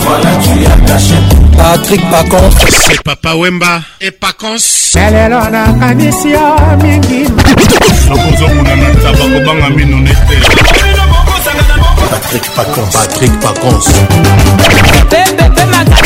Voilà, tu as caché Patrick Pacons et Papa Wemba et Pacons elelo nakanisi yo mingi nakozomona na taba kobanga mino ne te Patrick Pacons Patrick Pacons Bébé, bébé,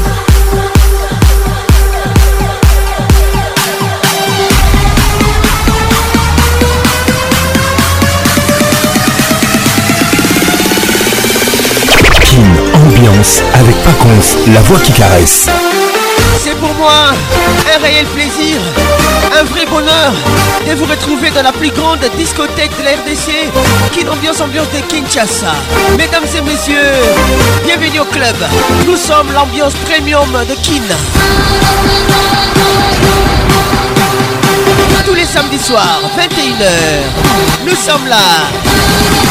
avec Paconf, la voix qui caresse. C'est pour moi un réel plaisir, un vrai bonheur de vous retrouver dans la plus grande discothèque de la RDC, qui ambiance ambiance de Kinshasa. Mesdames et messieurs, bienvenue au club. Nous sommes l'ambiance premium de Kin. Tous les samedis soirs, 21h, nous sommes là.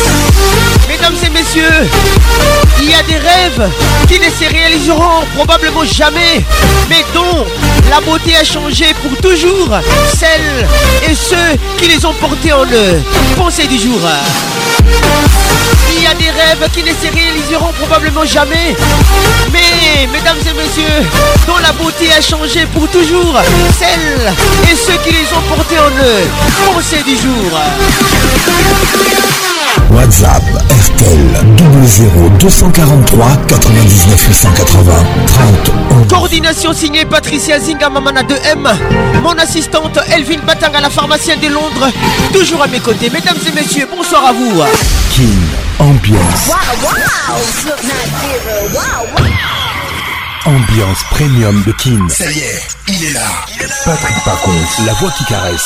il y a des rêves qui ne se réaliseront probablement jamais, mais dont la beauté a changé pour toujours celles et ceux qui les ont portés en eux. Pensée du jour. Il y a des rêves qui ne se réaliseront probablement jamais, mais mesdames et messieurs, dont la beauté a changé pour toujours celles et ceux qui les ont portés en eux. Pensée du jour. WhatsApp RTL 00243 99 880 30 Coordination signée Patricia Zinga Mamana 2 M Mon assistante Elvin Batanga la pharmacienne de Londres Toujours à mes côtés Mesdames et messieurs bonsoir à vous King Ambiance wow, wow, Ambiance premium de King Ça y est il est là Patrick Pacon, La voix qui caresse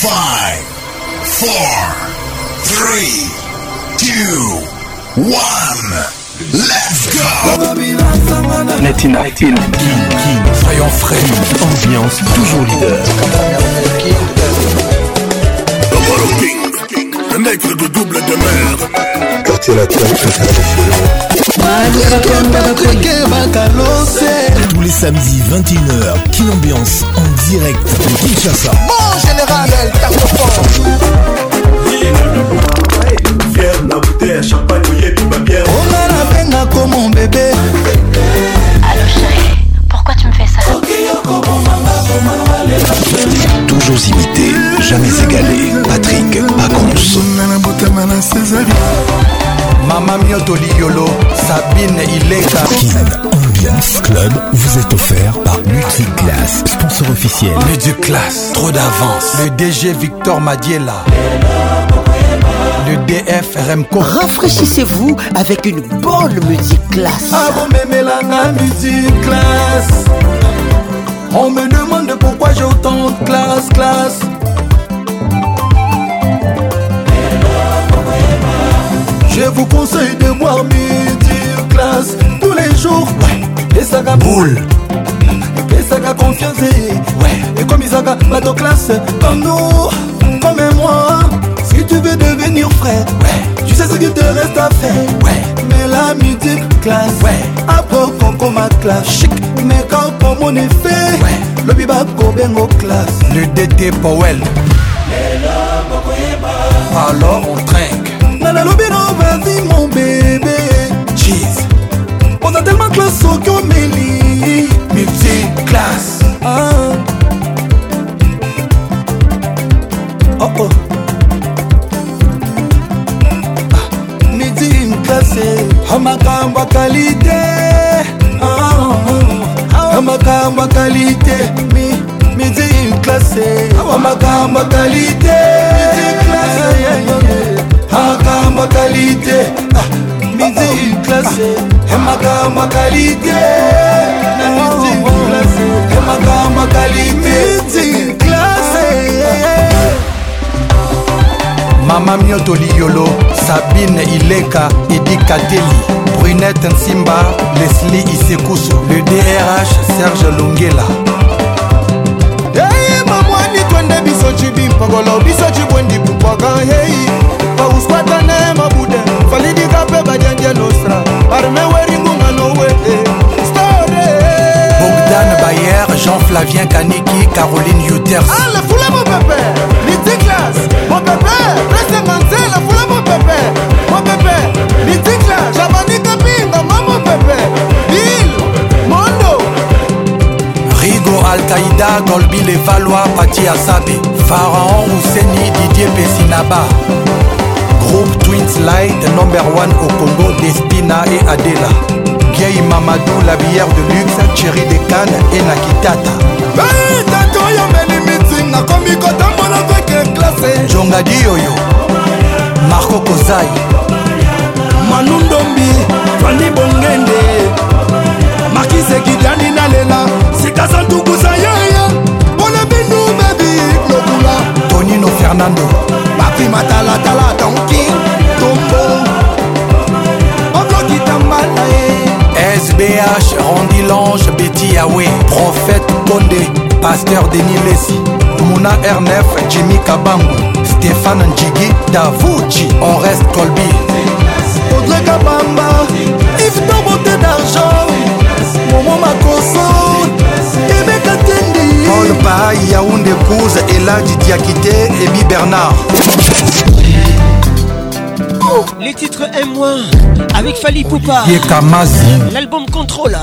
Five, four, three, two, one. Let's go King, King, ambiance toujours leader. Le mec de double de mer. Va latin Tous les samedis 21h, Kin Ambiance en direct de Kinshasa. Mon général, elle tape Fier la bouteille champagne, mouillée ma bière. On a la peine comme mon bébé. Allô chérie, pourquoi tu me fais ça Toujours imité jamais égalé. Patrick Pacons. Mama Toli Yolo, Sabine Ileta. Kin Ambiance Club vous est offert par Multiclass, sponsor officiel. Multiclass, trop d'avance. Le DG Victor Madiela. Le DF Remco. Rafraîchissez-vous avec une bonne musique classe. Ah, On me demande pourquoi j'ai autant de classe, classe. Je vous conseille de boire classe tous les jours. Ouais. Et ça boule. Et ça confiance. Ouais. Et comme Isaka, bateau classe. Comme nous, comme moi. Si tu veux devenir frère, ouais. tu sais ce qu'il te reste à faire. Ouais. Mais la classe ouais. Après, propos ma classe. Chic. Mais quand pour mon effet, ouais. le vient au classe. Le DT Powell. Alors on traîne. ngai nalobi no vasi mon bebe jis oza telema classe soki omeli multi classe ah. oh oh ah. midi mklase amakambo ah, akalite ah, ah, amakambo ah. ah, akalite mi midi mklase amakambo akalite midi classe yeah, yeah, yeah. makambo akalite ah, miziki klase eh, makambo akalite eh, makambo akalite mama mioto liyolo sabine ileka edi kateli brunette nsimba lesli isekusu le drh serge longela hey, mamwani twende biso cibi mpogolo biso cibwendi pupwaka hei bauskwatane mabude falidika mpe badiandie nostra arme weringunga nowete eh, store bogdan bayer jean flavien kaniki caroline uters ale fula mopepe litiklas mopepe resenga nzela fula mopepe mopepe litiklas jabanika pinga ma mopepe il mondo rigo altaïda golbi levalois pati asabi pharaon rouseni didier pesinaba groupe twins light number 1 au congo destina et adela vieille mamadou la bière de luxe chéri de kane et nakitata tato oyo melimiting nakomi kotambola veke klase jongadi oyo marco kozai manu ndombi fandi bongende makisekidiani nalela sikasantukusa yeye mpona binu bebi lokula tonino fernando bapima talatala donki tombo oblokitambala ye eh. sbh rondilange beti yawe prophète bonde pasteur denis lesi muna rnf jimi kabangu stéphane njigi davuci on reste colbi audrey kabamba iftobote d'argent momo makoso Boy Pai, Yaoundé a quitté et Emi Bernard. Les titres M1 avec Fali Poupa. L'album Contrôle.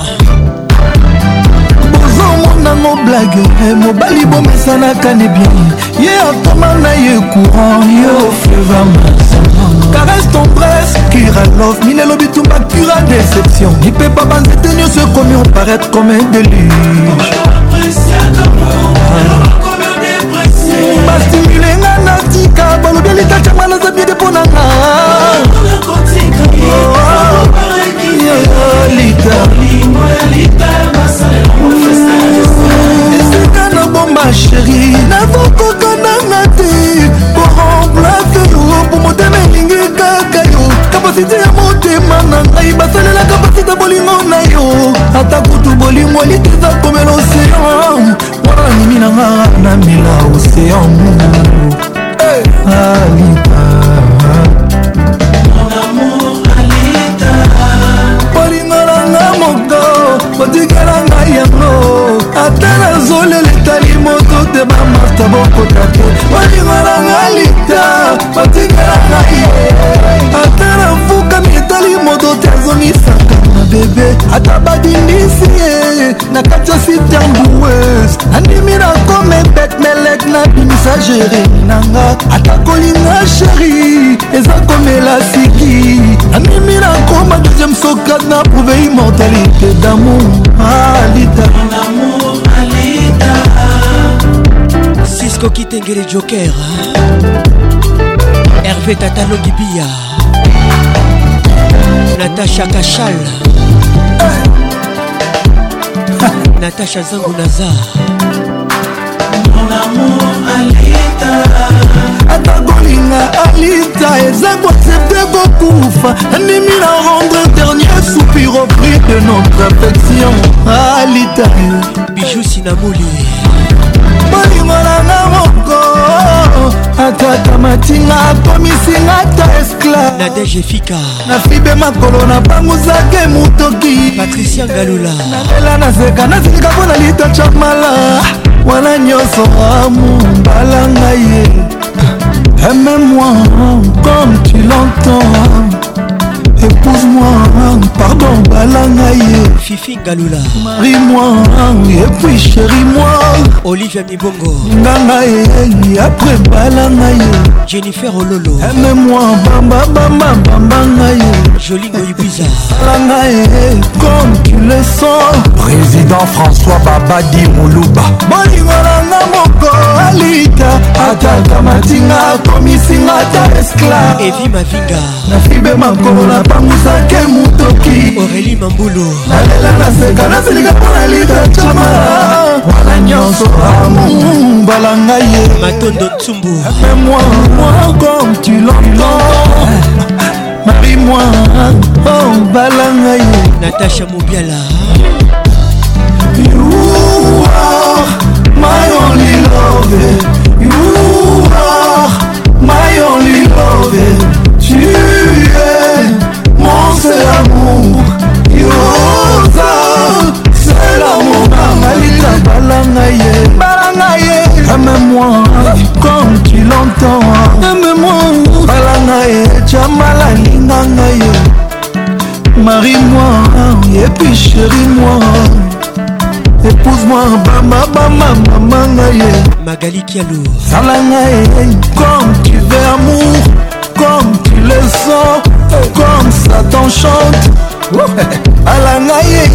nango ça n'a bomesanaka ne bien ye atoma na ye courant yo fleva caresse ton presse lobby tout bitumba cura déception peut pas, lipepa ce Ce commun paraître comme un déluge bastimule nga natika balobi alikatianga naza bide mpo na nga oh, esika na bomba sheri nakokokananga te koremplace yo po motema elingi kaka bakositi ya motema na ngai basalelaka basita bolingo na yo ata kutu bolingo elitiza komela osean wana nini na nga namela osean eh, alita bolingo na nga moko botikela ngai yango ata nazolela etali moto te bamarta bokota te balingo na ngai lita batingela ngai ata nafukami etali moto te azomisaka na bebe ata badindisi ye na kati ya sitambues andimi na komebet melek nabimisa jeremi nanga ata kolinga sheri eza komela siki andimi na koma deuxième sokat na prouve immortalité damour alita ah, Francisco le Joker hein. Hervé Tatalo Natasha Natacha Kachal Natacha Zangunaza Mon amour Alita Ata Alita eza koaccepte kokufa Animila na rendre dernier soupir au prix de notre affection Alita Bijou sinaboli bolingo nanga moko atata matinga akomisinga ta esclavenadefika nafibe makolo napangusaka emutoki patricia galula nalela nazeka nazilika mpona litochamala wana nyonso amumbalanga ye aime-moi comme tu l'entends épouse-moi pardon balanga ye fifi galula marie-moi et puis chérie-moi olivier mibongo nganga ye après balanga ye jennifer ololo aime-moi bamba bamba bambanga ye joli goyibiza salanga ye comme tu le sens président françois babadi moluba bolingo nanga moko alita ataka matinga akomisinga ta esclave evi mavinga nafibe makolo napambusake motoki oreli mambulu nalela naseka nasilika mpona litacama wana nyonso amu mbala ngai ye matondo nsumbu apemoi moi comme tu l'entends marie-moi oh mbala ngai ye natasha mobiala you are my only love c'est l'amour yoza c'est l'amour amalika balanga ye balanga ye aime-moi comme tu l'entends aime-moi balanga ye jamala linganga ye marie-moi et puis chérie-moi épouse-moi bama bama mama ngai magali kialo sala ngai comme tu veux amour comme tu le sens comme ça t'enchante ala ngai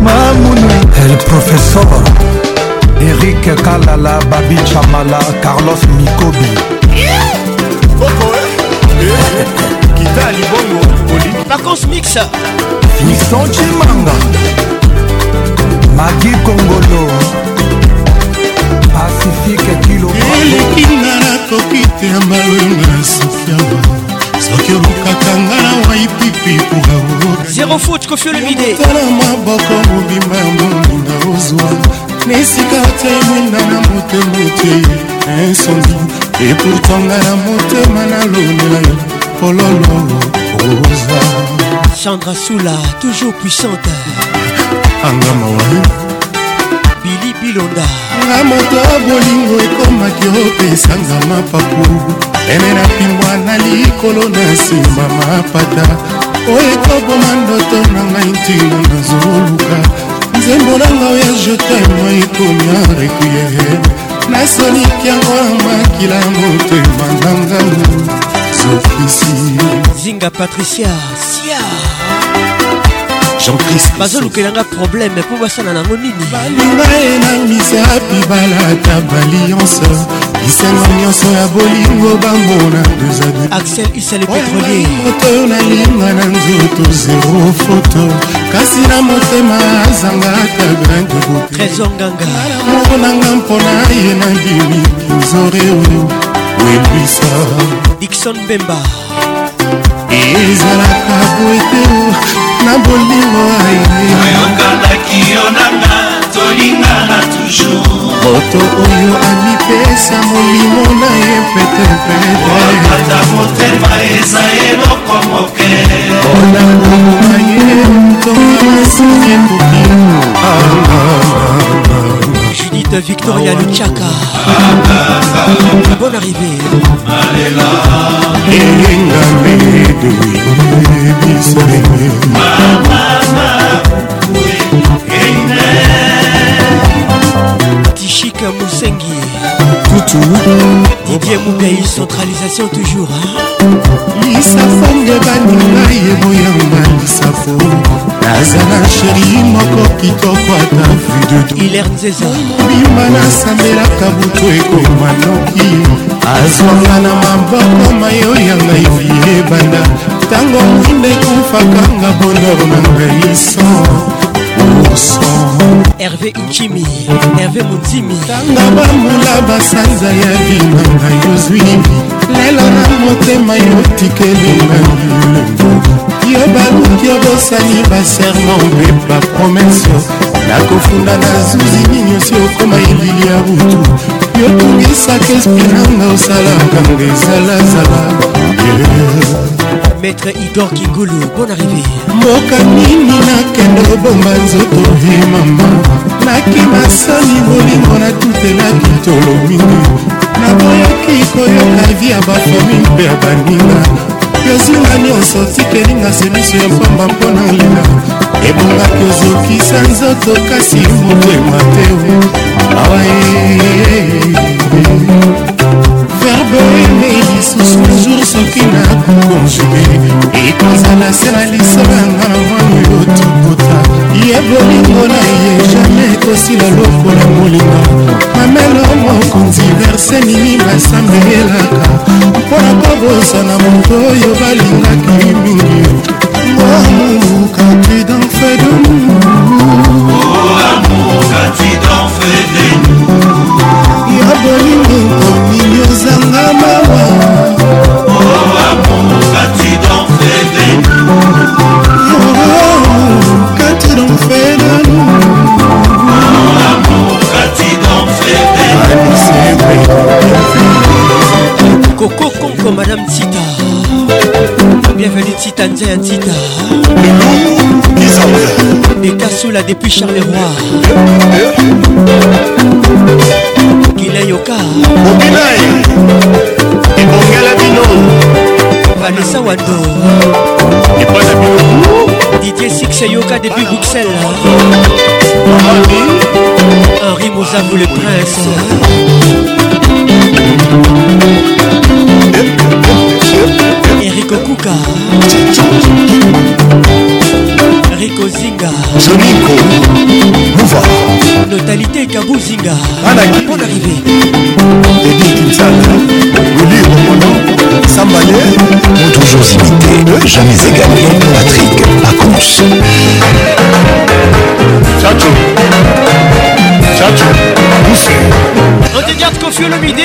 mamuna el professeur eric kalala babi chamala carlos mikobi kita libongo oli vacances mix nixon chimanga maki kongolo pasifike kiloelekinga nakoki te ya mawe na sokiama soki olukaka nga na waipipi kuraotala maboko mobima ya moninga ozwa nesika te mwinda na motema te insongi eportanga na motema nalonela yo pololo oza chandra sula toujours puissante anga mawalu bili bilonda nga moto bolingo ekomaki opesanga mapapu pene na pimbwa na likolo na nsima mapata oyo ekoboma ndoto na ngai ntina nazoluka nzembo nanga oya jetema ekomi arequiere nasoliki yango amakila motema nanganu zokisi zinga patricia sia jean-christ bazolukelanga probleme mpo basala nango nini balinga enangisa bibalata baliance bisengo nyonso ya bolingo bambona axel isale petrolier moto nalinga na nzoto zero foto kasi na motema azangaka grain de bote trésonganga moko nanga mpona ye nabimi kinzore oyo webwisa dikson bemba ezalaka boeteo na bolingo ayeoyokandaki yo nanga tolingana toujours moto oyo amipesa molimo na ye petepeteata motema eza eloko moke mpona bolingo na ye tonga masike koki Victoria Luchaka Bonne arrivée Tichik Moussengi Didier pays Centralisation toujours hein. nazala sheri moko kitoko ata fridudobima nasambelaka butu ekoma noki azwanga na maboko mayo ya ngai vie banda ntango mwinde ekufakanga bondor na ngai so herve ukimi herve motimi tanga bamula basanza ya binanga yozwi lelo na motema yotikeli na yo baluki obosani baserma mpe bapromese nakofunda na zuzi ninyosi okoma elili ya butu yo tungisaka esprit nanga osalaka nga ezalazala maître idor kingulu bon arrivé mboka nini nakende obomba nzoto e mama nakima soni bolingo na tutelaki tolo mingi naboyaki koyoka vi ya bafami mpe ya baninga yosinga nyonso tikelinga semiso ya pamba mpo na lela ebongaki ozokisa nzoto kasi motema te awa e, verbe ene lisusu jour soki na konjume ekozala se na lisolo yanga na mwana yo tokota ye bolingo na ye jamai ekosila lokola molinga mamelo mokonzi verse nini basambelelaka mpo na kobosana moto oyo balingaki mingi amukati danfe de ya bolingo komini ozanga mawa kati danfe de nous Coco Pour Madame Tita Bienvenue Tita Nzaya Tita Neta Soula depuis Charleroi Guinée Yoka ebongela bino vanessa wando epona bino didier six yoka depuis bruxelles ami henri mozavu le prince Erico Okuka Rico Zinga Jonico Mouva Notalité Kabou Zinga Anaki Bon arrivé Eddie Kinsana Romano Romono Sambalé Toujours imité, jamais égalé Patrick Pacons Chacho Chacho qu'on Regarde le midi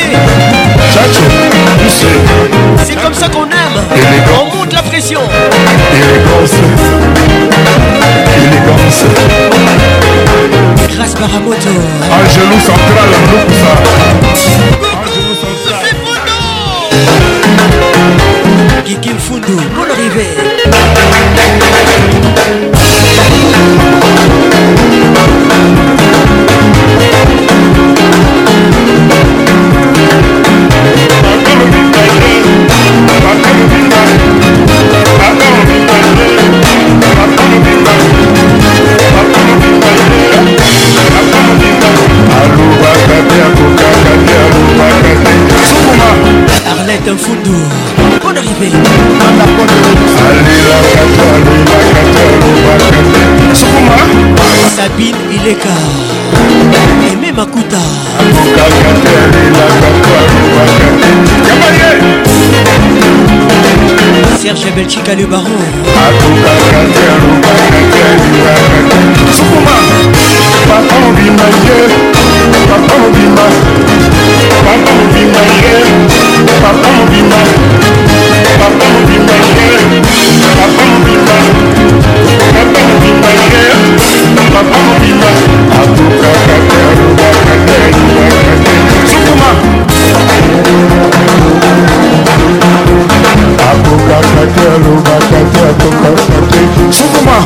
Maramoto Angelou Central Lukusa Angelou Central Kikil Fundu Mon arrivée hommage à Belchika le baron sukuma papa obima ye papa obima papa obima ye papa obima papa obima ye papa obima papa obima ye papa sukuma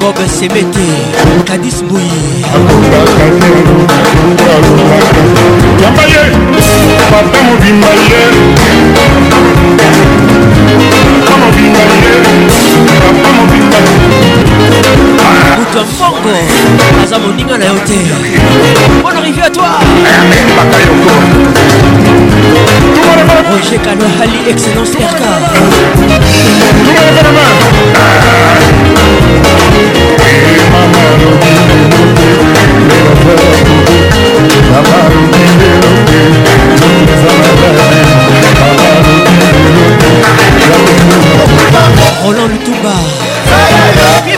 bob semete kadis bui yamba ye papa mobimba ye papa mobimba ye papa Yves Mfongo aza moninga na yo te bon arrivé à toi Roger Kano Hali Excellence RK Mama,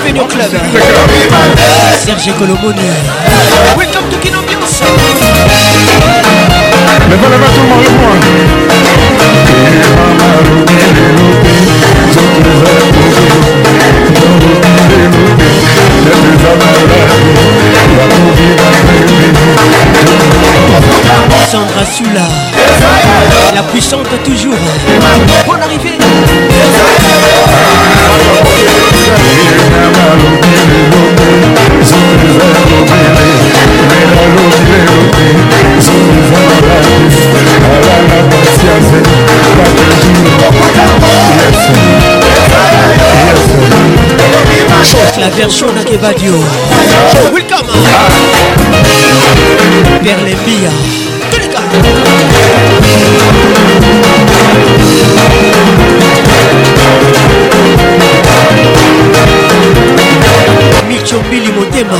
in your club. Serge Colomoni. Welcome to Kinambiance. Leva, leva tout le monde, Sandra Sula, la puissante toujours. Bonne arrivée. la version d'Akebadio. Welcome. Vers les Bia. Tous les cas. Eric Chombili Motema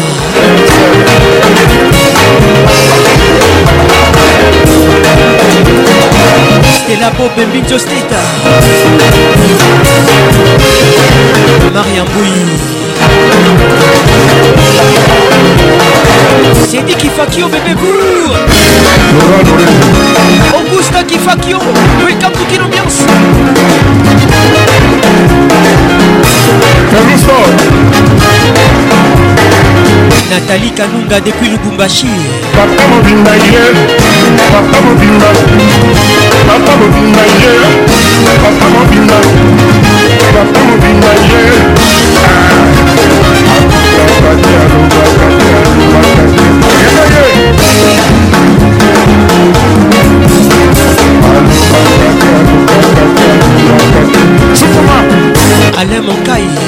Stella Bob Mbinjo Steta Mariam Bouy Zedi Kifakio Bébébourg Augusta Kifakio Welcome to Kinambiance Caruso nathalie kanunga depuis lubumbashi papa mobimba ye papa mobimba papa mobimba ye papa mobimba papa mobimba ye Alain Moncaille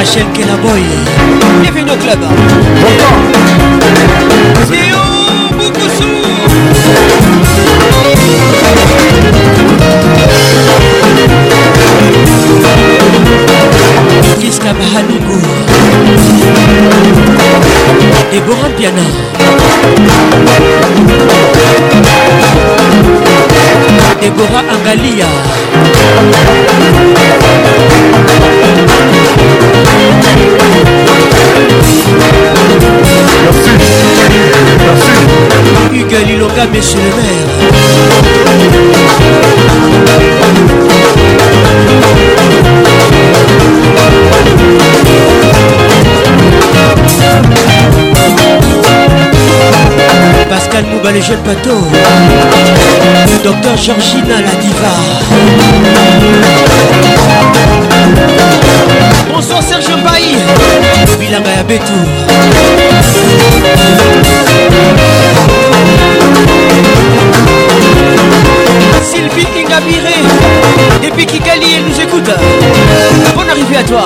Rachel Kenaboy. Bienvenue au club. Théo Boukoussou. Kiska Mahanoukou. Deborah Piana. Deborah Angalia. Merci. Hugues Liloka, monsieur le maire. Pascal Mouba, le jeune bateau. Docteur Georgina, la diva. chanson Serge Bailly Bilanga ya Betou Sylvie Ingabiré Depuis Kigali elle nous écoute Bonne arrivée à toi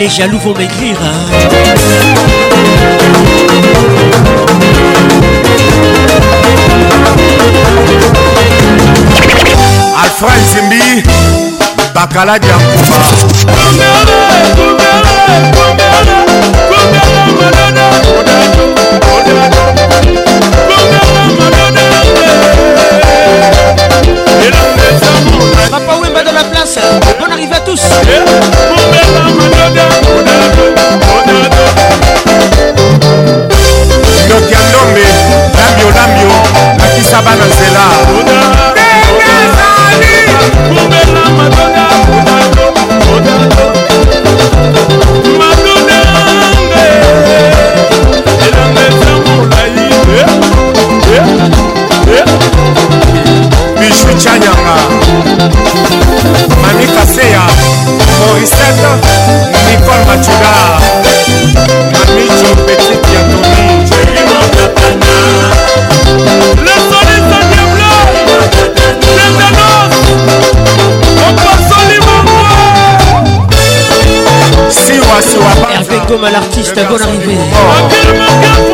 les jaloux vont m'écrire. Hein. Alfred Bakala la place, on arrive à tous. Banazela. Comme à l'artiste, bonne arrivée. Oh.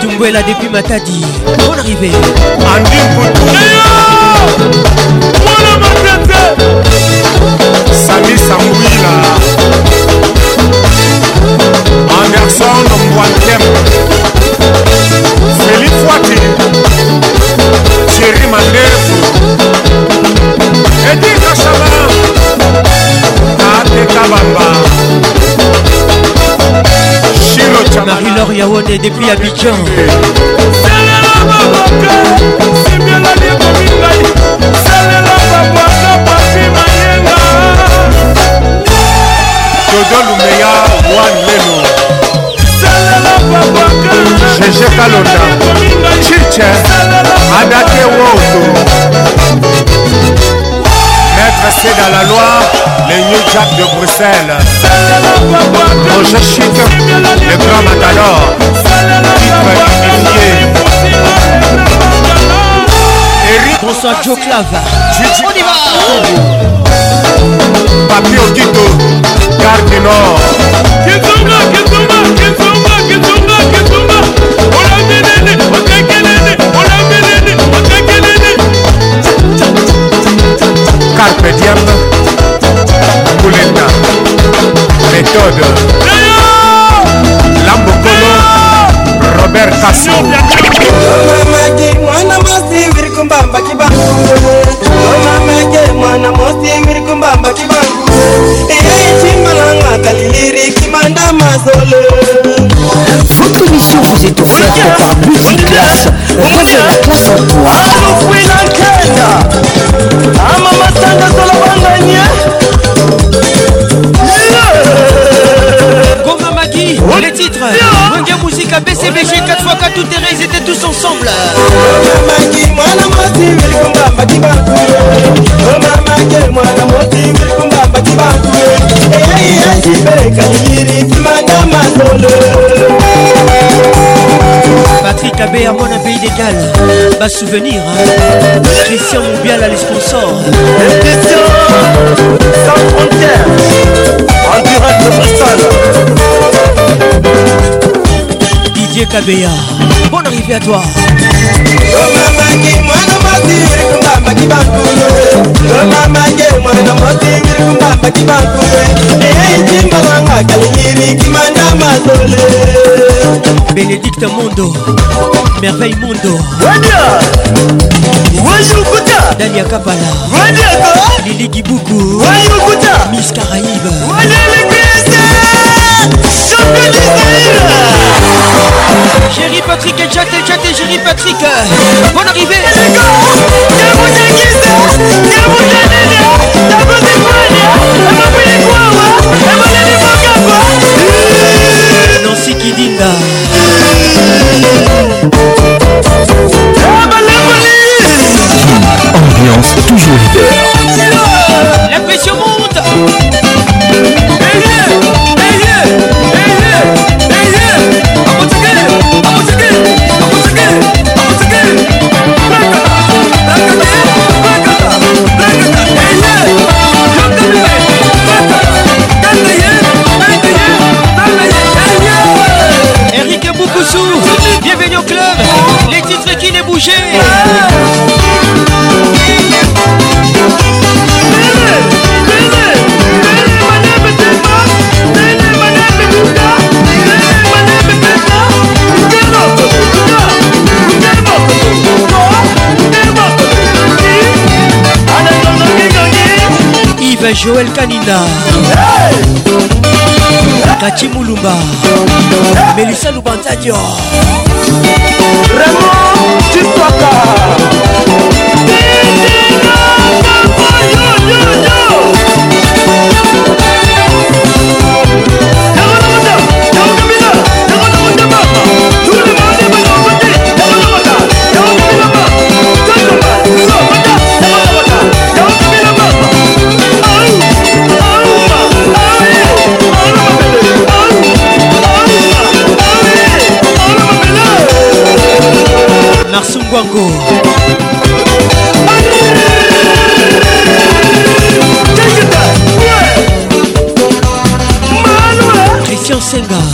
Tumbela depuis Matadi. Bonne arrivée. Andy Yaone depuis Abidjan dodo lumeya wan lelo jeje kalonda chiche adake woto maître seda la loi les New Jack de Bruxelles, Roger Chic, le grand Matador, titre unifié. Eric, bonsoir Joe Clava. Gigi, on y va. Papi Okito, garde du Nord. Kizumba, Kizumba, Kizumba, Kizumba, Kizumba. On a mené, on a mené, on a mené, on a mené. Carpe diem. période. Lambokolo Robert Kassou. mamake mwana mosi wiri kumbamba kibangu mamake mwana mosi wiri kumbamba kibangu eyaichimalanga kaliliri kimanda mazole Votre émission vous est offerte par Musiclass, votre ah, la classe en bois. musique à BCBG 4x4 tout terrain, ils étaient tous ensemble. Patrick Abbé à mon pays d'égal, bas souvenir. Christian hein. Moubial à les sponsors. Christian, sans frontières, en direct de Bristol. Didier Kabeya. Bonne arrivée à toi. Bénédicte Mondo, Merveille Mondo, Dania Kapala, Lili Gibuku, Miss Caraïbe. Champion d'Israël Patrick et Jack et Jack et Patrick Bonne arrivée Nancy Kidinda Ambiance toujours leader La monte Bebe Joel Kanina Kati Moulumba Melissa Lubantadio Raymond Tutoka narsungwango christian senga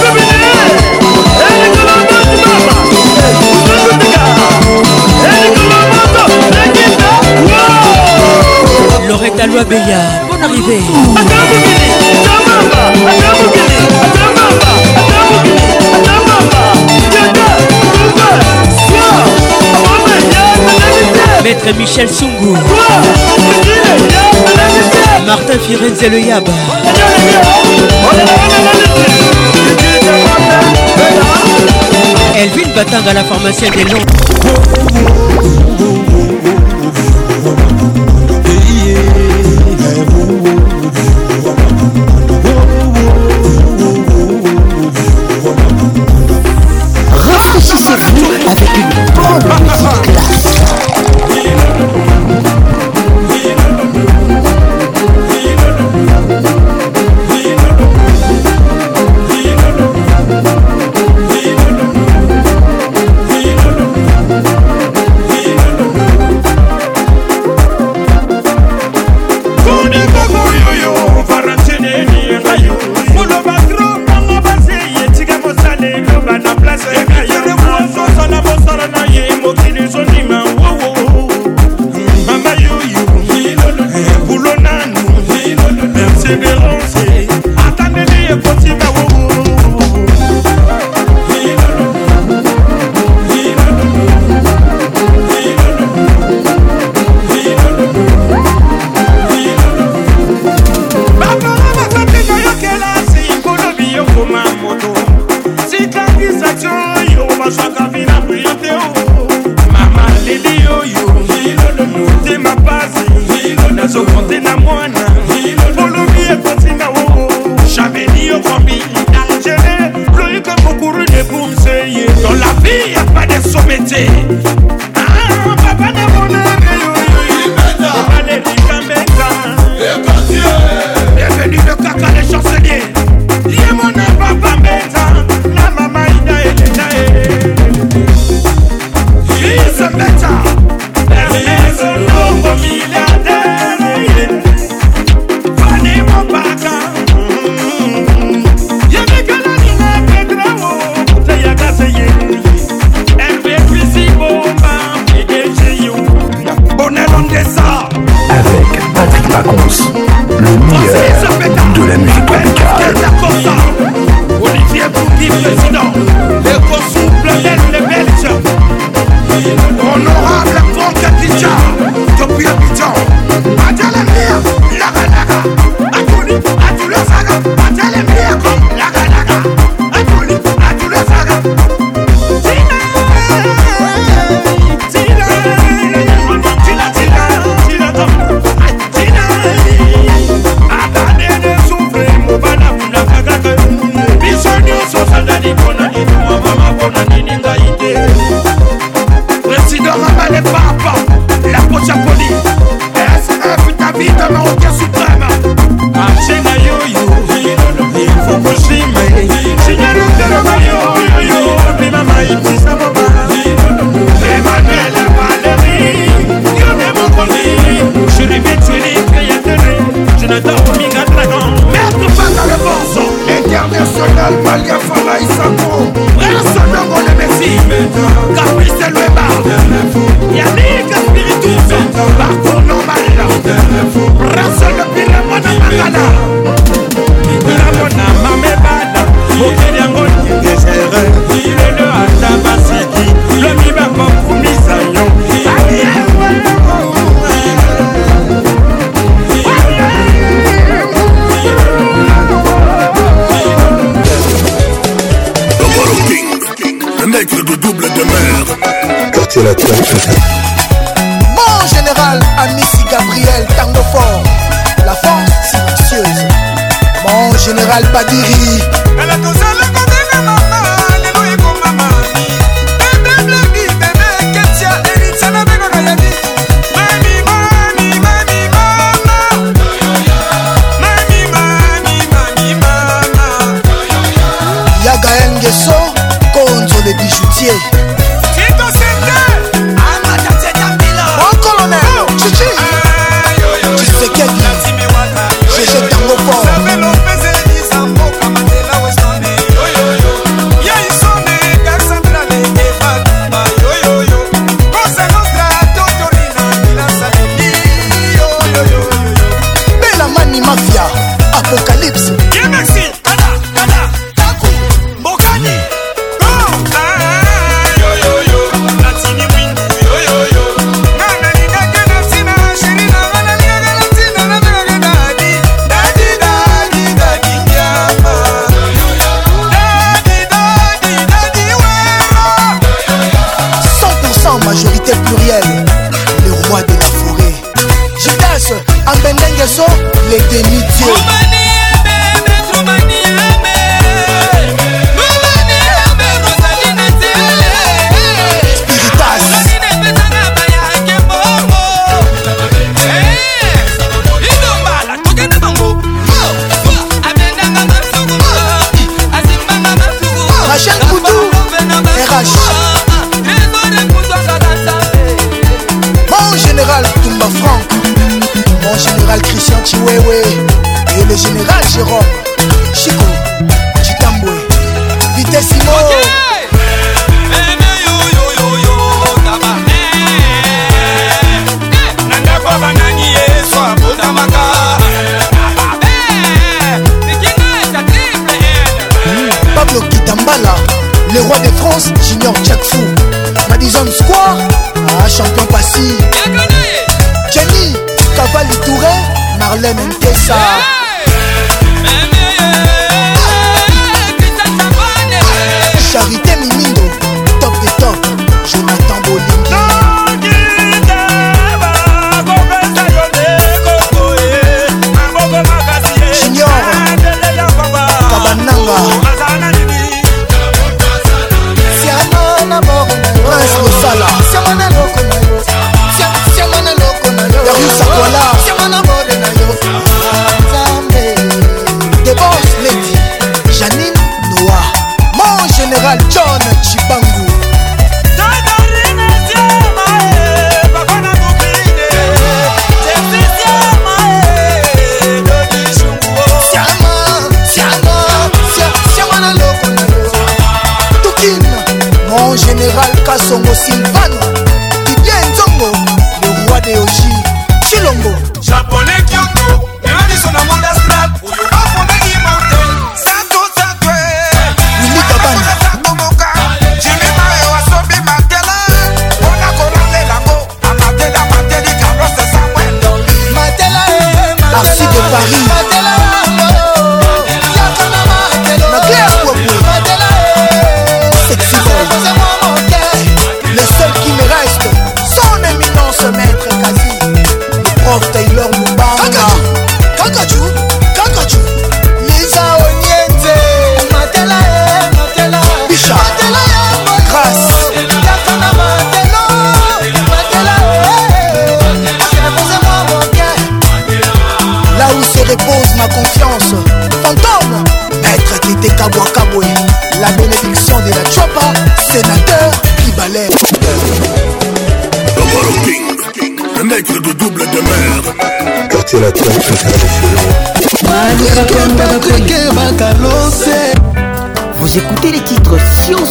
Eloi Beya, bonne arrivée. Maître Michel Sungu Martin Firenze le Yab Elvin Batang à la pharmacie des Londres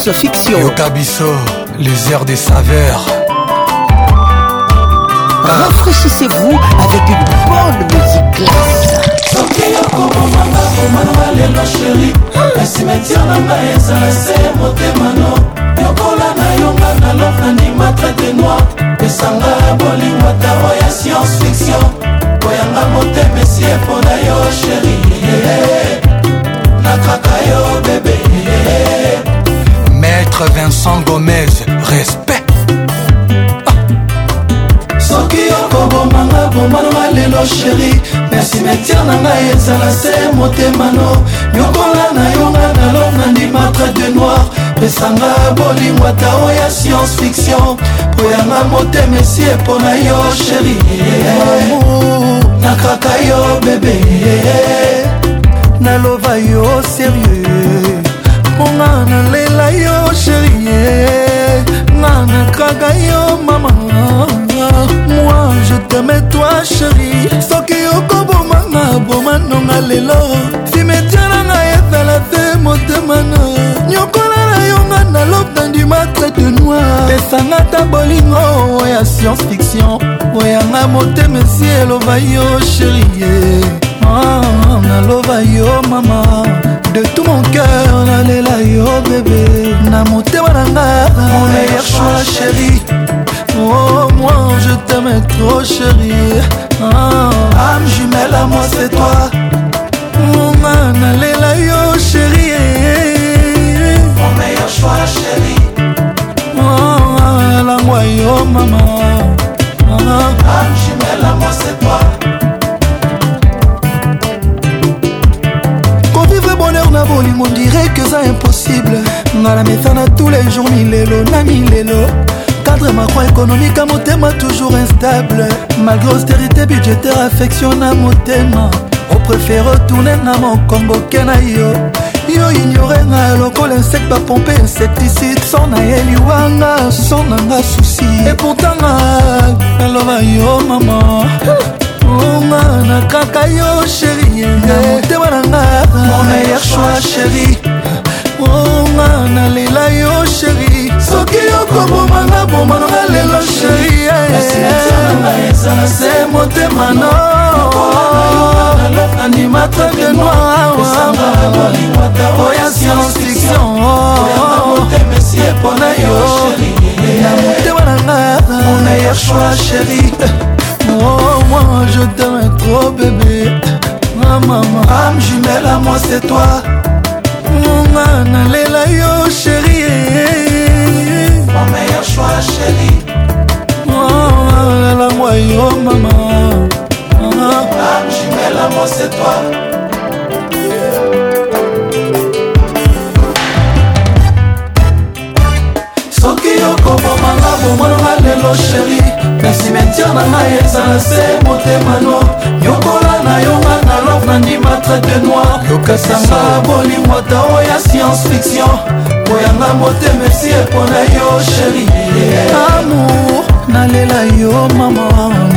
Mousse Fiction Yokabiso, les airs des saveurs ah. Rafraîchissez-vous avec une bonne musique classe soki yokomomanga komanga lelo sheri esimetiere ah. na ngai ezala se motemano yokola na yonga na lofnani matrete noir esanga ya bolingo atao ya science fiction koyanga motema esie mpona yo sheri nakaka Vincent Gomez respect ah. soki okobomanga bomananga lelo sheri me simetiare na ngai ezala se motemano nyokola na yonga na lome na ndimatre de noir pesanga bolingo atao ya science fiction po yanga motema esi epo na yo sheri nakaka yo bebe naloba yo serieux mponga nalela yo nakaka yo mama moi je teme toi sheri soki okobomanga bomanonga lelo simetia nanga ezala te motemana nyokola na yonga na lope ndimatre de noir pesanga ta bolingo ya science fiction oyanga motema esi eloba yo sheri ah, naloba yo mama de tout mon cœur nalela yo bébé na motema na nga mon meilleur choix chéri Oh moi je t'aime trop chérie ah. Âme jumelle à moi c'est toi Mona nalela yo chérie Mon meilleur choix chéri Oh ah, langwa yo mama nanga na mefana tous les jours milelo na milelo cadre macroéconomique à motema toujours instable malgré austérité budgétaire affection na motema opréfère retourne na mokombo ke na yo yo ignorenga lokola insecte bapompe insecticide so nayeli wanga so nanga susi eportanga naloba yo mama onga na kaka yo sheri motema nanga momeilleur choix sheri onga nalela yo sheri soki okobomanga bomananga lelo sheri eh, eh. se motema no animatre de noiroya eh, sciencefiction oh. mpona yo motema nanga ya choix sheri Oh, moi je t'aime trop bébé Ma maman, âme jumelle à moi c'est toi nga nalela yo sheri oh, lalangwa yo mama soki okobomanga bomonanga lelo sheri na simetiare na ngai ezala se motemano yokola na yonga bandima traite noir lokasanga bolingo ata oyo science fiction koyanga motema esi epona yo sheri amour nalela yo mama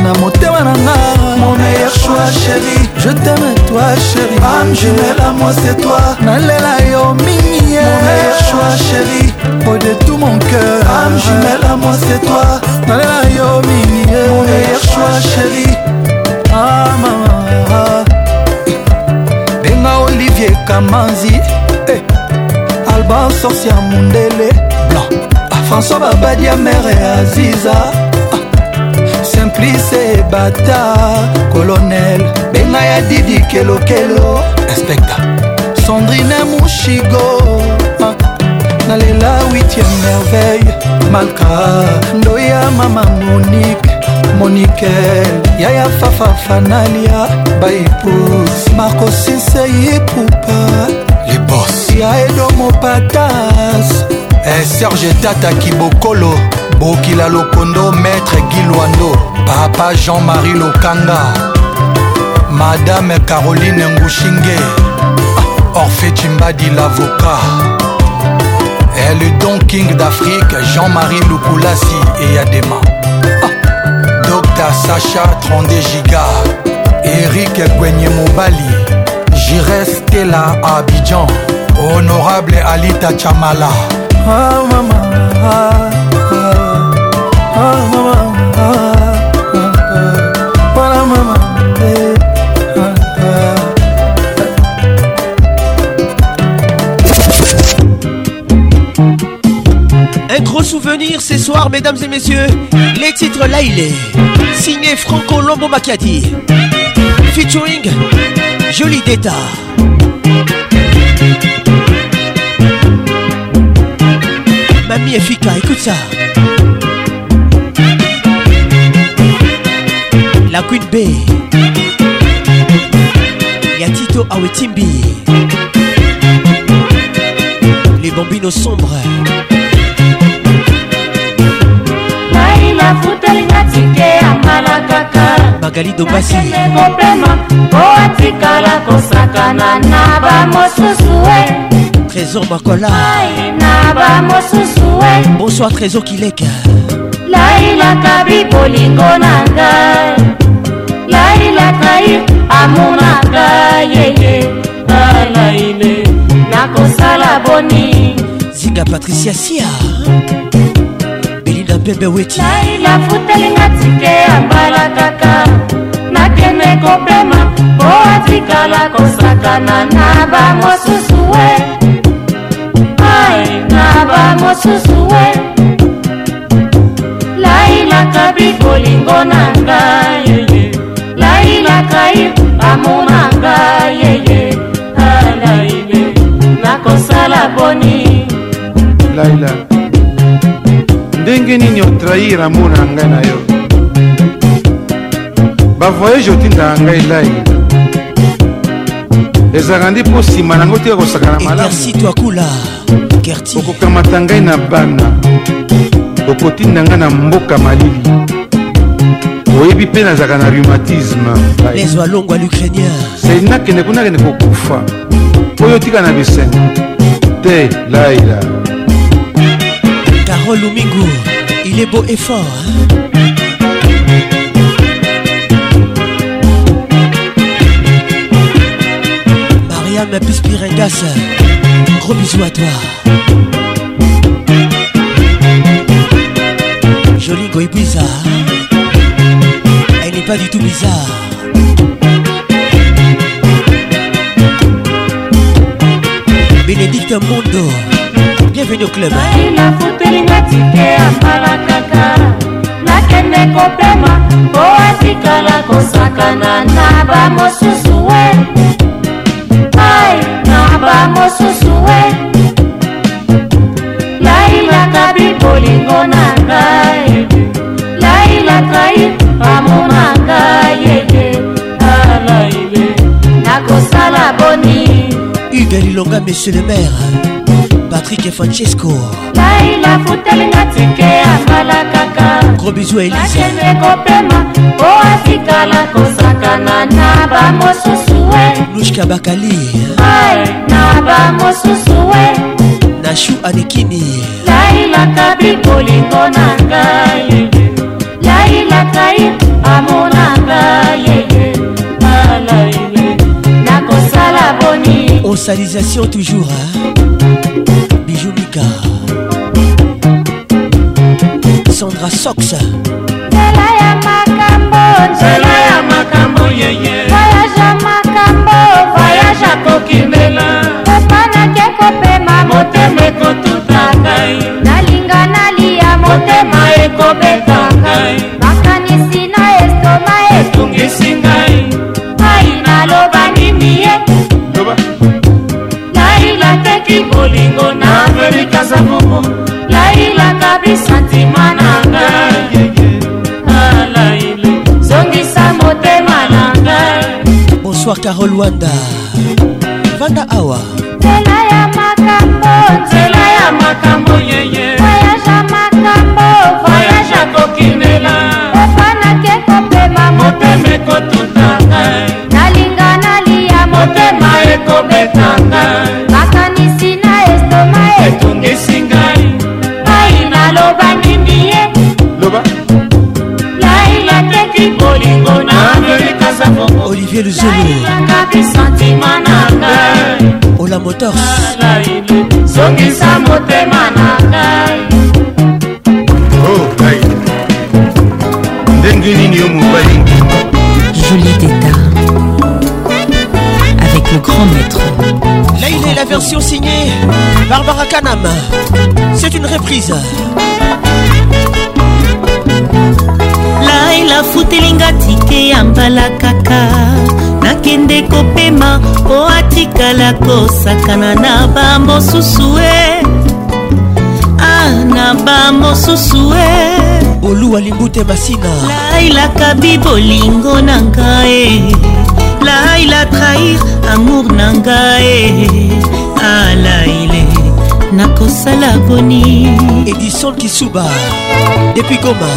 na motema na nga mon meilleur choix chéri je t'aime toi chéri ame jumela moi c'est toi nalela yo mingi mon meilleur choix chéri au de tout mon cœur ame jumela moi c'est toi nalela yo mingi mon meilleur choix chéri ah maman didier kamanzi eh. alban sorcia mondele blanc ah, françois babadia mere aziza ah. simplice bata colonel benga ya didi kelokelo inspecta sandrine mushigo ah. nalela 8e merveille malka ndoya mama monique monikel yaya fafafanalia baepus marcosinseipupa lebos ya edomopatas eh, serge tata kibokolo bokila lokondo maître gilwando papa jean-marie lokanga madame caroline ngushinge orphe cimbadi l'avocat eh, le don king d'afrique jean-marie lukulasi eyadema Tata Sacha 32 giga Eric Kwenye Mobali Jires Stella Abidjan Honorable Alita Chamala ah, mama, ah. venir ce soir, mesdames et messieurs, les titres là il est. Signé Franco Lombo Macchiati. Featuring Jolie Deta Mamie Fika écoute ça. La Queen B. Yatito Awetimbi. Les bambinos sombres. alinga tike akala kaka bagali dobasi mopema po atikala kosakana na bamosusu e trésor bakola na bamosusu e bonsoir trésor kileka lailaka bibolingo na ngai lailaka ye amonaka yeye alaile nakosala boni zinga patricia sia bebe weti nainafutelinga tike ya mbala kaka nakende kopema mpo atikala kosakana na bamosusu we ai na bamosusu we lailaka bikolingo na ngai lailaka amona ngai yeye alaile nakosala boni laila ndenge nini otrahir amour na ngai na yo bavoyage otindaka ngai lai ezalaka ndi mpo nsima nango tika kosakana malamuokokamata ngai na bana okotinda ngai na mboka malili oyebi mpe nazalaka na rhumatisme sei nakende kuna akende kokufa oyo otika na bisengo te laila il est beau et fort. Hein. Mariam Pispirendas, gros bisous à toi. Jolie bizarre, elle n'est pas du tout bizarre. Bénédicte Mondo. bienvenue au club nafutelinga tike asala kaka nakende kopema po atikala kosakana na bamosusu we ai na bamosusu we lailaka bibolingo na ngai lailaka i amona ngai ete alaile nakosala boni uvelilonga monsieur le maire patrick et francesco naila futelinga tike asala kaka gros bisou elisakene kopema po atikala kosakana na bamosusu we lushka bakali na bamosusu we nashu anekini lailaka bibolingo na ngai lailaka amonanga yeye alaile nakosala boni osalisation toujours hein? Alexandra Sox nzela ya makambo nzela ya makambo yeye voyage ya makambo voyage akokimela kopanaki kopema motema ekotuta ngai nalinga nalia motema ekobeta ngai makanisi na estoma etungisi ngai ngai naloba nini ye laila teki bolingo na amerika zabubu laila kabisa victoire carol wanda vanda awa nzela ya makambo nzela ya makambo Xavier Luzulu Ola Motors sokisa motema na ngai okai oh, ndenge nini yo mobali Julie Teta avec le grand maître Là il est la version signée Barbara Kanam C'est une reprise afutelinga tike ya mbala kaka nakende kopema mpo atikala kosakana na bamosusu e ah na bamosusu e oluwa limbute masina lailakabi bolingo na ngai laila trair amour na ngai alaile nakosala boni edison kisuba depuis goma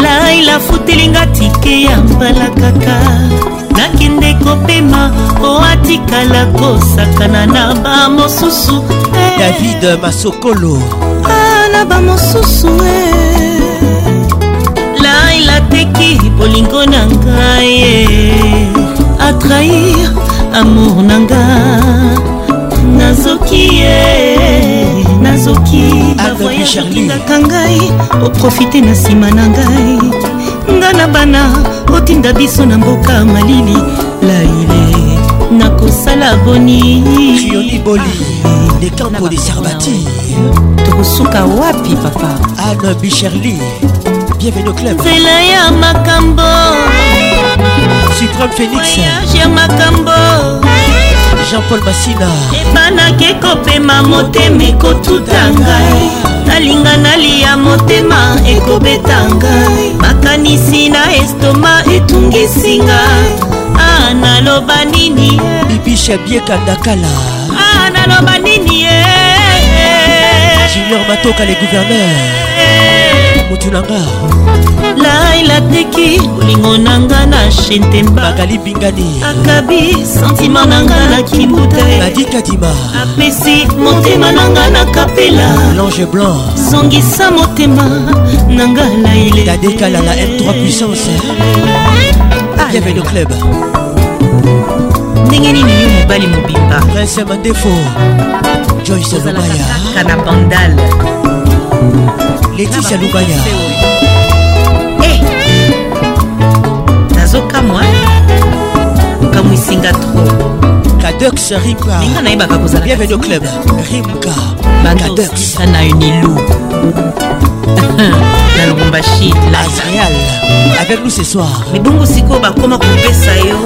laila futelinga tike ya mbala kaka nakende kopema po atikala kosakana na bamosusu eh. david masokolo ah, na bamosusu eh. laila teki bolingo na ngai eh. atrair amour na nga nazoki ye eh. nazoki bavoyage otindaka ngai oprofite na nsima na ngai nga na bana otinda biso na mboka malili laile nakosala boni ah, le campo de Sarbati. tokosuka wapi papa anne bicherly bienvenue au club nzela ya makambo supreme phénix voyage ya makambo jean-paul masina ebanaki kopema motema ekotuta ngai nalinga nalia motema ekobeta ngai makanisi na estoma etungisi ngai ah, naloba nini bibisha biekandakala ah, naloba nini ye junior matoka le gouverneur eh, motu na nga laila teki bolingo na nga na shentembaakali bingani akabi santima na nga na kibute nadikadima apesi motema na nga na kapela lange blanc zongisa motema na nga laile tadekala la m3 puissance bienvenu club ndenge nini yo mobali mobimba prince mandefo joyce lobaya na bandale leticia lukanya eh! nazokamwa okamwisinga tro kadex rimkaninga nayebaka kozalabienvenu club rimka badosisa na unilu na lubumbashi lazreal avec nous ce soir mibongo sikoyo bakoma kopesa yo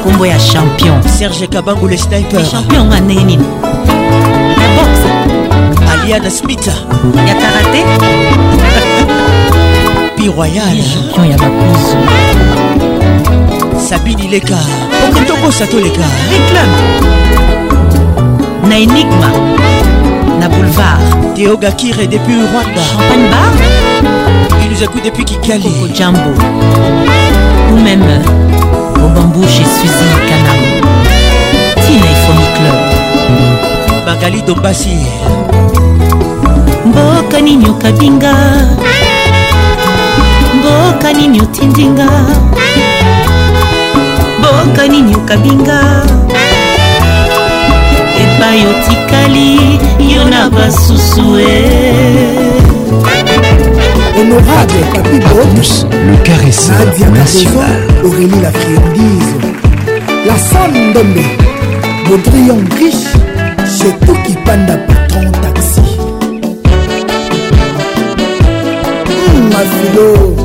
nkombo ya champion serge kabangu le sniper champion nga ndenge nini Eliade Smith ya karaté pi royal champion ya bakuzu sabini leka okotokosa toleka réclame na enigma na boulevard théogakire depuis rwanda champagne bar il nous écoute depuis kikali jambo ou même au bambou chez suzy kanam tina ifomi club magali dombasi mboka nini okabinga mboka nini otindinga mboka nini okabinga epai otikali yo na basusu e Honorable Papi Bonus, le caresseur national. Aurélie la friandise, la Sandembe, le triangle riche, c'est tout qui panda patron taxi. masilo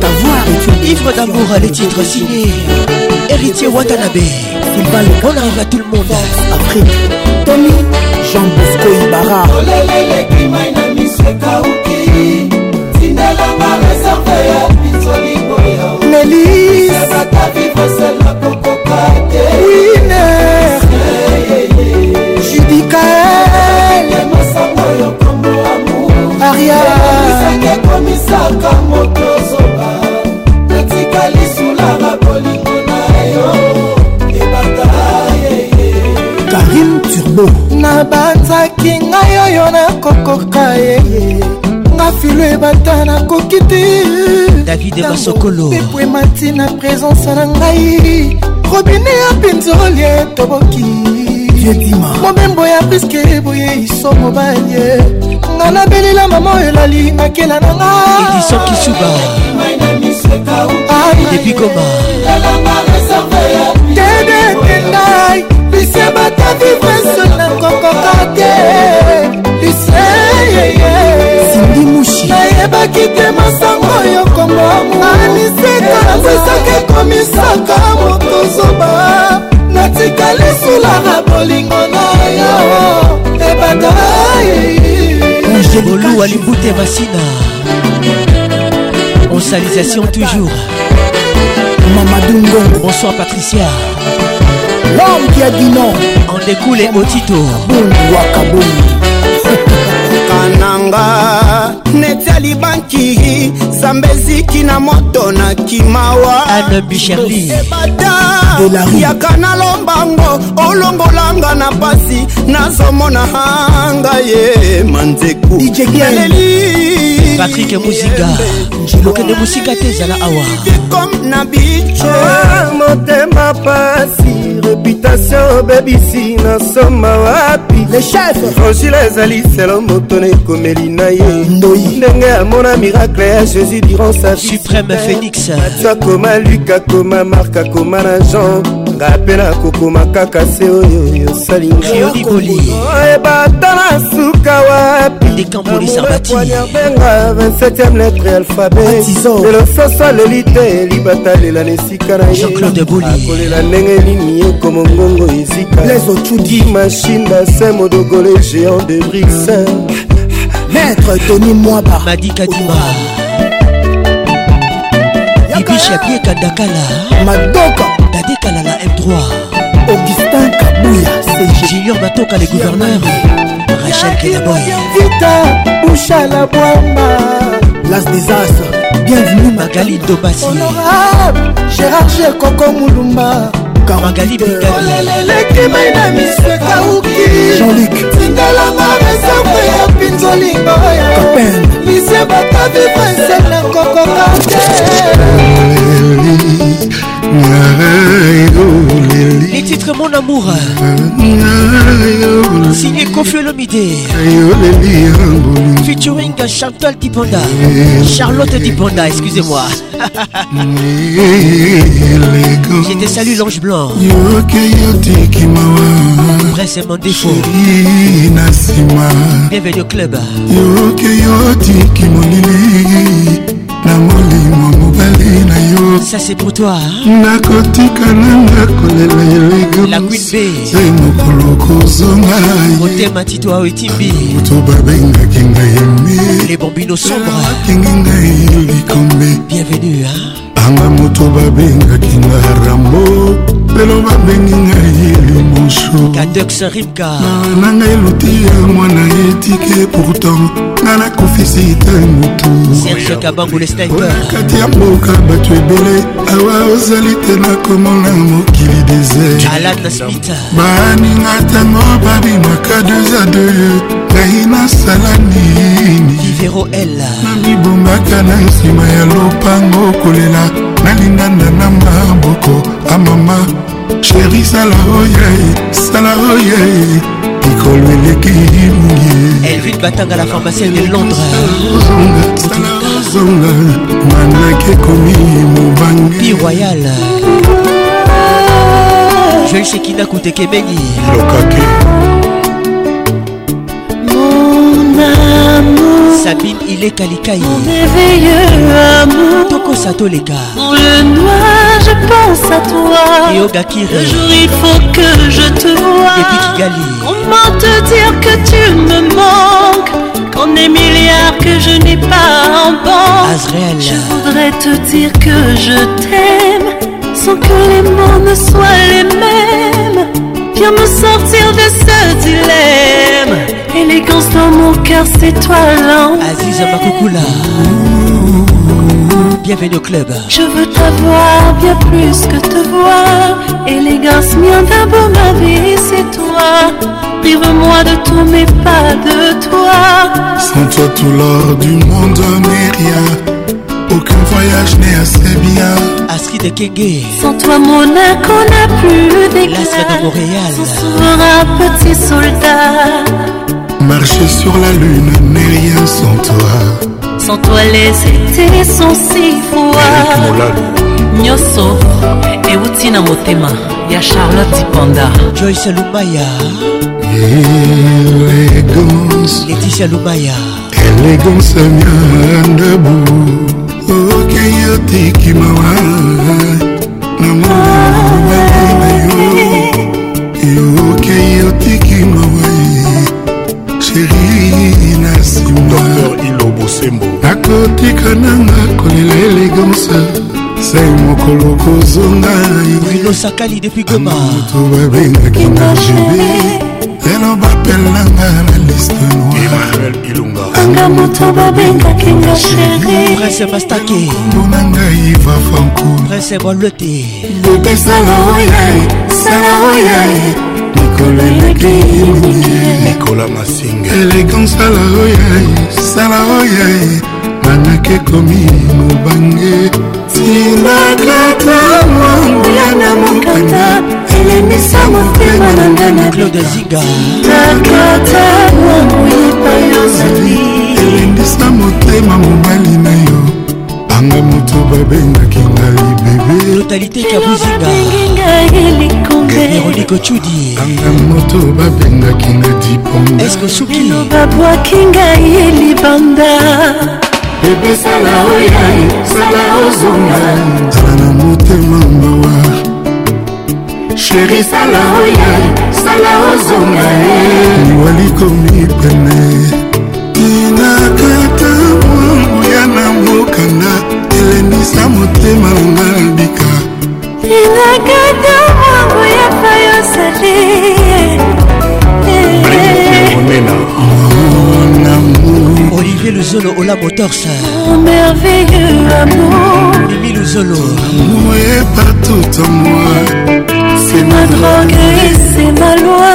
T'avoir est une ivre d'amour les titres signés Héritier Watanabe Sylvain Le On arrive à tout le monde Afrique Tommy Jean Bosco Ibarra Olelele kimai na miseka uki Tindela ma réserve ya bitoli boya Nelly Seba ta vivre seul la coco kate Winner Judy Kael Ariel opesaka moto zoba natikali sulaka bolingo na yo ebata yeye karim turbo nabataki ngai oyo nakokoka yeye nga filo ebata nakoki te david basokolo pepo emati na présence na ngai robine ya pinzolie toboki momembo ya priske boye iso mobali nanga nabelela mama elali nakela nanga edisaki suba depi goma tedenengai lise bata vivre sol na kokoka te lisesindi mushi nayebaki te masango yo komomuanisekaapesaka ekomisaka moto zoba natikali sula na bolingo na yo ebata boluwa libute masina en salisation toujours mamadungo bonsoir patricia l'homme qui a dit non en découle otito bungwakabungi kananga ne etia libanki zambe eziki na moto na kimawa ebata yaka na lombango olongolanga na pasi nazomona hanga ye manzeku naleli patrik muziga lokende mosika te ezala awa na bicho ah, motema pasi reputation bebisi nasoma wapi le chef rangile ezali selo moto na ekomeli na ye ndoyi nde ndenge amona miracle ya jésus durant sa vie suprême phénix akoma luka akoma mark akoma na jean ngai mpe nakokoma kaka se oyo osalingaoyeba ata na suka wapipoiarbenga 27e lettre alphabet lelo soso aleli te libata lela na esika na yekolela ndenge nini ekomongongo ezika dimashine basin modogole géant de brixel Maître Tony Mwaba Madi Kadima Ibiche Abie Kadakala Madoka Dadé Kalala M3 Augustin Kabouya C'est Junior Batoka les gouverneurs Rachel Kedaboy Vita Bouchala Bouamba Las des As Bienvenue Magali Dobassi Honorable Gérard Gérard Coco Moulumba mboka magali bikalelemai na misekauki jean-luc tindelanga mesango ya pinzolingo yapen mise bata vivre na kokoka te Les titres Mon amour Signé Kofi Featuring Chantal Diponda Charlotte Diponda, excusez-moi J'étais salut l'ange blanc c'est mon défaut Bienvenue au club ça c'est pour toi nakotika nanga kolela elegae mokolo kozonga motema tito ao etimbi moto babengaki ngai eme lebambino sombre akengi ngai likombe bienvenue hein? anga moto babengaki nga rambo lelo babengi ngai libosoana ngai luti ya mwana etike pourtant nga nakofisi te motukati ya mboka bato ebele awa ozali te nakomona mokili desert baninga ntango babimaka 2 a 2 ngai nasala nini namibongaka na nsima ya lopango kolela nalingana na maboko amama sheri sala oye sala oye mikolo eleki mungi batanga la pharmacien de londres ozonga manaki ekomi mobange royal joisekina kutekebeni lokake Sabine il est Kalikaï Dans le noir je pense à toi Yoga Le jour il faut que je te vois Comment te dire que tu me manques Qu'en est milliards que je n'ai pas en banque Je voudrais te dire que je t'aime Sans que les mots ne soient les mêmes Viens me sortir de ce dilemme. Élégance dans mon cœur, c'est toi l'ange. Aziza là Bienvenue au club. Je veux t'avoir bien plus que te voir. Élégance, mien d'abord ma vie, c'est toi. Prive-moi de tous mes pas de toi. Sans toi, tout l'or du monde n'est rien. voyage n'est assez bien Astrid Kenge Sans toi Monaco n'a plus d'éclat L'Astre de Montréal sera petit soldat Marcher sur la lune n'est rien sans toi Sans toi les étés sont si froids nyonso euti na motema ya charlotte panda joyce lubaya élégance leticia lubaya élégance mian debout patiki mawa namonaaobati na yo eyokei otiki mawa sheri na nsima nakotika nanga kolela elegance sai mokolo kozonga brino sakali depuis goma moto babengaki na jebe lelo bapelanga na liste noiranga moto babengaki nga sherikombo na ngai vafankurbolete bote sala oyae sala oyae mikolo eleki elegan sala oyae sala oyae manake komi mobange tindakata mondia na mokanda epesa motema na nga na claude ziga nakata momoyepa yozali elendisa motema mobali na yo anga moto babengaki ngai bebeanga moto babengaki na diponbabwaki ngai libanda ebesala oya sala ozonga zala na motema mbo sheri sala oye sala ozonga ye walikomipene inakata mwangu ya na mokanda elendisa motema nanga na bika inakata mwangu ya payosale Olivier Luzolo Ola Motors oh, Merveilleux amour Mimi Luzolo Amour est partout en moi c'est ma drogue et c'est ma loi.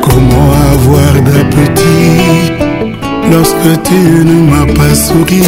Comment avoir d'appétit lorsque tu ne m'as pas souri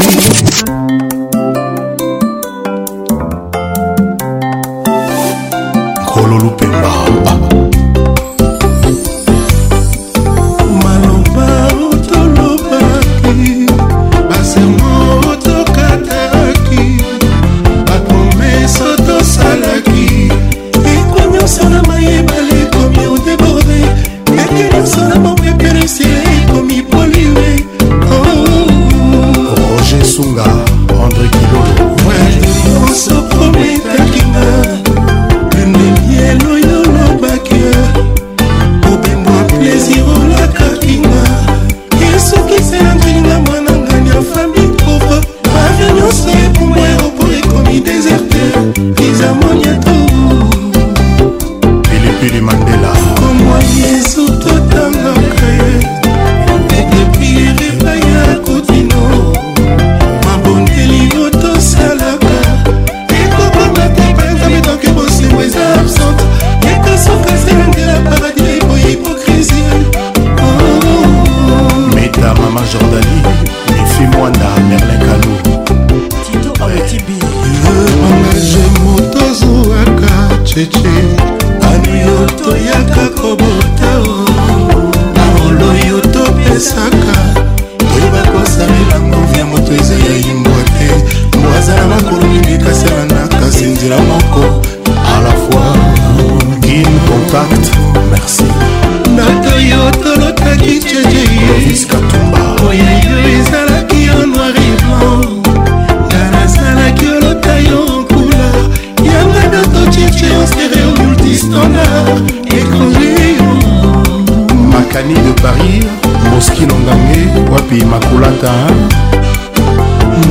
kinongange wapi makulata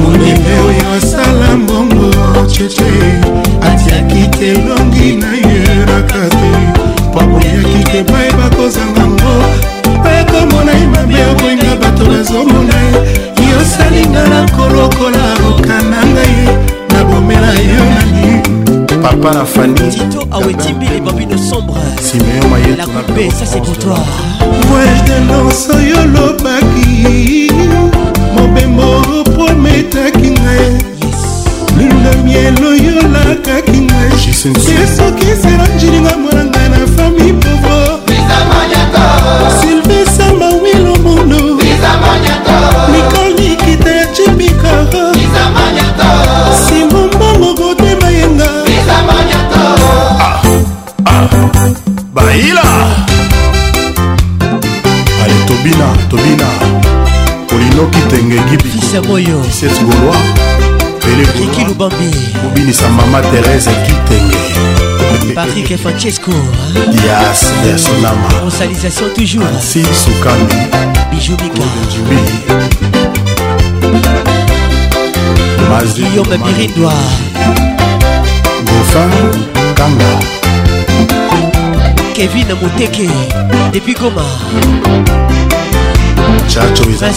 molenge oyo asala mbongo cheche atiaki te elongi na ye naka te mpo akoyaki te bai bakozanga ngo bayakomona ye mabe okoinga bato bazomona ye yosalinga na kolokola okana ngai na bomela yo nani papa na fani simeyo mayeto na coupe ça c'est pour toi weldenose oyo lobaki mobembo prometaki ngai lune de miel oyo lakaki ngai esokisela njilinga mwana tobina polinoki tenge gibiset goloi pelekiki lubambi kobinisa mama terese kitenge patrik francesco yas yasonama monsanisation toujours ansi sukami bijumikajibi guillaume biridwa gofin kanga kevin moteke depuis goma chacho eza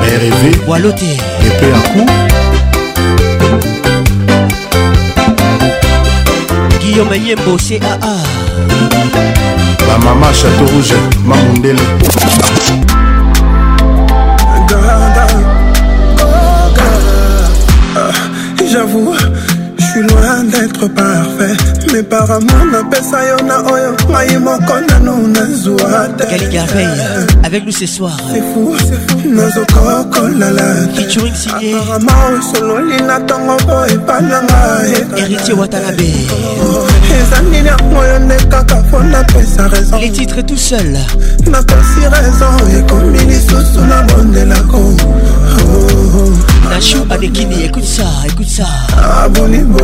mereve walo te à guillaume Aa château rouge J'avoue, je suis loin d'être parfait Mais par amour, napesa ça na oyo ngai Galigarey avec nous ce soir C'est fou, c'est fou nazokokolala featuring signé apparemment osololi natongo po epananga héritier watanabe eza nini yango yo nde kaka po napesa raison les titres tout seul napesi raison ekomi lisusu nabondelako Nachou Adekini, écoute ça, écoute ça. Abonnez-vous. Ah,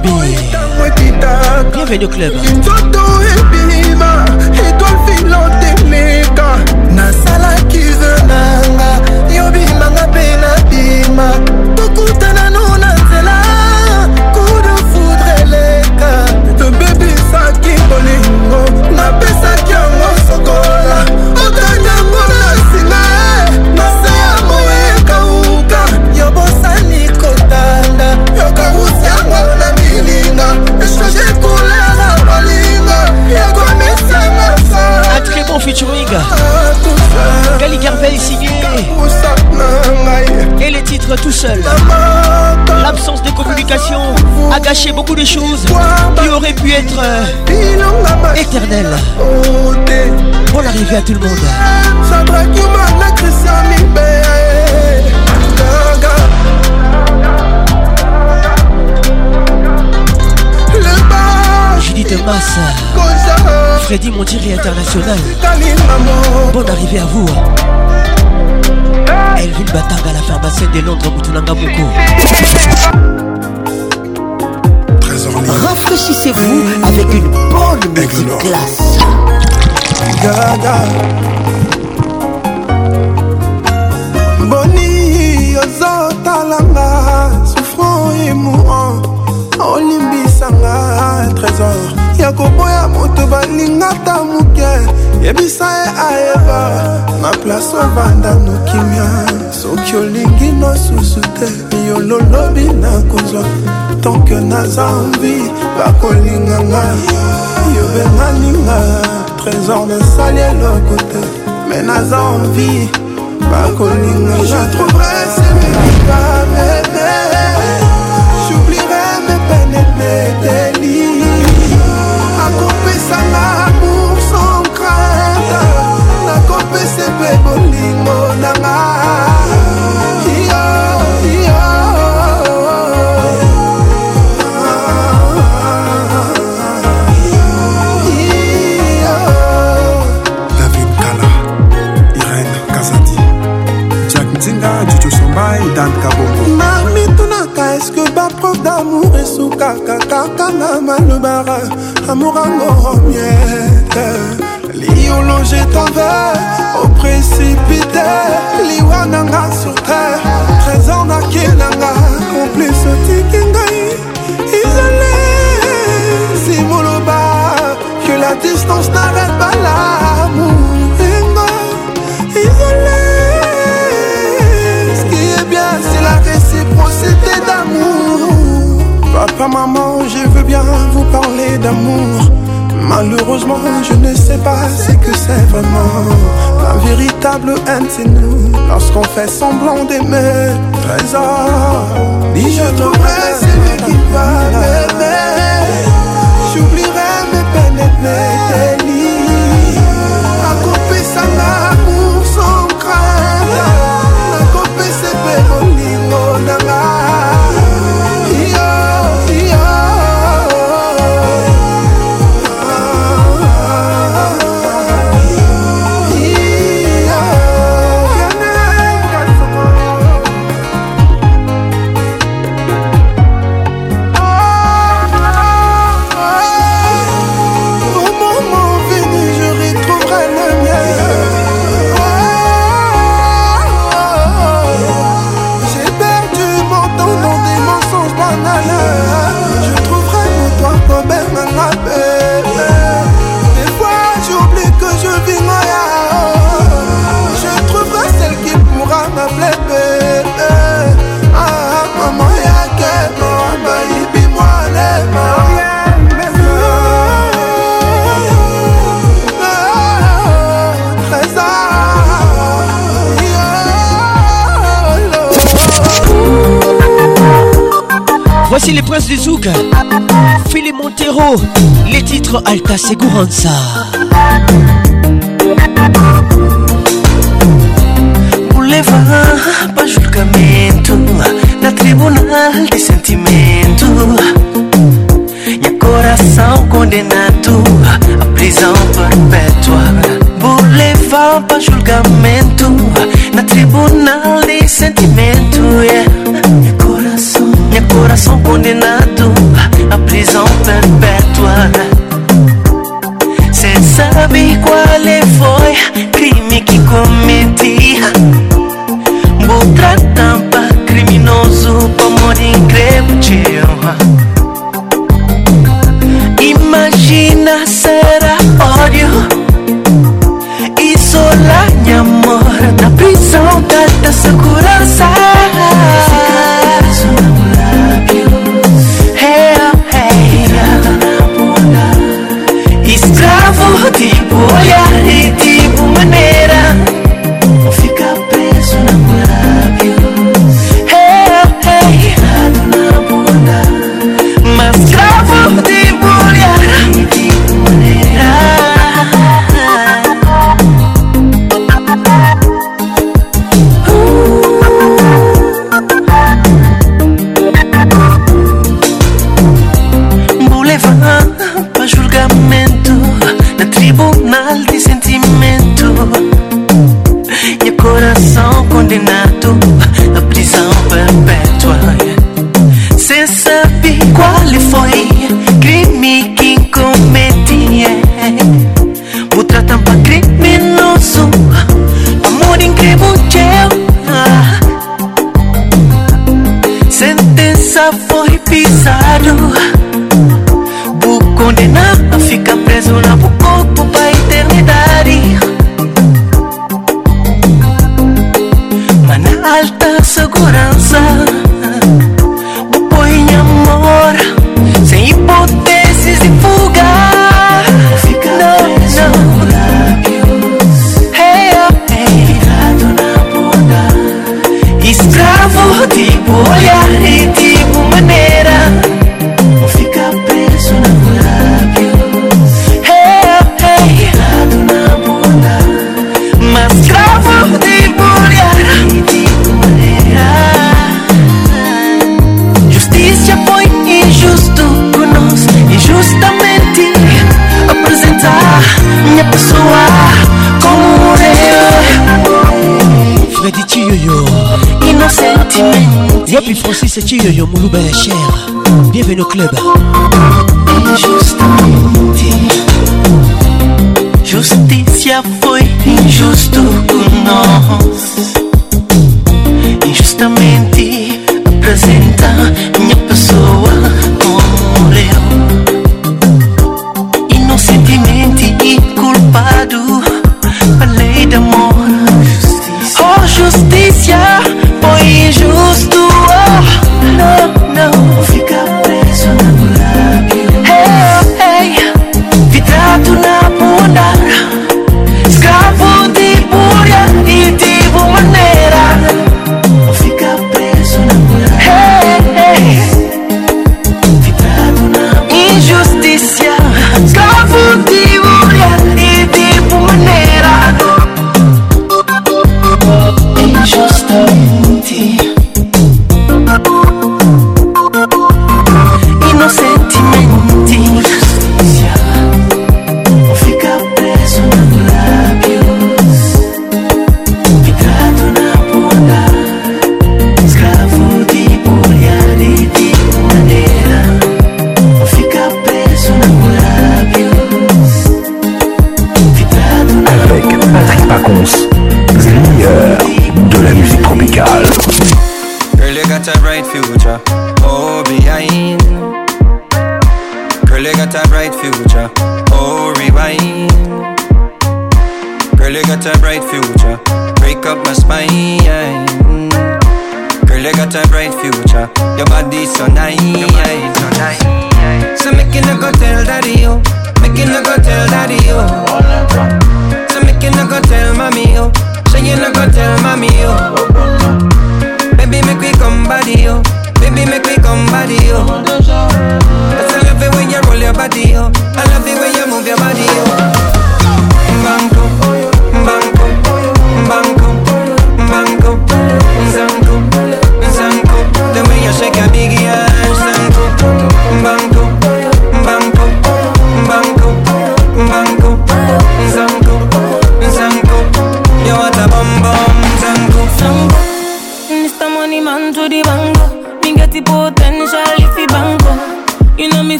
Kumbi Bienvenue au club Toto featuring Gali Carvel signé Et les titres tout seul L'absence de communication a gâché beaucoup de choses qui auraient pu être euh, éternelles pour l'arrivée à tout le monde Judith Massa Freddy Montieri International Bonne arrivée à vous Elvin Batanga, la pharmacienne de Londres, Moutounanga Moko Rafraîchissez-vous avec une bonne musique classe Gaga Boni, ozotalanga Souffrant et mourant Olimbisanga, trésor ya koboya moto balingata moke yebisa ye ayeba na place ovanda nokimia soki olingi nosusu te yo lolobi nakozwa tanke naza envi bakolinganga yo benganinga trésor nasali eloko te me naza envi bakolinganga trouverai semekika bebe j'oublierai mes peines et mes bar amour ango miel liolo je t'en vais au précipité liwa nanga sur terre trésor naki nanga complice otiki ngai isolé si moloba que la distance n'arrête pas l'amour engo isolé ce qui est bien c'est la réciprocité d'amour papa maman je veux bien vous parler d'amour. Malheureusement, je ne sais pas ce que c'est vraiment. La véritable haine, c'est nous. Lorsqu'on fait semblant d'aimer, trésor. Dis, je trouverai celui qui va m'aimer. maître Alta Seguranza. Leva para julgamento na tribunal de sentimento. E coração condenado à prisão perpétua. Vou levar para julgamento. parti yo muluba ya chere future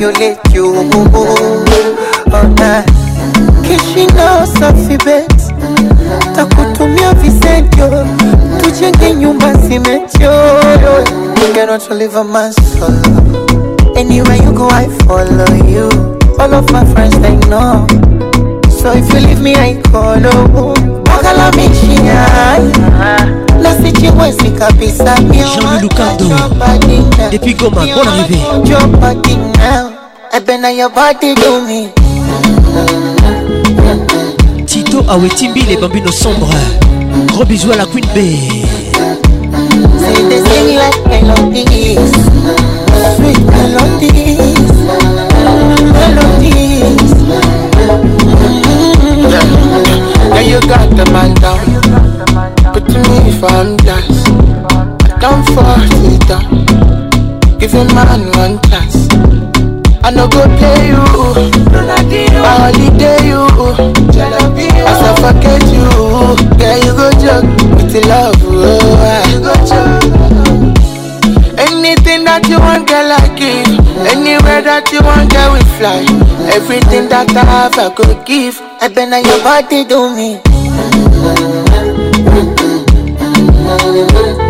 emulate you. Oh, nah. Kishingo safi bet, takutumia visentyo, tujenge nyumba simetyo. You cannot live a man's solo. Anywhere you go, I follow you. All of my friends they know. So if you leave me, I call oh. Wakalamishinya, nasichimwesi kabisa. Jean-Louis Lucado, depuis Goma, bonne arrivée. Tito a body to me Tito les bambinos sombres Gros bisous à la Queen B Say this thing like melodies Sweet melodies Melodies Now you got the man down Put me if dance I don't for Tito Give a man one I no go play you. My holiday you. I suffocate you. Yeah, you go joke with the love. Oh, ah. Anything that you want, girl, I give. Anywhere that you want, girl, we fly. Everything that I have, I could give. I bet now your body do me.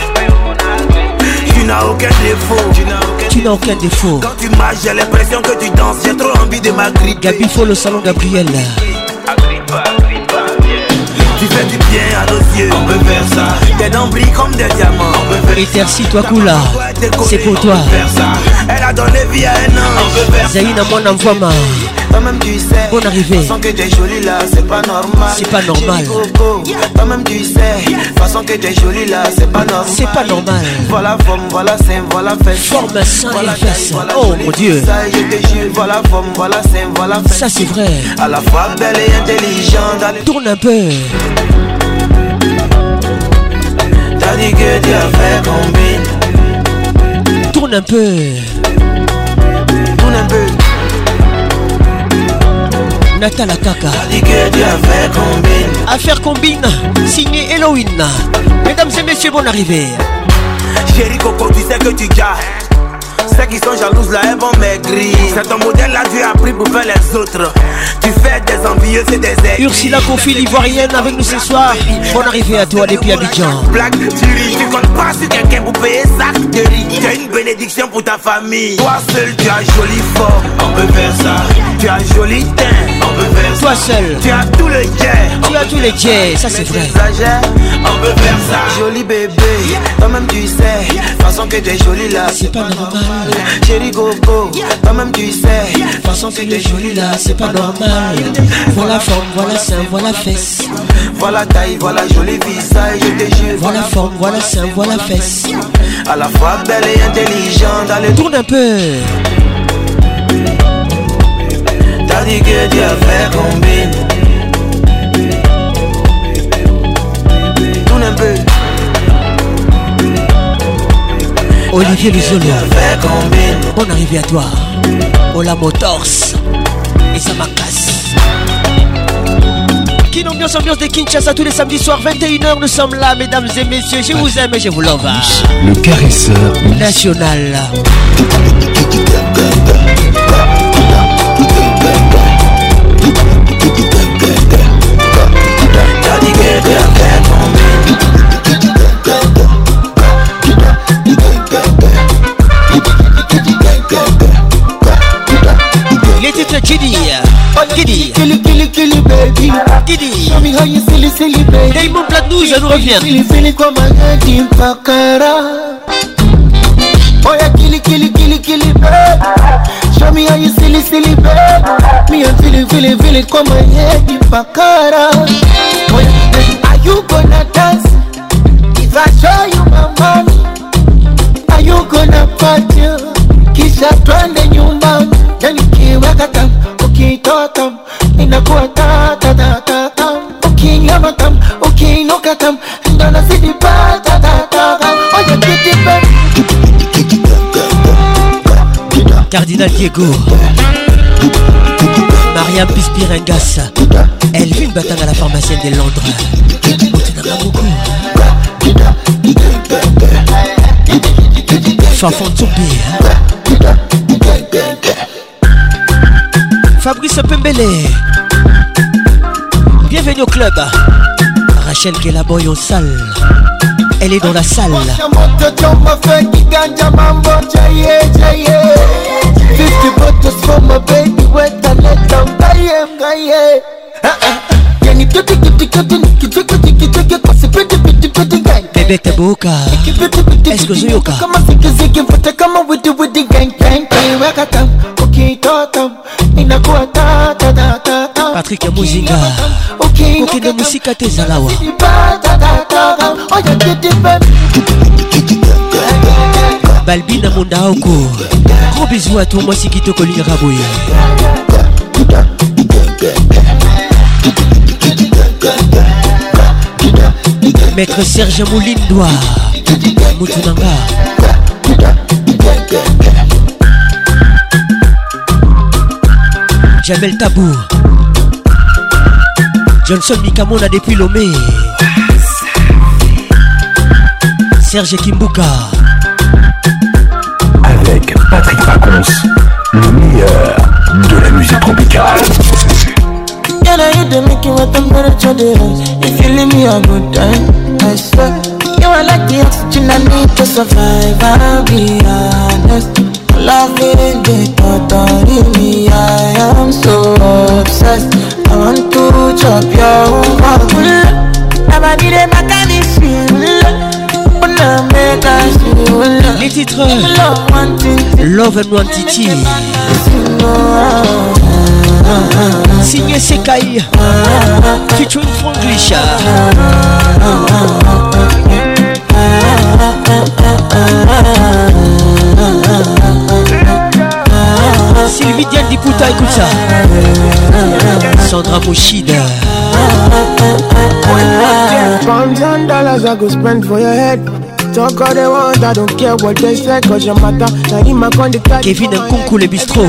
tu n'as aucun défaut. Tu n'as aucun défaut. Quand tu marches, j'ai l'impression que tu danses. J'ai trop envie de m'agripper. Gabi faut le salon Gabriel. Tu fais du bien à nos yeux, on peut faire ça. Tes dents brillent comme des diamants, on toi Koula, c'est pour toi. Elle a donné vie à un homme. on mon envoie toi-même tu sais. Bonne arrivée. Façon que tu es jolie là, c'est pas normal. C'est pas normal. Toi-même tu sais. Façon que tu es jolie là, c'est pas normal. C'est pas normal. Voilà forme, voilà sein, voilà fesse. Forme, sein voilà et fesse. Voilà oh mon Dieu. Ça, je te jure, voilà forme, voilà sein, voilà fesse. Ça c'est vrai. À la fois belle et intelligente. Tourne un peu. T'as dit que tu as fait combien? Tourne un peu. natala kaka affaire combine signé Elohim mesdames et messieurs bon arrivée chérie coco tu sais que tu gars C'est qui sont jalouses là, elles vont maigrir. C'est ton modèle là, tu as pris pour faire les autres. Tu fais des envieux, c'est des aigris. Ursula confie l'ivoirienne, avec nous ce soir. On arrive à toi depuis Abidjan. Blague, tu ris, tu comptes pas sur quelqu'un pour payer ça. Tu une bénédiction pour ta famille. Toi seul, tu as joli fort, on peut faire ça. Tu as joli teint, on peut faire ça. Toi seul, tu as tout le jet. Tu as tout le jet, ça c'est vrai. On peut faire ça. Joli bébé, toi-même tu sais. Façon que t'es joli là, c'est pas normal. Chérie go go, même tu sais façon tu es jolie là, c'est pas normal Voilà forme, voilà ça voilà fesse Voilà taille, voilà jolie visage, je te jure Voilà forme, voilà ça voilà fesse À la fois belle et intelligente Allez, tourne un peu T'as dit que tu a fait combien? Olivier on on arrive à toi. Ola Motors, et ça casse. Kin ambiance, ambiance de Kinshasa tous les samedis soirs, 21h. Nous sommes là, mesdames et messieurs. Je vous aime et je vous love. Le caresseur national. Mr. Giddy, oh Giddy, Giddy, Giddy, Giddy, baby, Giddy, show me how you silly, silly, baby. Diamond Plat 12 nous revient. Silly, silly, kwa magadi mpakara. Oh yeah, Giddy, Giddy, Giddy, Giddy, baby, show me how you silly, silly, baby. Me I'm feeling, feeling, feeling kwa magadi mpakara. Oh yeah, baby, are you gonna dance? If I show you my money, are you gonna party? Kisha twende nyumbani. inakuwa tatatatam ukiinama tam ukiinuka tam ndo nazidi patatatatam oja kitipe Cardinal Diego Mariam vit Elvin Batang à la pharmacienne des Londres Fafon Tsoupé hein. Fabrice Pembele Bienvenue au club. Rachel qui est boy au salle. Elle est dans la salle. Bébé Est-ce que patrick ya mozinga okende mosika te ezala wa balbi na mondaoko gros bizu ato mwasi kitoko lingaka boye maître serge molindwa mutu nanga jamel tabou Johnson Mikamona depuis Lomé. Serge Kimbuka. Avec Patrick Pacons, le meilleur de la musique tropicale. Can I hit the make you a temperature day If you leave me a good time, I swear You are like the oxygen I need to survive, I'll be honest Loving the thought of me, I am so obsessed les titres Love and Wantity Signé Sekai Featuring Franklisha Sylvie écoute ça Sandra Moshida. Pounds and dollars I go spend for your head. Talk all the ones I don't care what they say, cause your matter. Now in my conduct, Kevin Nkunku le bistrot.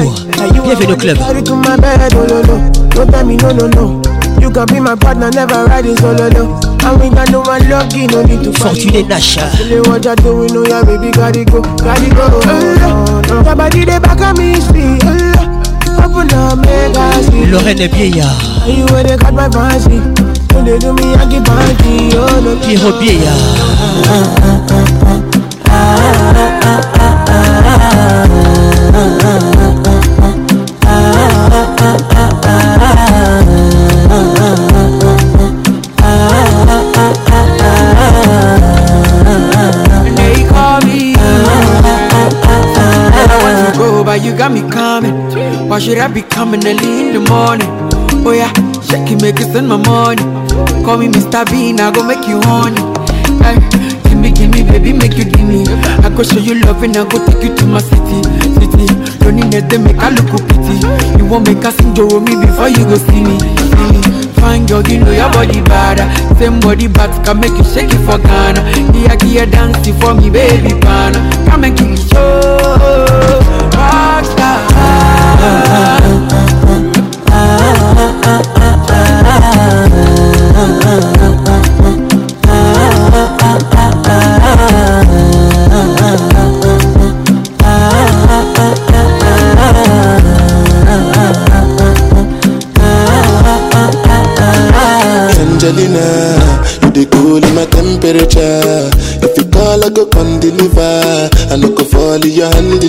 Bienvenue au club. To my bed, oh, no, no. Don't tell me no, no, no. You can be my partner, never riding solo, oh, no. And we got no one lucky, no need to Fortune Nasha. Really what you're doing, no, oh, yeah, baby, gotta go, gotta go. Oh, no. Your body, they back at me, see. Oh, no. Lorraine Bieya Pierrot Bieya ah, ah, ah, Why should I be coming early in the morning? Oh yeah, shake it, make you send my money. Call me Mr. Bean, I go make you honey. Hey, gimme, gimme, baby, make you gimme. I go show you love and I go take you to my city, city. Don't need that, they make I look pretty. You won't make us sing me before you go see me, see me fine girl, you know your body bad. Same body bad can make you shake it for Ghana. Here, here, dancing for me, baby pana. Come and kick me, show. Rockstar oh.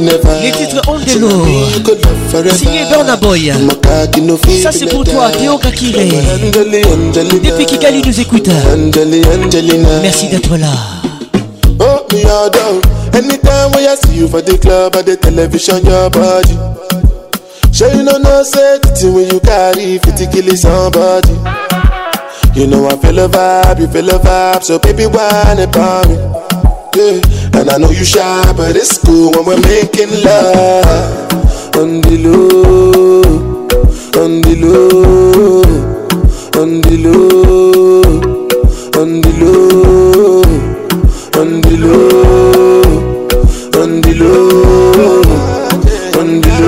Les titres On de l'eau, Signé Ça c'est pour toi Théo Kakire Depuis nous écoute Merci d'être là Oh I see you for the club the television your when you somebody You know I feel a vibe, you feel a vibe So baby why me good. And I know you shy, but it's cool when we're making love. On the low, on the low, on the low, on the low, on the low, on the low, on the low,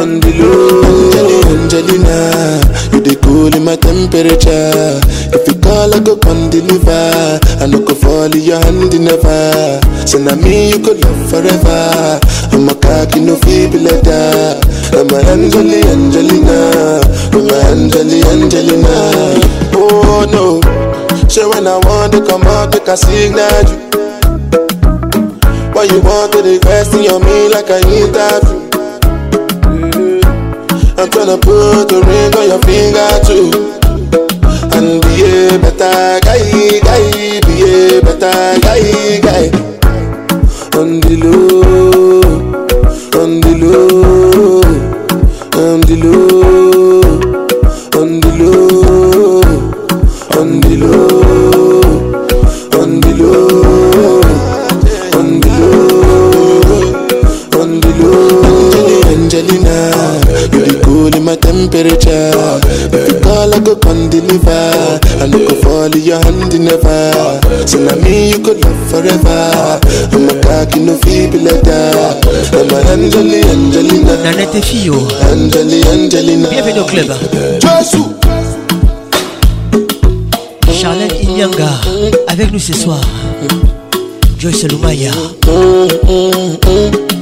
on the low. Angelina, Angelina, you the cool in my temperature. go come deliver. I no go fall in your hand never. So now me you go love forever. I'm a cocky no feeble letter. I'm a Angeli Angelina. I'm a Angeli Angelina. Oh no. Sure when I want to come out, they can signal you. Why you want to question on me like I interview? I'm tryna put a ring on your finger too. man be a better guy, guy, be a better guy, guy. On the low, on the low, on the low, on the low, on the low, on the low, on the low, on the low. Angelina, Angelina, you the cool in my temperature. go come deliver. I no go fall in your hand never. So now me you could love forever. I'm a cocky no feeble letter. I'm a Angeli Angelina. Nanette Fio. Angeli Angelina. Bienvenue au club. Josu. Charlotte Inyanga avec nous ce soir. Joyce Lumaya. Mm, mm, mm. mm.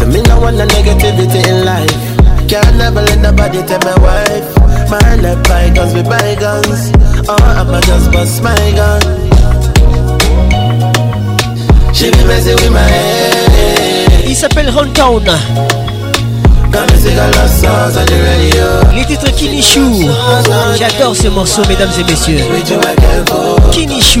So me no want no negativity in life. Can't never let nobody tell my wife. My let bygones be bygones. Oh, I'ma just bust my gun. She be messing with my head. Il s'appelle Runtown. Les titres Kinishu J'adore ce morceau mesdames et messieurs Kinishu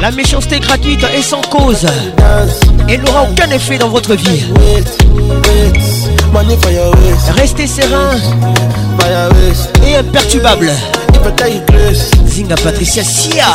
La méchanceté gratuite est sans cause. Et n'aura aucun effet dans votre vie. Restez serein et imperturbable. Zinga Patricia Sia.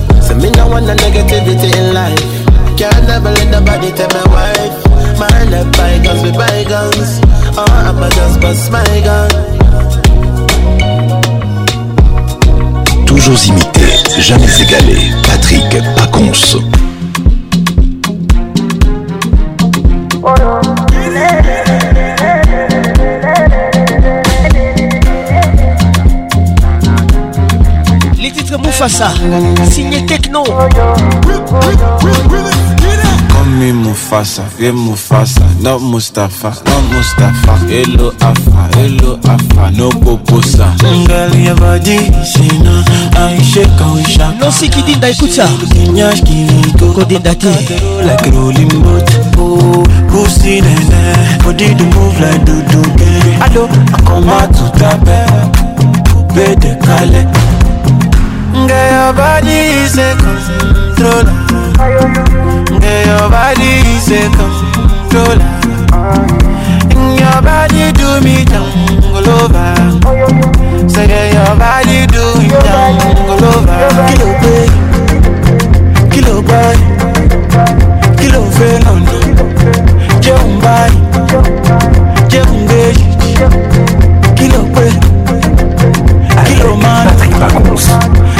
So me no want the negativity in life. Can't never let nobody tell my wife. My love bygones with bygones. Oh, I'ma just bust my gun. Toujours imité, jamais égalé. Patrick Pacons. Mufasa, signé Techno. Call me Mufasa, yeah Mufasa, not Mustafa, not Mustafa. Hello Afa, hello Afa, no Poposa. Ngali ya badi, sina, aishe kawisha. Non si kidinda, écoute ça. Kinyash kiliko, kodinda te. Like rolling boat, oh, pussy nene. Body do move like do do gay. Allo, I come out to tap it. Bede kale. Girl, your body is a controller. Girl, your body is a controller. And your body do me down all over. So girl, your body do me down all over. Kilo boy, kilo boy, kilo felon. Jẹun báyìí, jẹun gbèjì, kí ló pé, kí ló máa ń.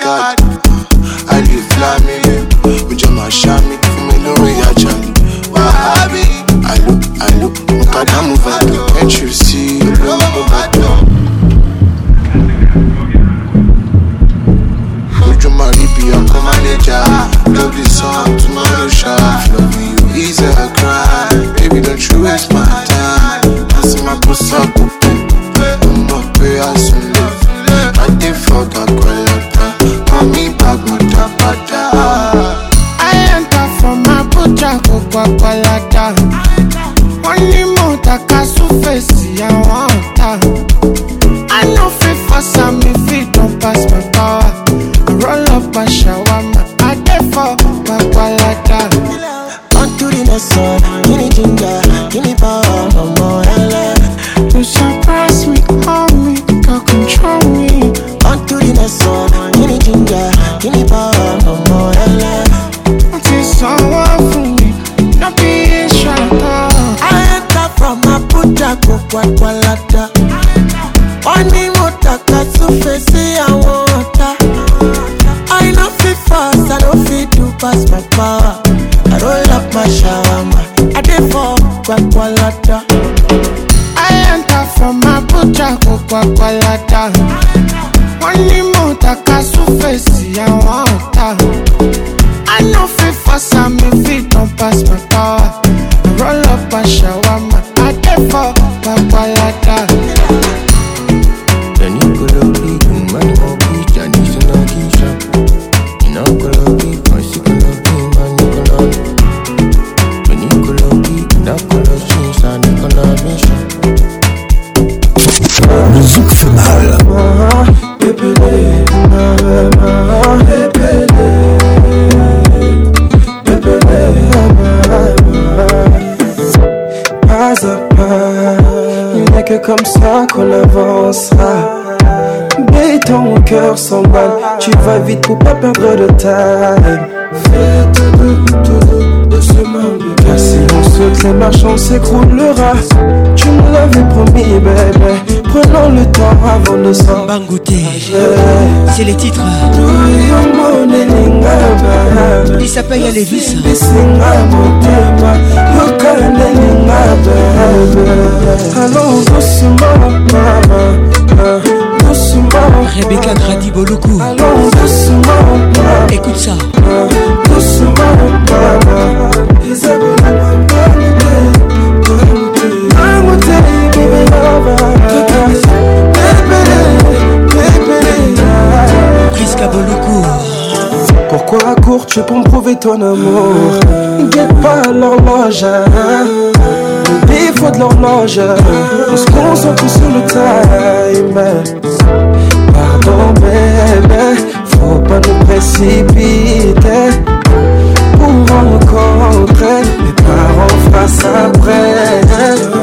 God. fo papalata qu'on avancera. Béton, mon cœur s'emballe. Tu vas vite pour pas perdre de time. Faites de, de, de ce monde. Car si on saute, les marchands s'écroulera. Tu me l'avais promis, bébé. Prenons le temps avant de s'en Bangouté C'est les titres Il s'appelle Yalevis Allons doucement maman Doucement Rebecca Grady Boloku Allons doucement Écoute ça Doucement maman Isabella la pour me prouver ton amour. Guette pas l'horloge. Il fois de l'horloge, on se concentre sur le time. Pardon, bébé, faut pas nous précipiter. Pour rencontrer mes parents face après.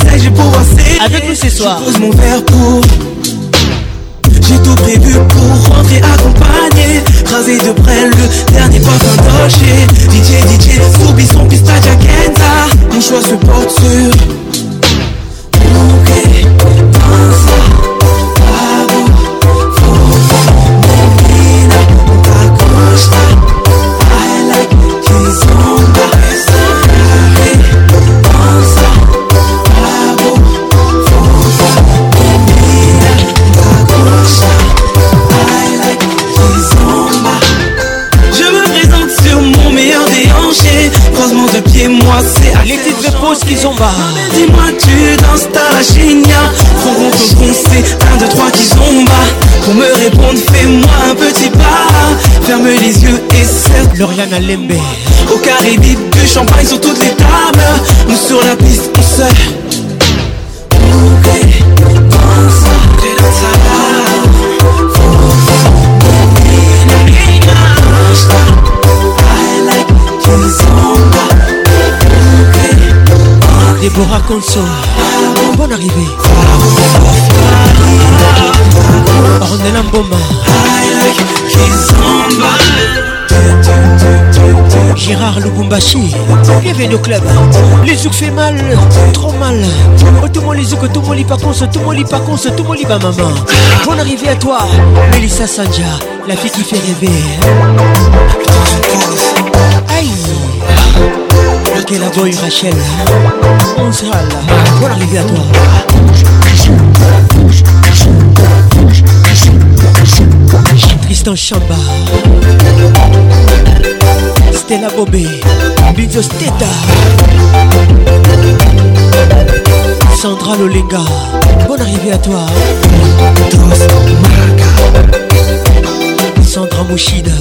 J'essaie de pouvoir Avec nous ce soir. Je pose mon verre pour na lembe Au Caribe, du champagne sur toutes les tables Nous sur la piste, on seul Mouge, danse, Déborah Conso, bonne arrivée. Gérard Lubumbashi, bienvenue au club. Les zouk fait mal, trop mal. Oh, tout mon les zouk, tout mon pas conce, tout mon pas conce, tout mon pas maman. Bon arrivé à toi, Melissa Sanja, la fille qui fait rêver. Aïe, Quel la boy Rachel. On sera là, bonne arrivée à toi. Tristan Chamba. stela bobe bidio steta sandra lolenga bonne arrivée à toi Dos Marga. sandra mouchida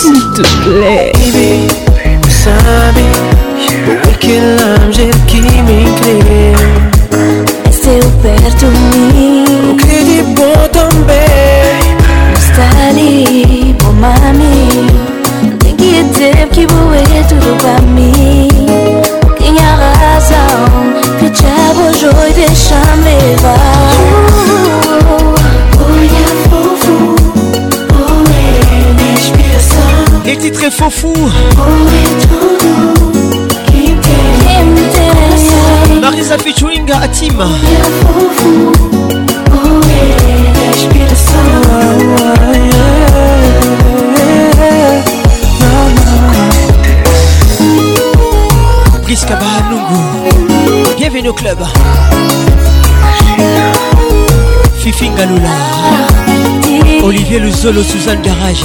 s'il te plaît Baby, sabe O que lá já que me crer teu perto mi O che di buon Non sta lì, oh mami Non tem que ter que voer tudo pra mim Tinha razão Que diabo hoje deixa me levar Olha fofo Oh, é inspiração Et titre fofo Oh, é tudo Marisa featuring Atima. Prisca Bahanungu, bienvenue au club. Fifi Lula Olivier Luzolo, Suzanne Garage.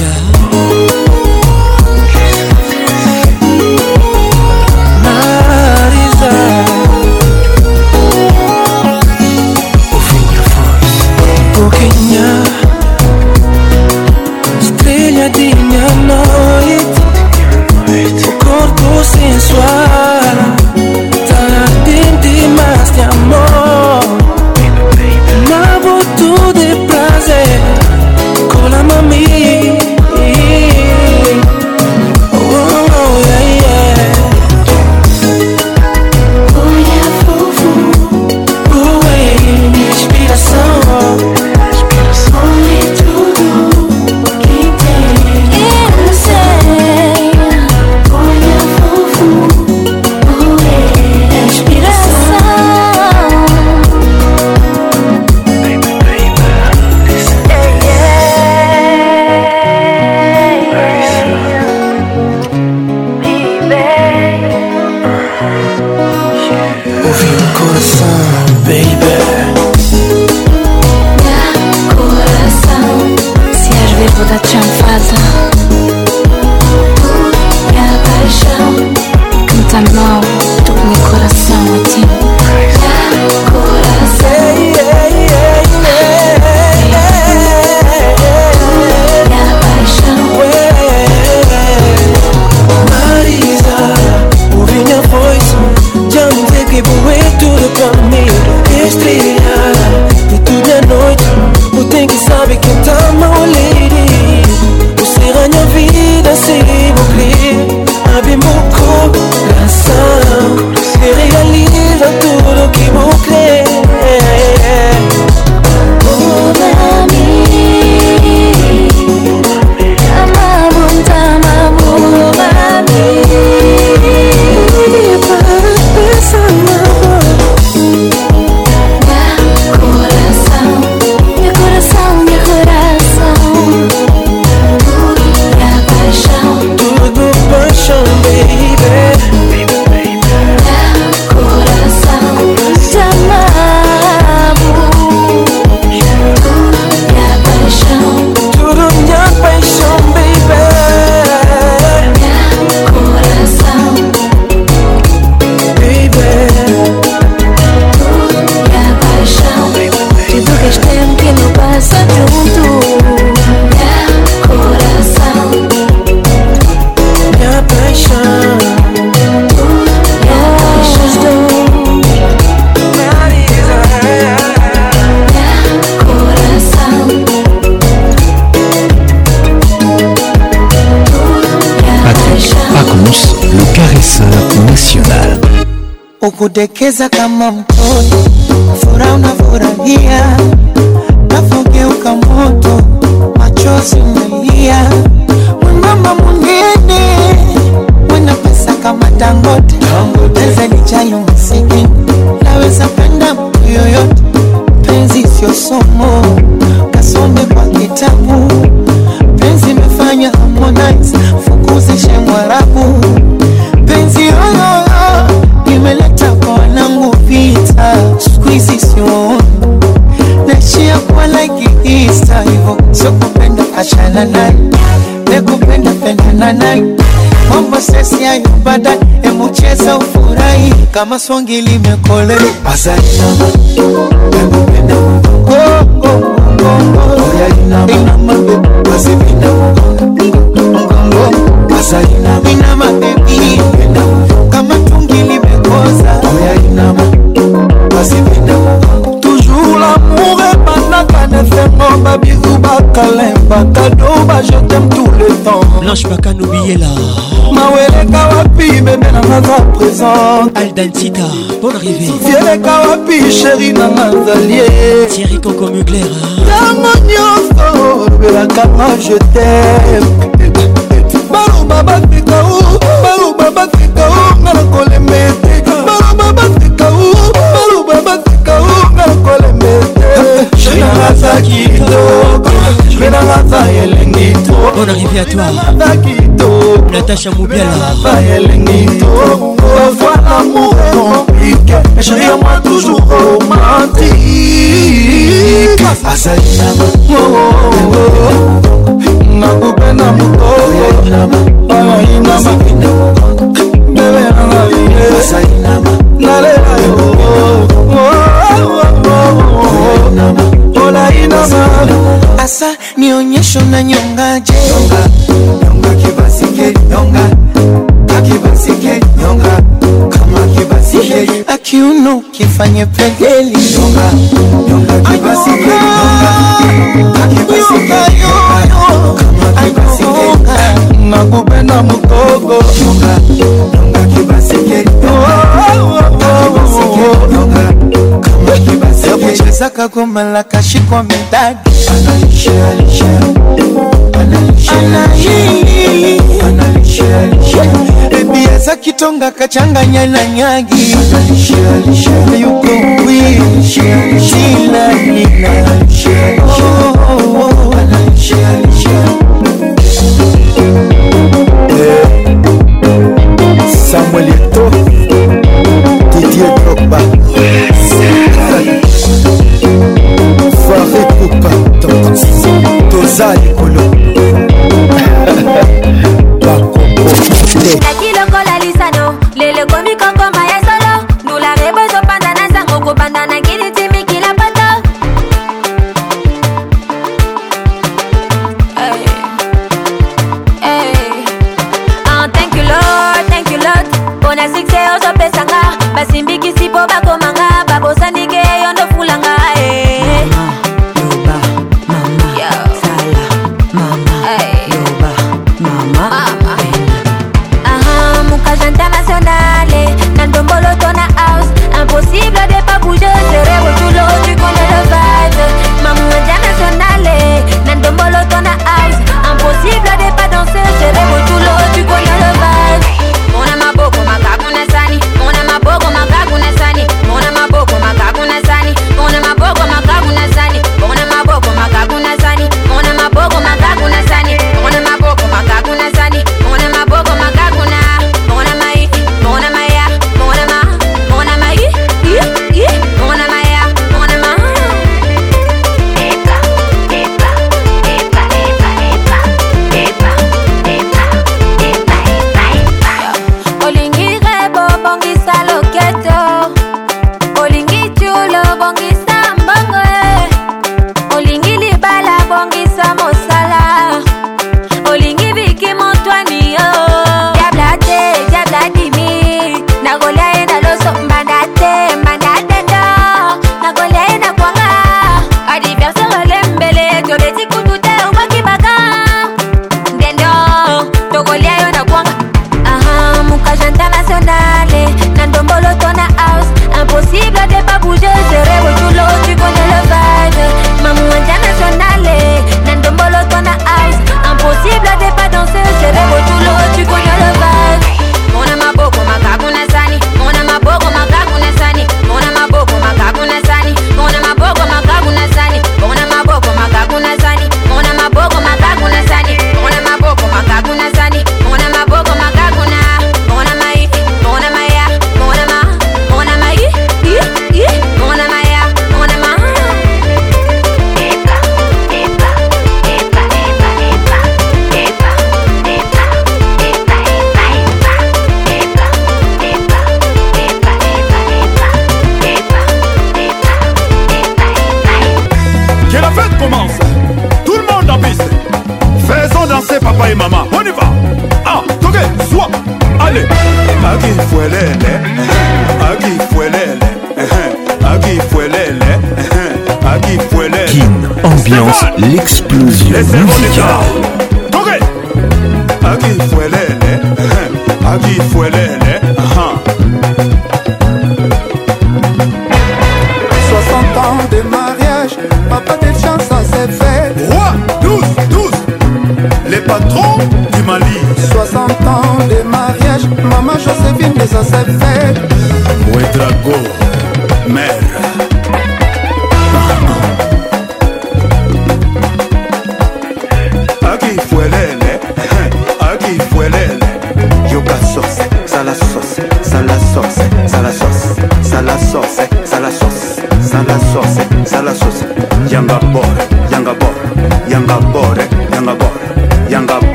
ukudekeza kama mtoto, furaha unafurahia kama songi limekole inama bebi kama tungi limekoza toujours lamour epanaka nefengo babiru bakalemba kado bajetem tout le temps blanche bakanobiela maweleka bebe nanga za présente aldantita bon arrivé vieleka wapi sheri nanga zalie tieri koko mugler ntango nyonso olobelaka ma je tem baloba baseka o baloba baseka o nga na kolemba ete baloba baseka o baloba baseka o nga na kolemba ete sheri nanga zaki kaka elengi to on arrive à toi Natacha Moubiala elengi to parfois l'amour compliqué chérie moi toujours romantique azali na nakupe na moto balaina makinda bebe na ngai tuna nyonga je nyonga nyonga kibasike nyonga kakibasike nyonga kama kibasike akiuno kifanye pendeli nyonga nyonga kibasike nyonga kakibasike nyonga kama kibasike nakupenda mugogo nyonga Malaka Baby kitonga kachanganya na nyagi Yuko Oh, oh, oh musica qui akifuelele akifuelele aha. 60 ans de mariage papa de chance ça s'est fait 3, 12, 12 les patrons du Mali 60 ans de mariage maman Josephine les a s'est fait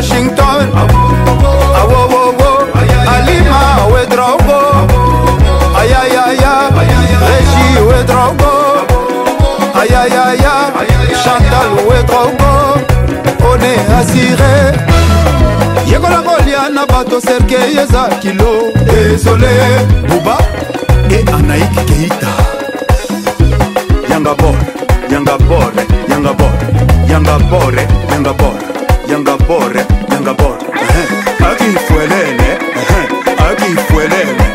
Washington Awowowo Alima we drogo Ayayaya Régi we drogo Ayayaya Chantal we drogo One asiré yekola kolia na bato serke eza kilo desole buba e anaiki keita yanga bore yanga bore yanga bore yanga bore yanga bore nyanga bore bore akifuelele akifuelele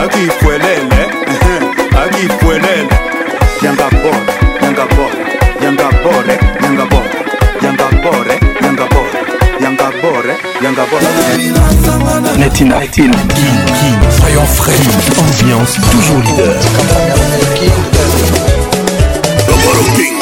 akifuelele akifuelele bore bore King King soyons frais ambiance toujours leader King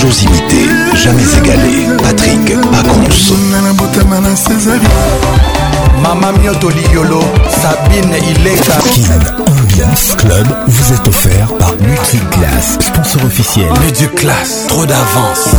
toujours imité, jamais égalé. Patrick pas Mama Mioto Liolo, Sabine Ambiance Club vous est offert par Multiclass, sponsor officiel. classe, trop d'avance.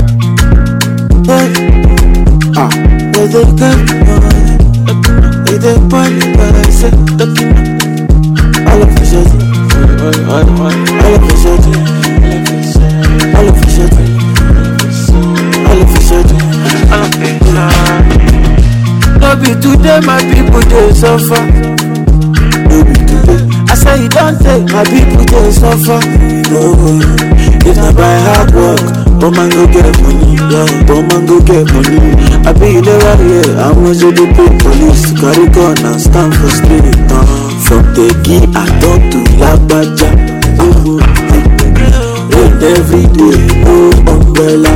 be today my people dey suffer no be today i say e don tey my people dey suffer no if na by hard work poor man go get money yeah poor man go get money i be you dey worry yeah how much you dey pay police carry gun and stand for street uh. from tegi ato to lagbaja oh, uh-huh. oh, oh. rain every day no oh, umbrella.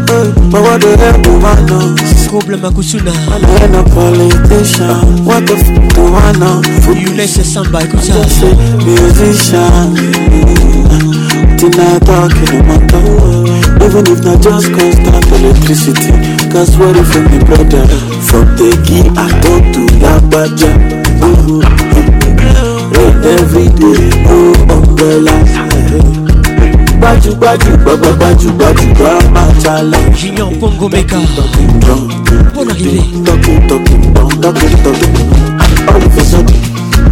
Power the help humanos Trouble Makusuna I'm a politician What the f*** do I know Yunese Samba, écoute ça Just a musician Tina talk in a matter Even if not just constant electricity Cause what if I'm the brother From the key I talk to Labaja Rain uh-huh. every day, no umbrella gbajúgbajú gbajúgbajú grandma challenge. yíyan pongo mẹ́ka bọ́nà líle. tọ́kì tọ́kì bọ́n tọ́kì tọ́kì olùfẹ́ sọ́dún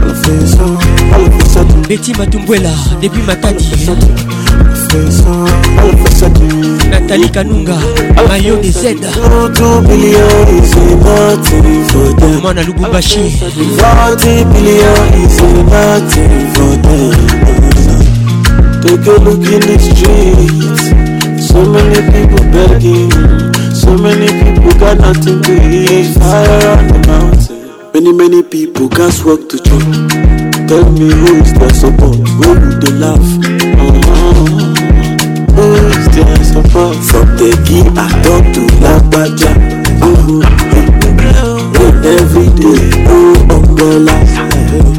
olùfẹ́ sọ́dún olùfẹ́ sọ́dún. betty matumbuela depuis matadi. Nathalie Kanunga, Mayo de Z. Mwana Lubumbashi. 40 billion is a nothing for them. Take a look in the streets. So many people begging. So many people got nothing to eat. Fire on the mountain. Many, many people can't walk to church. Tell me who is their support? Where do they laugh? Mm-hmm. Who is their support? From the key I talk to Labaja. Mm-hmm. Every day, oh umbrella. Oh,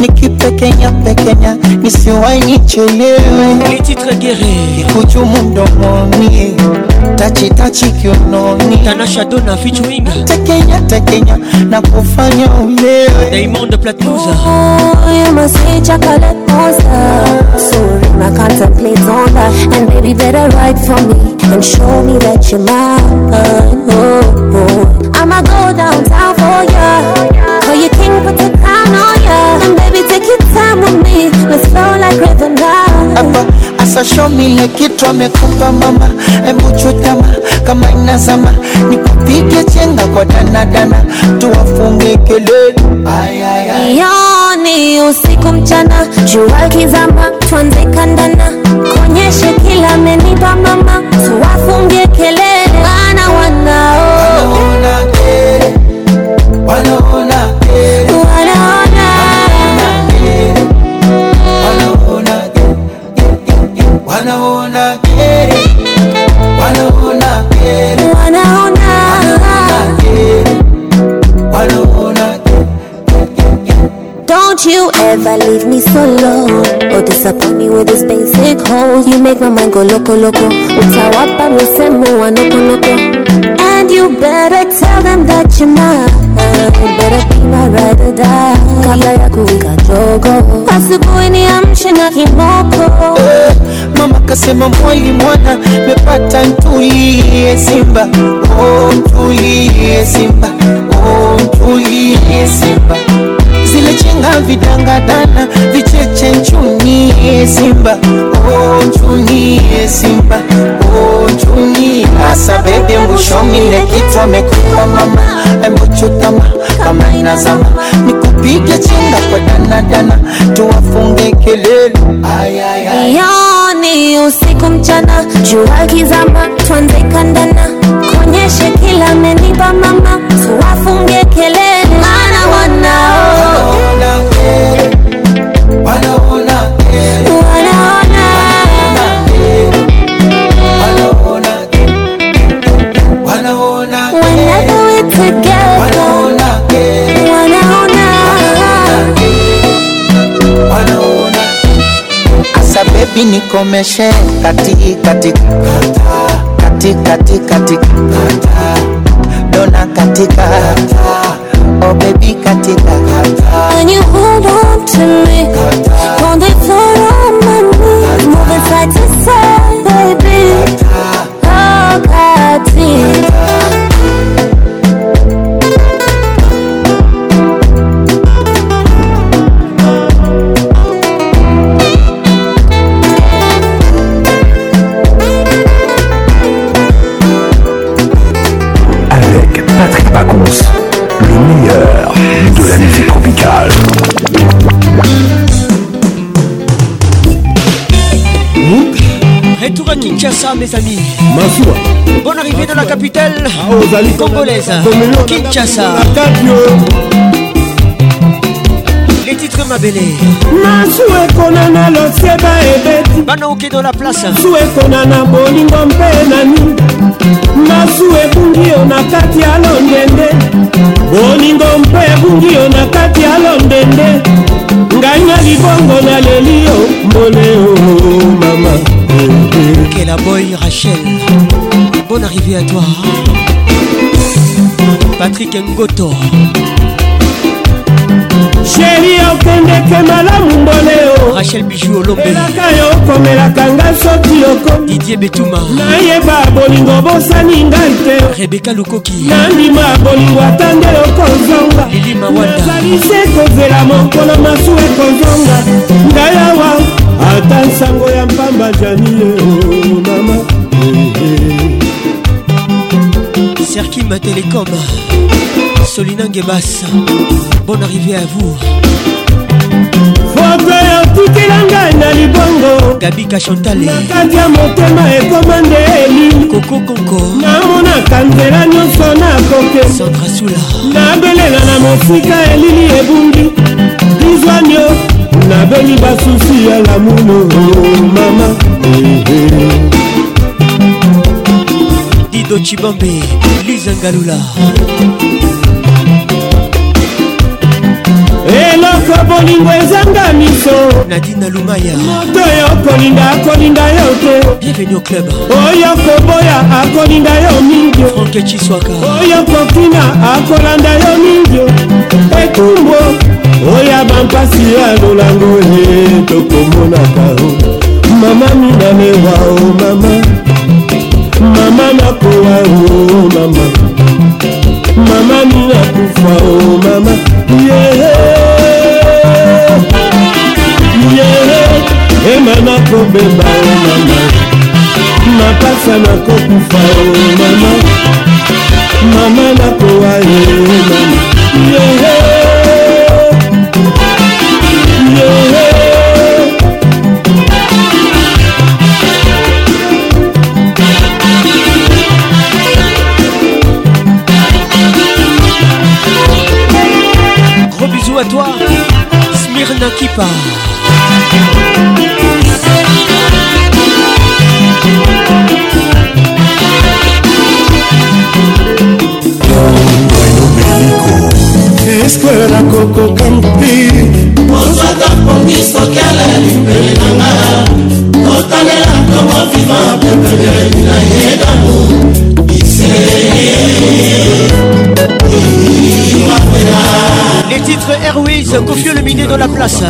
nikipekenya pekenya nisiwai nichelewe ikuju mundomoni tachitachi kiunoni tanashadona fichuinga tekenya tekenya na kufanya ulewe Diamond Platnumz oh, you must say chocolate monster sorry my contemplate on that and baby better write for me and show me that you're mine oh, oh. oh. I'ma go downtown for ya call you king but down on ya. And baby, take your time with me. Let's flow like asa show me kitu amekupa mama, hebu chutama kama inazama, nikupige chenga kwa danadana, tuwafunge kelele. Yoni usiku mchana, jua kizama, tuanze kandana, konyeshe kila mama, tuwafunge kelele. Don't you ever leave me solo Or oh, disappoint me with this basic hole You make my mind go loco loco Utawa pa misemo wa noko noko And you better tell them that you're mine Better be my ride or die Kabla ya kuwika jogo Asubuhi niamshe na kimoko Mama kasema mwali mwana Mepata ntulie simba Oh ntulie simba mpuyisimba zilechenga vidangadana vicheche nchuniye simba o nchuniye simba o nchuniye asa bebe mbushomile kitwa mekuwa mama embechutama kama inazama nikupige chenga kwa danadana tuwafunge kelele ayayayoni usiku mchana jua kizama twanze kandana nionyeshe kila meniba mama, siwafunge kelele, maana wanao wanaona Asa baby nikomeshe katikati kata tika tika dona katika kata oh, katika you hold on to me kata quand they on my knees moving side to side ça mes amis Massoua Bonne arrivée dans la capitale ah, congolaise Kinshasa Les titres mabele Masou ekonana loseba ebeti Bana oke dans la place Masou ekonana bolingo mpe nani Masou ebungi yo na kati ya londende Bolingo mpe ebungi yo na kati ya londende Ngai na libongo naleli yo mbone o mama la boy Rachel. Bonne arrivée à toi. Patrick Ngoto. sheri okendeke malamu mbone o rachel bijou olobelaka yo okomelaka ngai soki okomi didie betuma nayeba bolingo bosani ngai te rebeka lukoki nandima bolingo ata nde okozonga lilimawandazalisi ekozela mokolo masu ekozonga ngai awa ata nsango ya mpamba janie mama Serki ma télécom Solina Ngebas Bonne arrivée à vous foto yotikila ngai na libongo gabika chantale nakati ya motema ekoma nde eli kokokoko namonaka nzela nyonso nakoke santrasula nabelela na mosika elili ebungi izwanio nabeli basusi ya lamuno mama chibambe liza ngalula eloko bolingo ezanga miso nadina lumaya moto oyo kolinga akolinga yo te bienvenu au club oyo koboya akolinga yo mingi franke chiswaka oyo kokina akolanda yo mingi etumbo oya bampasi ya lolango ye eh, tokomonaka o mama minalewa o oh, mama nakowa o oh, mama mama nina kufa o oh, mama yehe yehe ema nakobeba o oh, mama mapasa nakokufa o mama mama nakowa e eh, mama yehe pas. Escuela coco maître Airways, confieux le minet dans la place.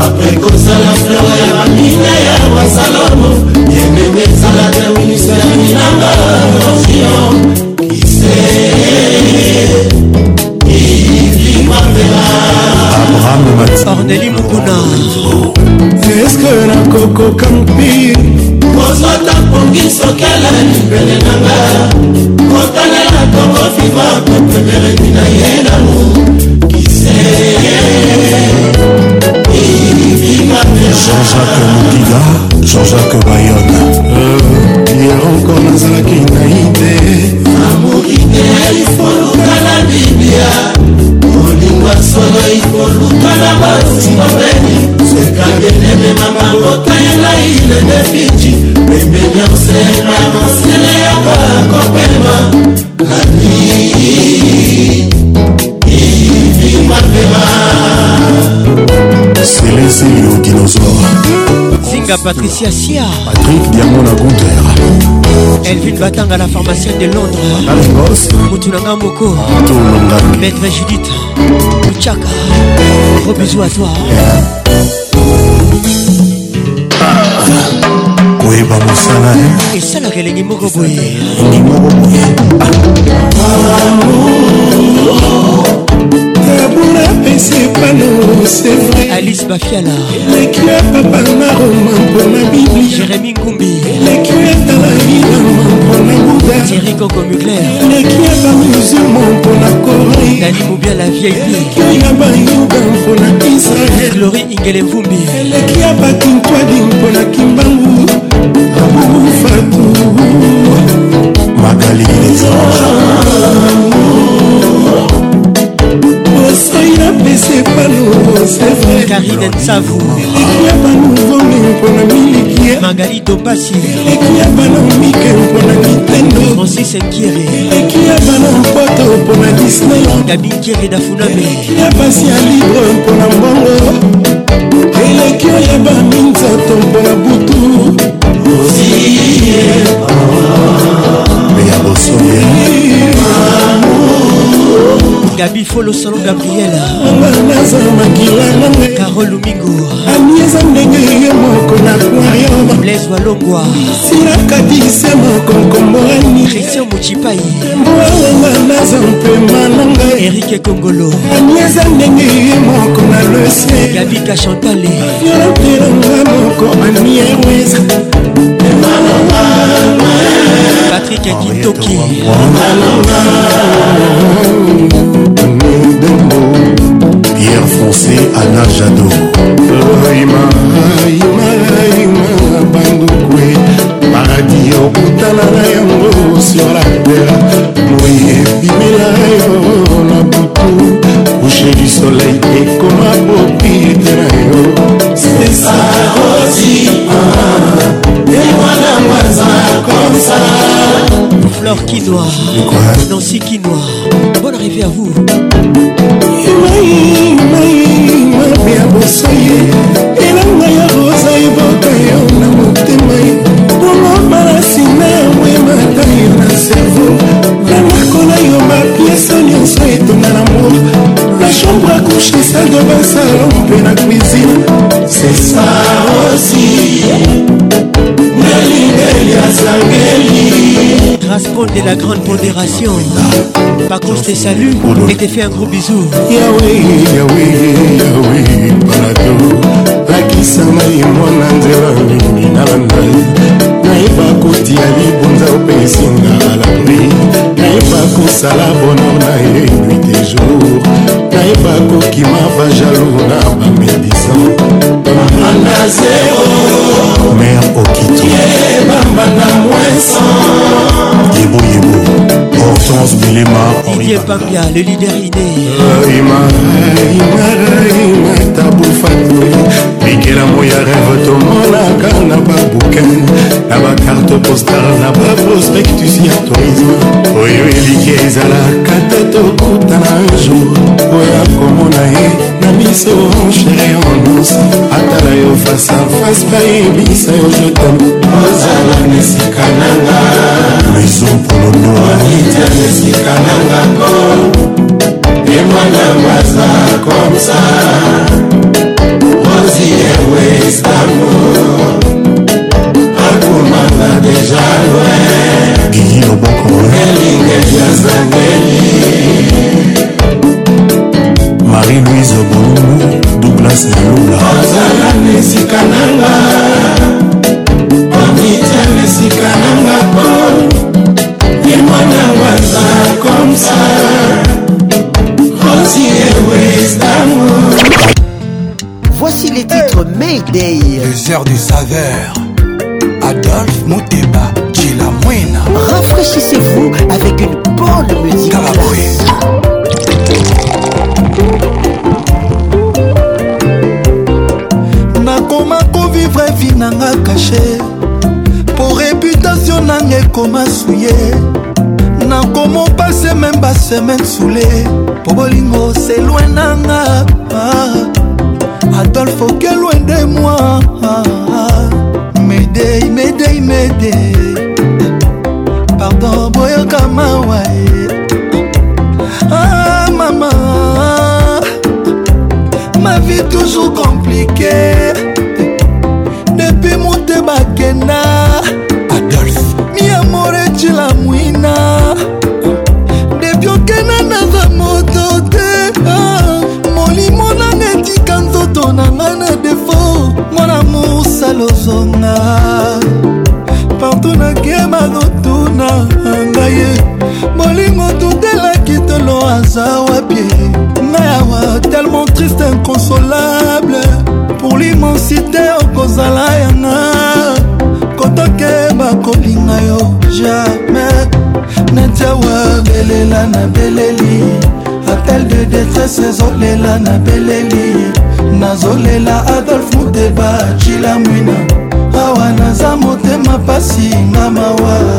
après kosala fleur ya bamina ya basalomo yendenge ezala te winisa ya minanga orgion ise ivimapela abraham orneli mukuna bokampi kozota pongi sokela libele nanga kotanela kongo fifa kopemereki na ye namo kise jean-jacques mudiga jean-jacques Mbenga Patricia Sia Patrick Diamona Gunder Elvin Batanga la pharmacienne de Londres Moutounanga Moko Maître Judith Mouchaka Gros bisous à toi koyeba mosala esalaka eh? elengi moko boye elengi moko boye l'amour apesi pano sevrialice bafiala eleki ya papa na roma mpona bibli jérémi ngumbi eleki ya talainama mpona buda tirikoko mugler eleki ya bamusulma mpona corei nanimobia la vieille eleki ya bayuda mpona israel glori ingele mvumbi eleki ya bakintwadi mpona kimbangu abufatu makali napesa epalokarine nsavou eleki ya banouvome mpona miliki ya magali topasi eleki ya banomike mpona nintendo francis ekiere eleki ya banompoto mpona disney gabi kiere dafuname eleki ya basi ya libre mpona mbongo eleki oyo baminzoto mpona butu gabi folosolo gabriela carol lumingo anieza ndenge ye moko na poirion blaise walongwa silakadise mokonkomboani christian mochipai mbwaonga naza mpema na ngai erike kongolo anieza ndenge ye moko na lese gabika chantale violetelanga moko anieweza Patrick Akintoki Pierre Foncé Anna Jadot paradis okotala na yango sur Nancy Noir, Nancy Kinois. monde de la grande pondération. Par contre, je te salue et te fais un gros bisou. Yahweh, Yahweh, Yahweh, Parado. lakisanga ye mwana nzela ndimi na bandai nayeba kotia libonza opesinga alabri nayeba kosala bonor na ye nuit de jour nayeba kokima vajalo na bamedisan tomanda zero mer okitoyebambana Maxence Bilema Didier Pambia le leader idée euh, tabufatu bikelamo ya rêve tomonaka na babukin na bakarte postar na baprospectus ya tourisme oyo eliki ezalaka te tokutana un jour relation chéri en douce atala yo fasa fase bayebisa yo jotambo ozala na esika nanga maison polono alita na esika nanga ko ye mwana baza komsa rosi ewe istanbul akomanga deja loin gigi loboko elinge jazangeli marie-louise bolungu douglas malula ozala na esika nanga omita na esika nanga po ye mwana waza komsa rosi ewestango Voici les titres Mayday. Deux heures de saveur. nakoma suye nakoma pase meme basemaine sule po bolingo selwe nanga ah, adolfo kelwe nde mwa ah, ah, medei medei medei pardon boyoka mawa ah, mama ma vie toujours compliquée pasi ezolela na beleli nazolela adolf muteba cila mwina awa naza motema pasi nga mawa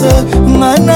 sơ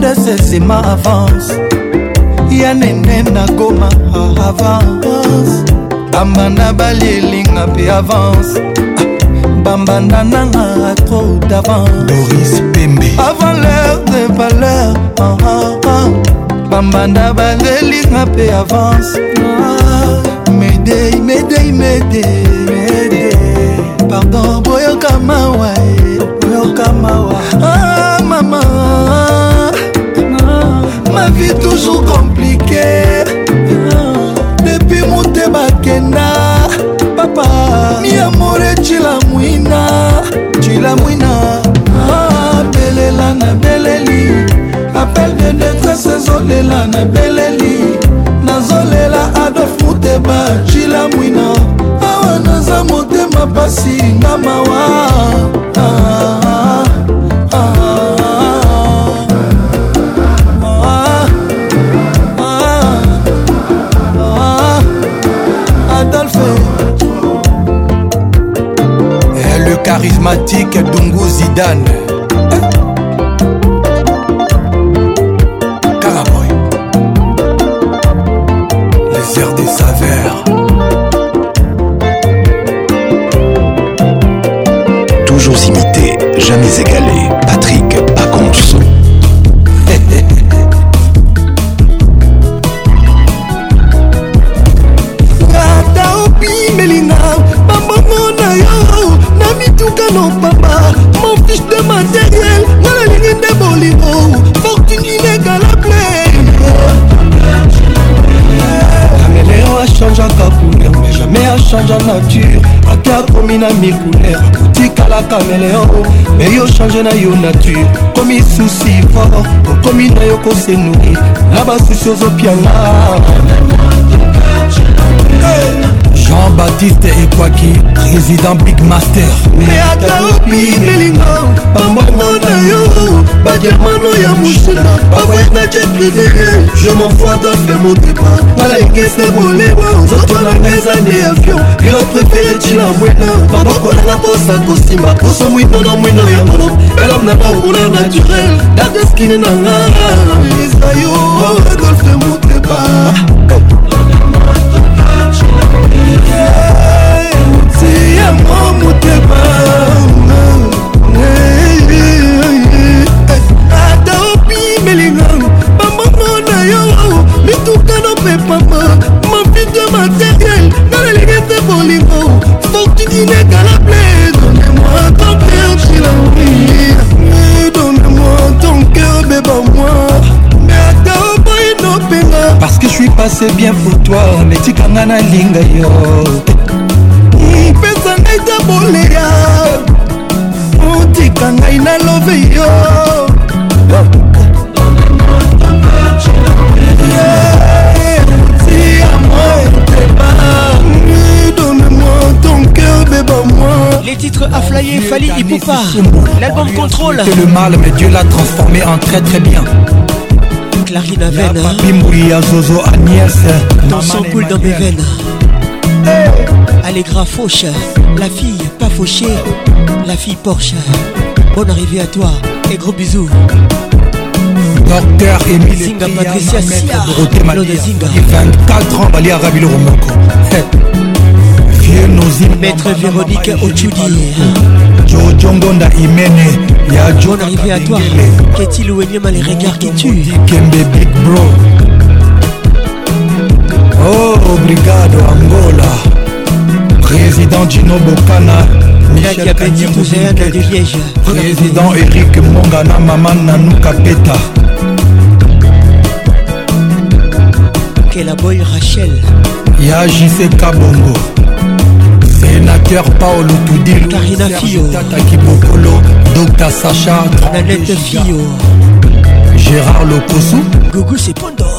mercedes esima avance ya nene na goma avance bamba na balielinga mpe avance bambanda nanga atro davance avant l'heure de valeur ah, ah, ah. bambanda balelinga mpe avance ah, medei medei medei mede. pardon boyoka mawa eh, boyoka mawa ah, mama vie toujours compliquée depuis motema kenda papa miamore cilamwina cilamwina abelela ah, na beleli apel de detresse ezolela na beleli benden yo change na yo nature komi susi fort okomi na yo kosenuri na basusi ozopianga hey. Jean-Baptiste Ekwaki, président Big Master. Meataopi Melingo, Pamamo na yo, Badiamano ya Mouchina, Bavoy na jet privé, je m'envoie d'affaire mon débat. Malengé c'est mon léwa, Zoto na meza ni avion, Bilo préféré Chila Mwena, Baboko na posa kosimba, Poso mwino na mwino ya mono, Elam na ba ukuna naturel, Dade skine na nga, Isayo, Adolphe Mouteba. yango motema ata opimelinga bambongo na yo mituka nopepama mavide materiel nga nalingi te bolingo fortune inégalable donnemoi ton cœur chilauri donnemoi ton cœur bebamoi parce que je suis passé bien pour toi netikanga nalinga yo Les titres flyer, Fali Ipupa, l'album Contrôle. C'est le mal, mais Dieu l'a transformé en très très bien. Clarine Aven. Papi Mouya, Zozo, Agnès. Ton coule dans mes veines. Allegra Fauche, la fille pas fauchée, la fille Porsche. Bonne arrivée à toi et gros bisous. Docteur Emile Zinga Patricia Sia, Claude Zinga. 24 ans, Bali Arabilo Romoko. Maître Véronique Ochudi. Jojo Ngonda Imene. Bonne arrivée à toi. Qu'est-il ou les regards qui tuent? Big Bro. oh obrigado angola président dino bokana président erik mongana mama nanuka peta kelaboy rachel ya jc kabongo sénateur paolo tudirtata kibokolo dr sacha nanete fio gérard lokosu gugu sepondor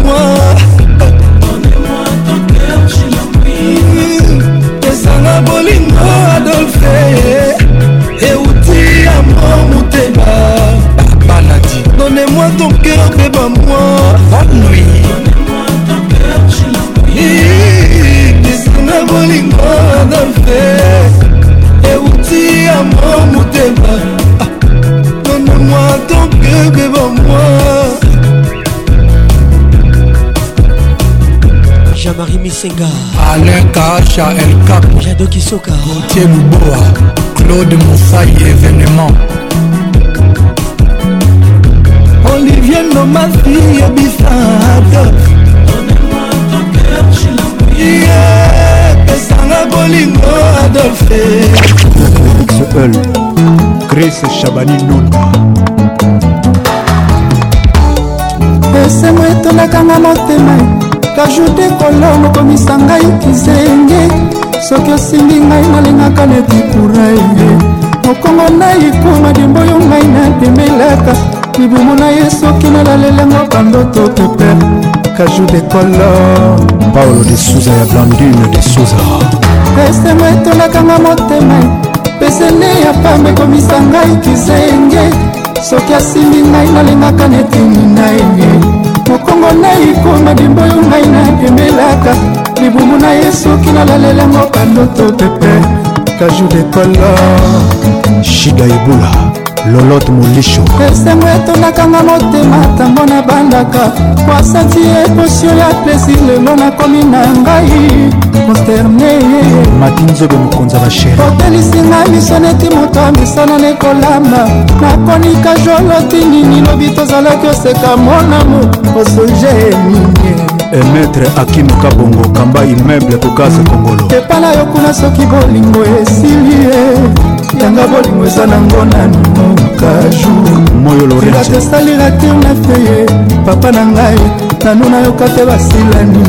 misenga alain kacha elkap jado kisoka gontier luboa claude mosai événement olivier nomasi yebisa pesanga bolingo adolfe xl grace chabani nona esengo etondakanga motema kajute kolongo komisa ngai kizenge soki osimbi ngai nalingaka na dikuraye mokongo na ekoma demboyo ngai napemelaka libumu na ye soki nalalelango bandoto toper kajou de kolor paolo de suza ya blandine de suza esemo etondakanga motema pesene ya pamba ekomisa ngai kizenge soki asimbi ngai nalingaka netini na ye mokongo naikoma dimbo yo ngai nakembelaka libumu na ye soki nalalelango bandoto pepe kajou de kolor shida ebula lolot molisho esengo etondakanga motema ntango nabandaka kwasanti eposio ya plesir lelo nakomi na ngai konsterne matinzobe mokonzi ya basheri otelisinga miso neti moto ya misana nekolamba nakonika joloti nini lobi tozalaki oseka monamo osoje mingi emetre akimoka bongo kamba immeuble kokasa kongolo epala yo kuna soki bolingo esili ye yanga bolingo eza nango nano kajurila tesalira tir na feye papa na ngai nano nayoka te basilani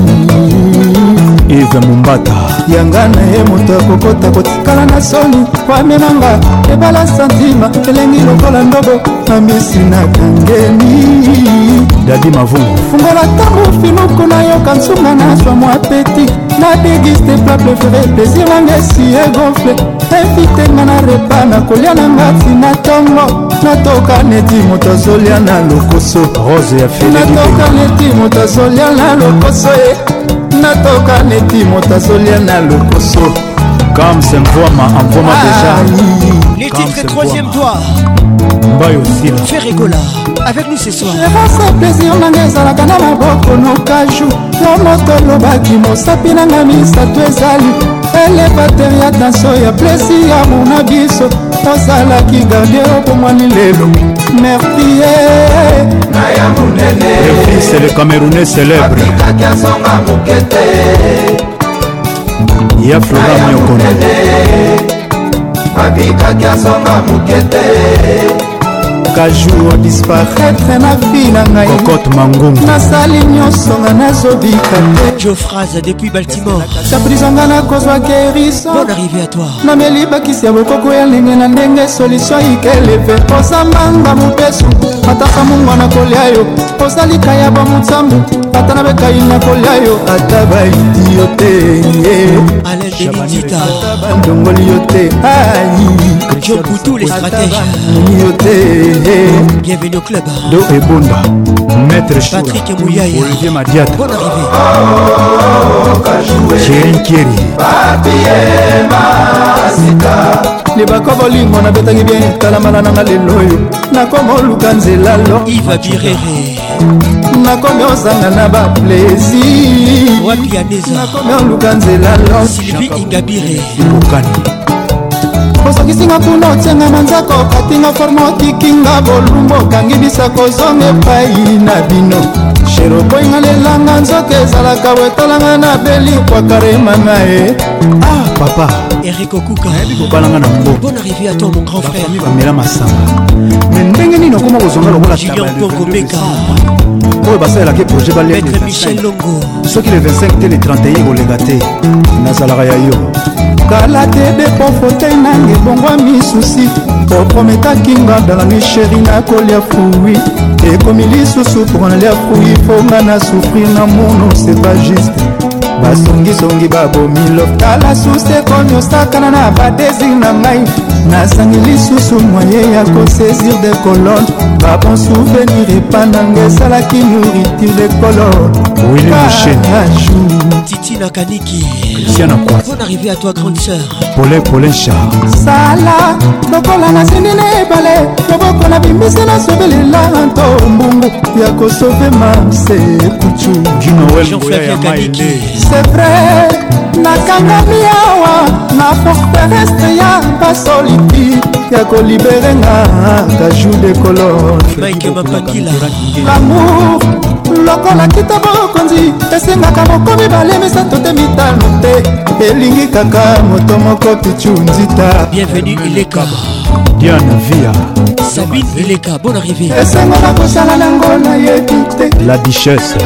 eve mombata yanga na ye moto akokota kotikala na soni wamemanga ebala santima elengi lokola ndobo mamisi na kangeli dadi mavungu fungola ntango finuku nayoka nsunga na zwa mwa peti na déguste pla préféré plaisir nanga esi egonfle efitenga na repa na kolia nanga tina ntongo natoka neti moto azolia na lokoso rose ya natoka neti moto azolia na lokoso ye eh. natoka neti moto azolia na lokoso comme c'est envoie ma envoie ma déjà Les titres troisième toi fais rigola avec nous ce soir epasa plaisir nanga ezalaka na maboko nokaju yo moto elobaki mosapi nanga misato ezali elevater ya danso ya plesi ya mona biso ozalaki gardie okomwani lelo mertie eh, eh, eh. naya monene efise le camerounais célèbre ya flora miokono abikaki azonga moke te nakoka jour disparaître na vie na ngaicocote mangungu nasali nyonso nga nazobika te jofrase depuis baltimore saprisonga nakozwa guérison arrivé à toi nameli bakisi ya bokoko ya ndenge na ndenge solution ikeleve osambanga mopesu atasa mungwa na kolia yo osalika ya bamotsambu ata na bekai na kolia yo ata baidi yo te ata bandongoli yo te ai yo te bienvenue au club do ebonda maître patrick mouyaya olivier madiata bonne arrivée chéri kieri libaka bolingo nabetangi bien talamala nanga lelo oyo nakoma oluka nzela lo iva birere nakomi ozanga na baplaisir nakomi oluka nzela lo sylvie ingabire okani okisinga kuna otianga manzaka okatinga forma otikinga bolumba okangi bisaka ozonga epai na bino shero okoinga lelanga nzoka ezalaka botalanga na belikwakareema na ye ah papa erik okukayebi kobalanga na mbobafami bamela masanga me ndenge nini okoma kozonga lokola oyo basalelaki projet balsoki le 25 te le 31 koleka te nazalaka ya yo kala te depo fotei nange ebongwa misusi oprometaki nga dalani sheri nakolia frui ekomi lisusu pokonalia frui mponga na souffrir na mono c'est pas juste basongisongi babomi lokala susi ekomi osakana na badésir na ngai nazangi lisusu moye ya kosaisir de colone babon souvenir epananga esalaki nourriture de colone wilkajour Titi Nakaniki Bon arrivé à toi grande sœur Polé Polé Char Sala lokola nasindi na ebale loboko na bimbisi nasobelela ntombungu ya kosove masekucu c'est vrai nakangami awa na forteresse ya basoliti ya kolibere nga kajou de colonne lamour lokola kita bokonzi esengaka moko mibale misato te mitano te elingi kaka moto moko pichu nzita bienvenu ileka diana via sabine ileka bon arrivé esengo na kosala nango nayebi te la duchesse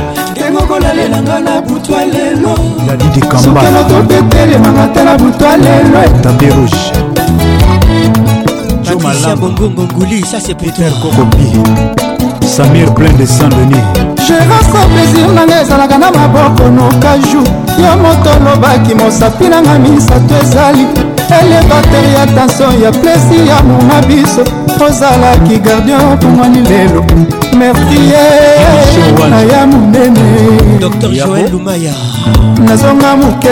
egokolalelanga na butwa lelo lali de kambasokelo tobetelemanga te na butwa lelo tabe rouge Patricia Bongongo Nguli, ça c'est Peter Kokobi. samir plein de saint-denis gérasa plaisir nanga ezalaka na maboko nokaju yo moto olobaki mosapi nanga misato ezali elevater ya tension ya plesi ya moma biso ozalaki gardien pongwani lelo mertie na ya monene dr joel lumaya nazonga moke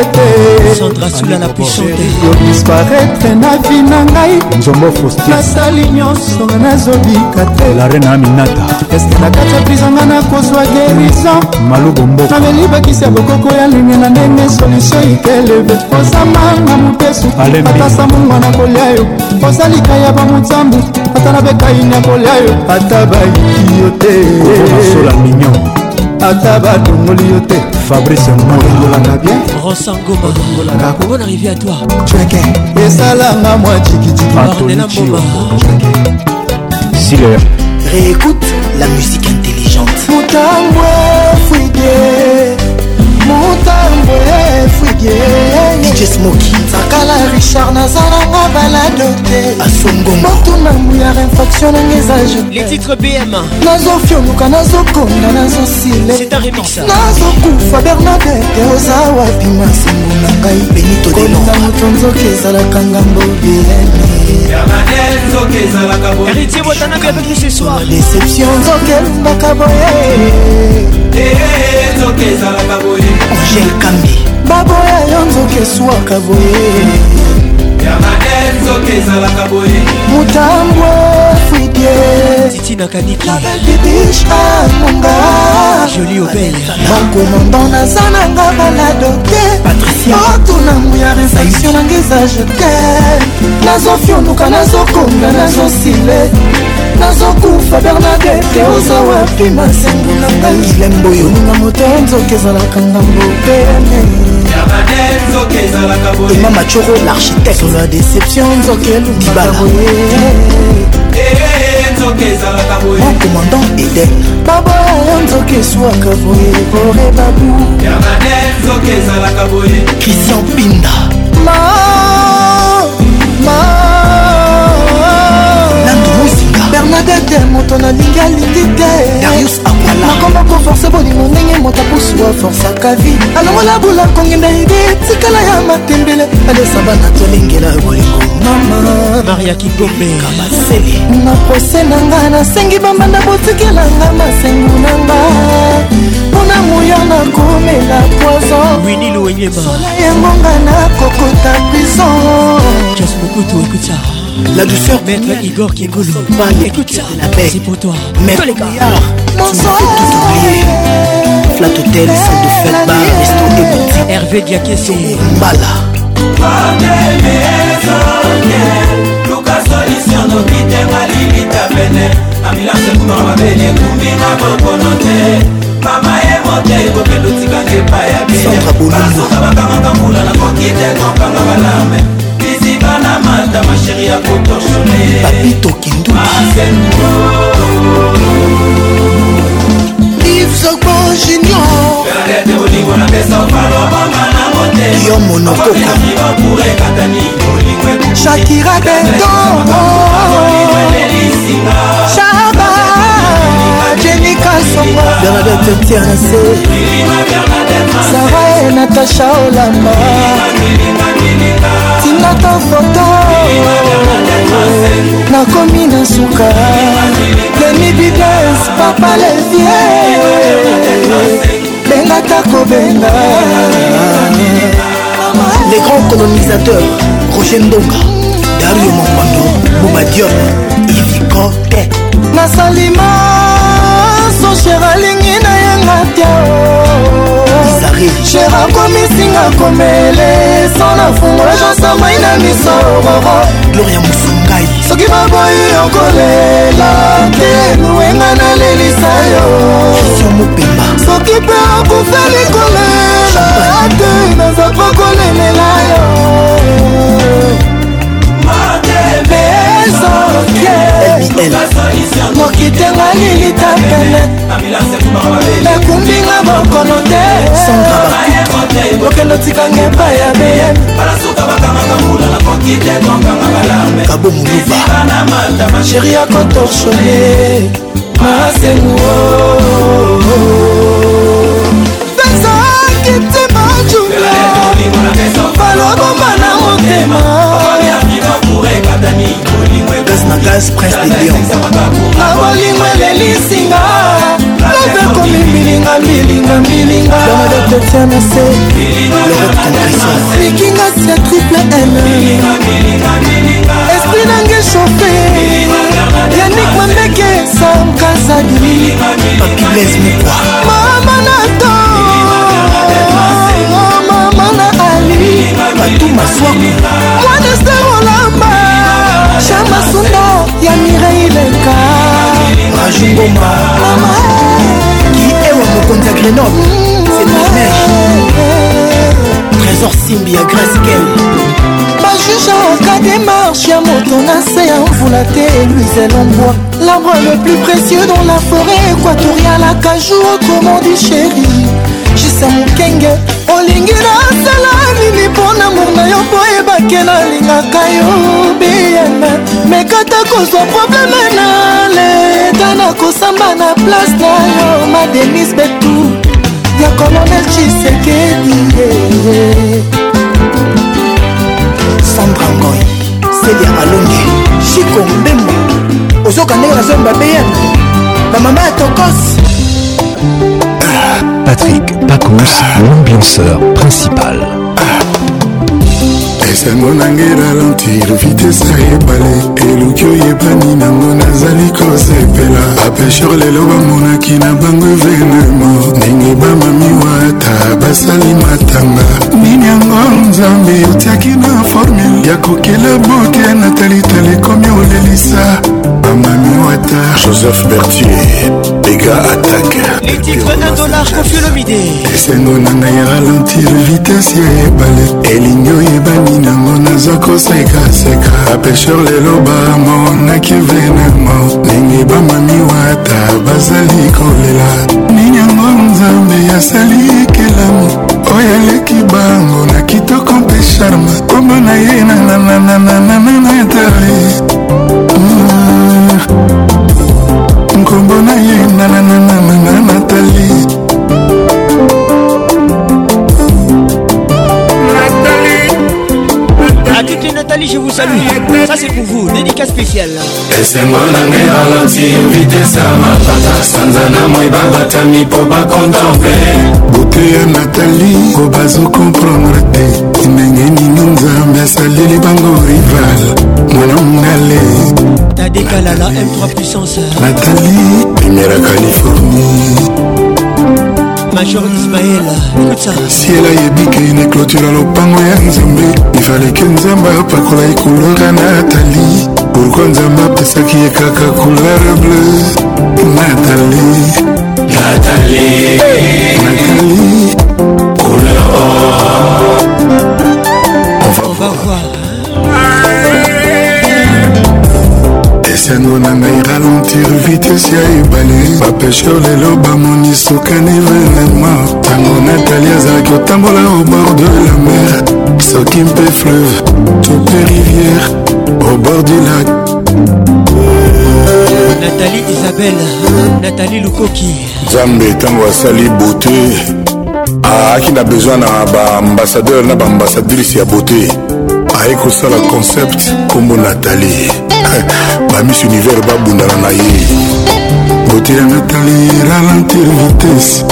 teyodisparaitre na vi na ngai nasali nyonso nga nazobika teeske na kati ya prizo nga nakozwa gerison nameli bakisi ya bokoko ya ndenge na ndenge solutio ikeleve kozamanga mopesu ata samungwa na kolia yo kozalika ya bamotambu ata na bekaini ya kolia yo ata bayiki yo te ata batongoli yo te fabrice molongolanga bien rosangoma bon arrivé à toi ceke esalanga mwa cikitikioarnelamoma oh, siler réécoute la musique intelligente motambwe fuige motambwe fuige dj smoki sakala richard nazalanga balado te asongomotuna muyar infraction nanga ezagetitre bm nazofioluka nazokonda nazosile nazokufa bernadete oza wapi masengo na ngai benitodeona moto nzoki ezalaka ngambo bien héritier botanaki avec nous ce soir déception nzoke elembaka boye angel kambi baboya yo nzoke eswaka boye motambo titi nakaniki joli obel bakomando naza nanga baladoke otunango ya resaction nanga eza jete nazofionuka nazokonga nazosile nazokufa bernadete oza wapi masengo na ngai lemboyoninga moto nzoka ezalaka ngambo pene ema machoro l'architecte solo ya déception nzoka elumbaoye mon commandant eden babaya nzoki eswaka boye bore babu christian pinda ma ma adede moto nalingi alingi tenakomba koforce bolingo ndenge moto apusuwa forsaka vi alongola bula kongenda ede tikala ya matembele alesa bana tolingela bolingo mama maria kikombekabaseli na prose na nga nasengi bambanda botikelanga masengu na nga mpona moya nakomela poisonwini lowenyema sola yangonga nakokota prison jas mokutu ekuta La douceur Maître Igor Kegolo Pas écoute ça de la paix C'est pour toi Maître Billard Tu m'as fait tout oublier Flat Hotel, salle de fête, bar, restaurant et boutique Hervé Diakessé Mbala solution nokite malili tapene ambilanse kuna mabele kumbinga bokono te mama ye mote ekokendo tikanga epai ya bie basoka bakamaka mbula nakokite kokanga balame nanga na matama sheri ya kotorsione babito kinduyo monokokoshakira bento bernadette tianse sarae natasha olamba ata foto nakomi na suka lemibides papa levie bengata kobenga les grands colonisateurs roger ndonga dario mombando bobadiop ivikote nasalima so cher alingi na yanga tiao mari jerakomisinga komele sona fungola jansamai na misororo gloria mosungai soki baboyi okolela te luwenga nalelisa yo mopemba soki mpe okufeli kolela te naza po kolelela yo l mokitenga lilita pene nakumbinga bokono te sandra bokendo tikanga epai ya bm kabo moluba sheri ya kotorshone masenguo ezakitema jula balobomba na motema na gaz prince de lion na bolingo elelisinga nabekomi milinga milinga milinga likinga sia triple m esprit nange chauffe yanik mambeke sankazadi mama nato oh, mama na ali batu maswaku mwana ster olamba chamasundo ya mireileka rajuboma ki ewa mokonzi ya grenoble mmh. cemage trésor simbi ya graskel bajuge aka démarche ya moto na se ya mvula te luise longwa l'arbre le plus précieux dans la forêt équatoriale akajou autrement di chéri jisa mokenge olingi nasala nini mpo na mor na yo mpo soki nalingaka yo biyeme mekata kozwa probleme na leta nakosamba na place na yo madenis betu ya kolonel chisekedi sandrangoi selia alonge chiko mbembo ozoka ndenge nazwa babeyem bamama ya tokos Patrick Pacons, l'ambianceur principal. esango nange ralentir vitese ya ebale eluki oyebani nango nazali kosepela bapesher lelo bamonaki na bango evenema ndenge bamamiwata basali matanga nini yango nzambe otiaki na formule ya kokela bote natalitala ekomi olelisa bamamiwata joseph bertier dégâts attaque les titres 1 dollar kofiolomide esengo na ngai ralentir vitese ya ebale elingi oyebani nango naza kosekaseka bapesher lelo bamonaki venema ndenge bamami wata bazali kolela nini yango nzambe asali kelamu oyo aleki bango na kitoko mpe charme kombo na ye nananananananatari kombo na ye nanananana natali Nathalie, je vous salue. Ça, c'est pour vous. Dédicace spéciale. esengo nanga eralenti vitese ya mapata sanza na moi babatami mpo bakontemple bote ya natali ko bazokomprendre te ndenge nino nzambe asaleli bango rival mwana mongale tadekalala m3 puissance natali primera californie major ismael écoute ça siela yebike neklotira lopango ya nzambe efaleke nzambe apakola ekulora natali pourkui nzambe apesaki ye kaka couleur bleu natali natali natali couleur or on va voir esengo na ngai ralo batiri vitesi ya ebale bapesher lelo bamoni sokani venema ntango natali azalaki otambola au bord de la mer soki mpe fleuve tope rivière au bord du lac natali isabelle natali lukoki nzambe ntango asali beauté aaki ah, na besoin na baambasadeur na baambasadrice ya beauté aye kosala concept nkombo natali bamis univers babundana na ye botelanga tali ralentir vitese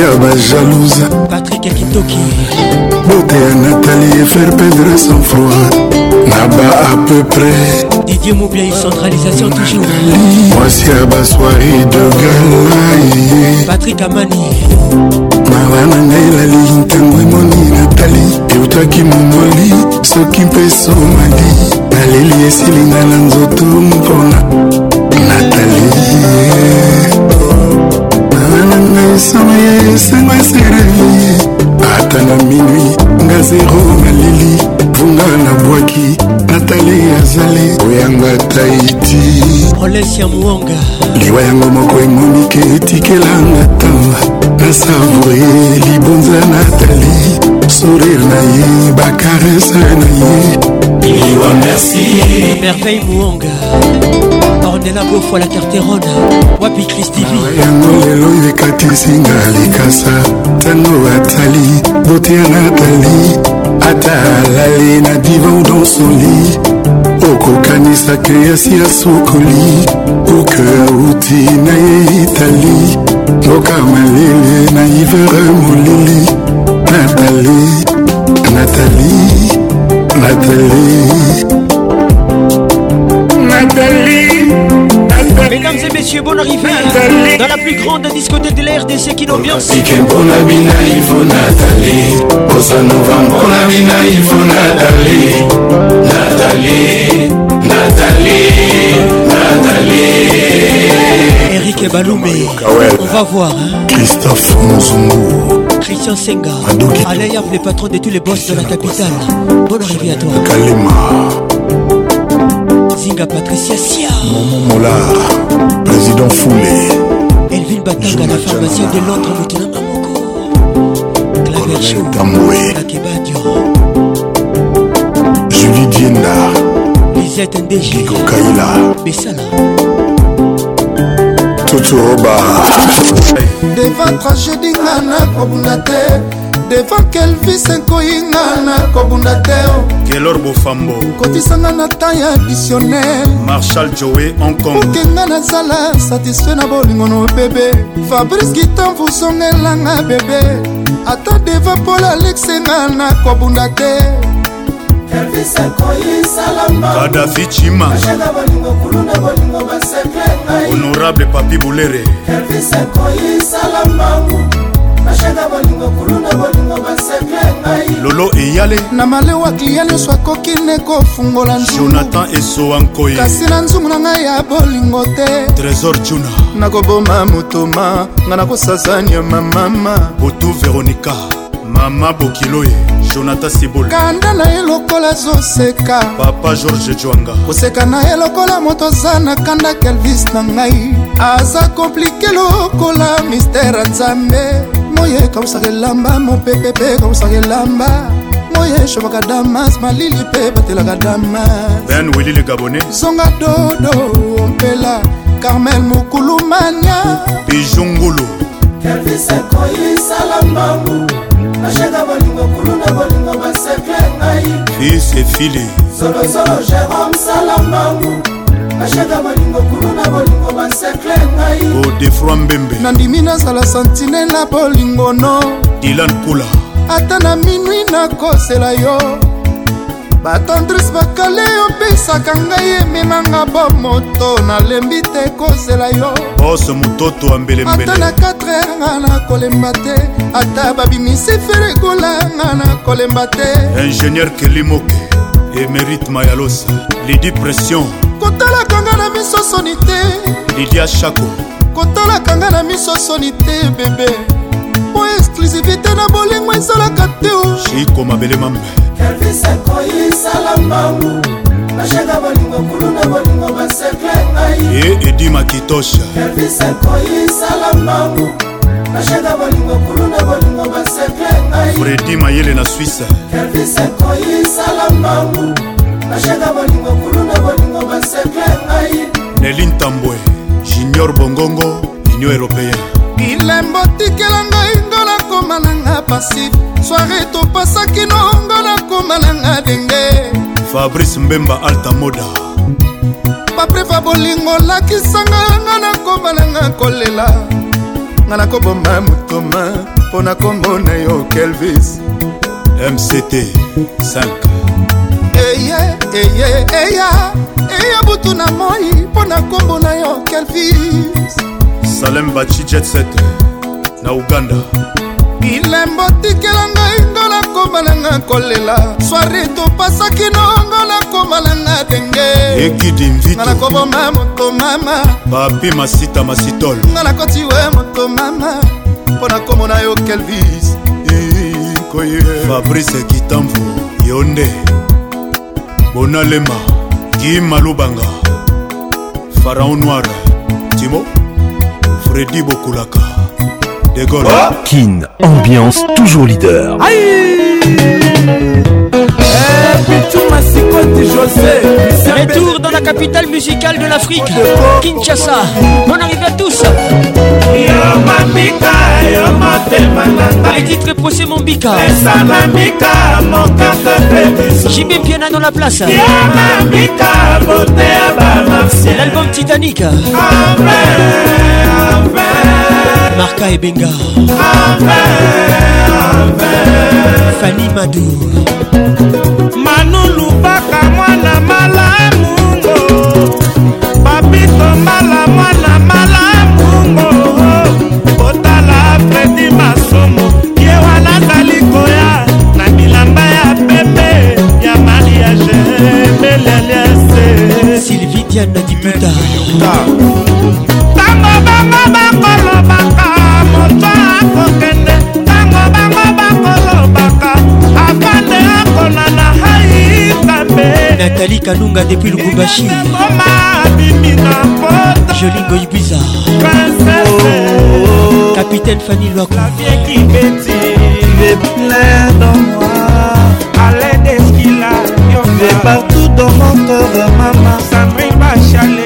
ya bajalouse patrik kitoki bote ya natali efaire perdre sans froid na ba à peu près didier mobiai centralisation toujours mwasi ya baswari de galaye patrik amani mawa na ngai elali ntango emoni natali eutaki momoli soki mpe somali naleli esilinga na nzoto mpona natali nananga esono ya esengo esereli ata na minui nga zero naleli mpunga nabwaki natali azali koyanga taiti liwa yango moko emonike etikelanga tamba nasavure libonza natali sourire na ye bakarese na ye merveille mouanga ornela bofo la carterone wapi cristiviyango lelo ekatisinga likasa ntango atali bote ya natali ata alali na divan donsoli okokanisaka yasi ya sokoli uke auti na ye itali mboka malele na ivere molili natali natali Nathalie Mesdames et messieurs, bonne arrivée Nathalie. dans la plus grande discothèque de la RDC qui l'ambiance. mpona bina ifo natali kosanova mpona bina ifo natali natali natali natali eric balumé ah on va voir hein? christophe mozungu Christian Senga, Alayam, le patron de tous les boss de la capitale. Bonne arrivée à toi. Kalema. Zinga Patricia Sia. Maman président Foulé. Elvin Batanga, la pharmacie de l'autre Lieutenant Amoko, Claver Chou. Tamoué. Julie Dienda. Lisette Ndege. Kiko Kaila. Bessala. tuturoba devant tragédie nga nakobunda te devant kelvis ekoyinga nakobunda te gelor bofambo kotisanga na tan ya dictionnaire marshal joe hongkongkenga nazala satisfait na bolingo no bebe fabrice gitan vozongelanga bebe ata devant paul alexenga nakobunda te kadafi cima honorable papi bulere lolo eyale na malewa klia nyonso akoki nde kofungola jonathan esowankoye kasi na nzungu na ngai ya bolingo te trésor juna nakoboma motoma ngai nakosasa nyama mama botu veronika mama bokiloye jonathan sibol kanda na ye lokola azoseka papa george jwanga koseka na ye lokola moto aza na kanda kelvis na ngai aza komplike lokola mistere ya nzambe moye ekawusaka elamba mopepe mpe ekawusaka elamba moye eshobaka damas malili mpe batelaka damas ben wili le gabonais zonga dodo ompela carmel mokulumania pijongolo kelvis ekoyisala mbangu ashaka bolingo kuluna bolingo basekle ngai fils efili solosolo jérome salambangu ashaka bolingo kuluna bolingo basekle ngai odefroi oh, mbembe nandimi nazala santine na bolingo no dilan pula ata na minui nakosela yo batantrise bakale opesaka ngai ememanga bomoto nalembi te kozela yo bose mototo ambelembeleata na 4 heure nga nakolemba te ata babimisi ferekola nga nakolemba te ingénieur kelimoke emerite mayalosa lidi pression kotalaka nga na miso soni te lidia shako kotalaka nga na miso soni te bebe po exclusivité na bolingo ezalaka te chiko mabele mambe miseko isala mbangu bashenga bolingo kulu na bolingo basekle ngai ye edi makitosha elviseko isala mbangu bashenga bolingo kulu na bolingo basekle ngai fredi mayele na swisse elviseko isala mbangu bashenga bolingo kulu na bolingo basekle ngai nelin tambwe junior bongongo union européen bilembo tikela ngai pasi soare topasaki nongo nakoma nanga denge fabrice mbemba alta moda papreva bolingo olakisanga nga nakoma nanga kolela nga nakoboma motoma mpo na nkombo na yo kelvis mct 5 eye eye eya eya butu na moi mpo na nkombo na yo kelvis salem bachi jet set na uganda bilembo tikela ngai ngola komalanga kolela swari topasaki nongola komalanga denge ekidi mvitnga nakoboma moto mama papi masita masitolo nga nakotiwe moto mama mpo na komona yo kelvis koye fabrice kitambo yo nde bonalema kimalubanga faraon noir timo fredi bokulaka Hein Kin, ambiance toujours leader. Retour eh, dans la capitale musicale de l'Afrique, Kinshasa. on arrivée à tous. Les titres procès mon bika. Eh, mets hein, dans la place. Bah, L'album Titanic. marka ebenga fani madu manu lubaka mwana malamungo papito mbala mwana malamungo otala predi masomo ye wana zali koya na bilamba ya pepe ya mariage beleliese sylvie diana diputa ntango bango bango bakokende ntango bango bakolobaka afande akonana haikambe natali kanunga depuis lubumbashi koma abimi na poto jolingo ibiza capitaine fanny lwakoaviekibeti veplaire dans moi à l'aide esquila yo partout dans mon corps maman sandrine bachalet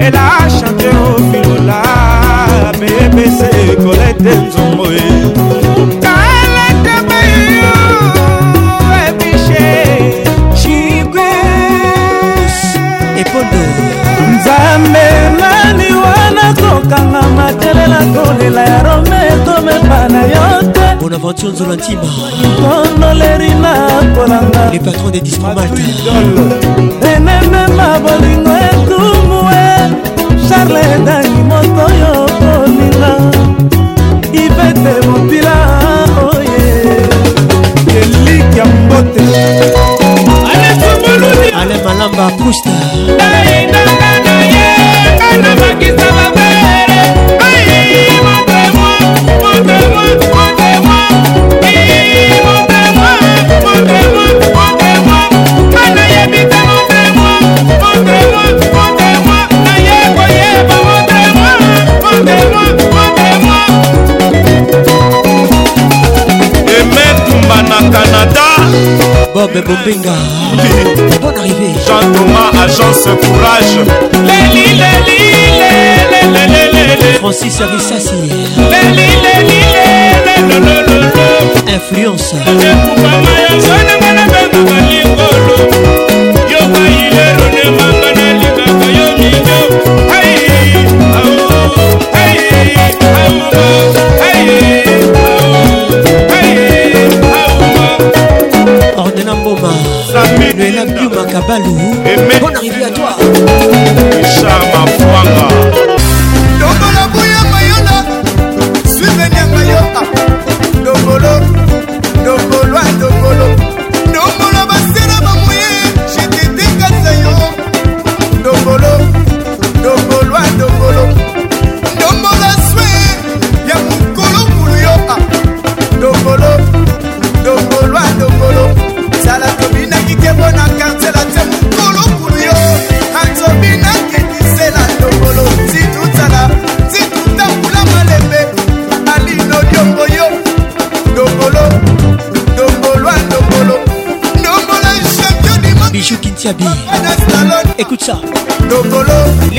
elle a chanté au filola bébé c'est Colette Nzomboe eh. eh, nzambe nani wana kokanga matelela kolela ya rome komepa na yo te bonaventure nzola ntima konoleri na kolanga le patron de distromat renemema bolingo etu charle dani moto oyo kolinga ivete mopila oye eliki ya mbote ale malamba kusta Bombenga Bonne arrivée Jean Thomas Agence Courage Léli Léli Lélélélélé Francis Avissassi Léli Léli Lélélélé Influence Je coupe ma kabalu mpo na rivi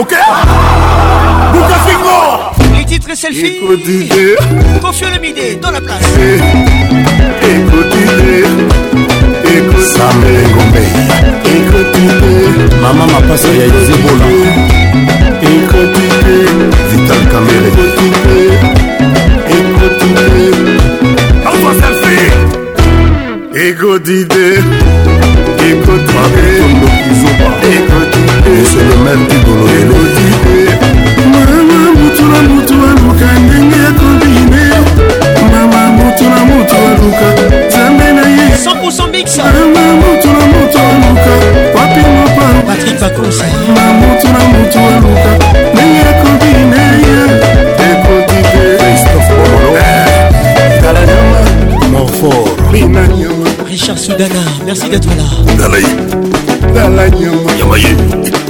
bloqué Bouka Frigo Les titres selfie Écoute idée Confie le midi dans la place Écoute idée Écoute Samuel Gombe Écoute idée Maman m'a passé à Zébola Écoute idée Vital Kamere Écoute idée Écoute idée Envoie selfie Écoute idée même idolo eloti mama mutu na mutu aluka ndenge yakombine mama mutu na mutu aluka nzambe na ye mama mutu na mutu aluka wapi mopamama mutu na mutu aluka ndenge yakombine ye ekoti te christophe bololo eh, tala nyama morfor bina nyama richard soudana merci d'être là dalaï dala nyama yamaye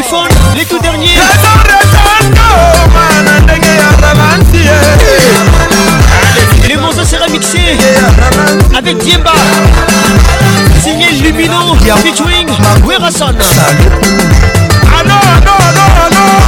téléphone les tout derniers les morceaux sera mixé avec Diemba signé Lumino featuring Werason Allô, allô, allô, allô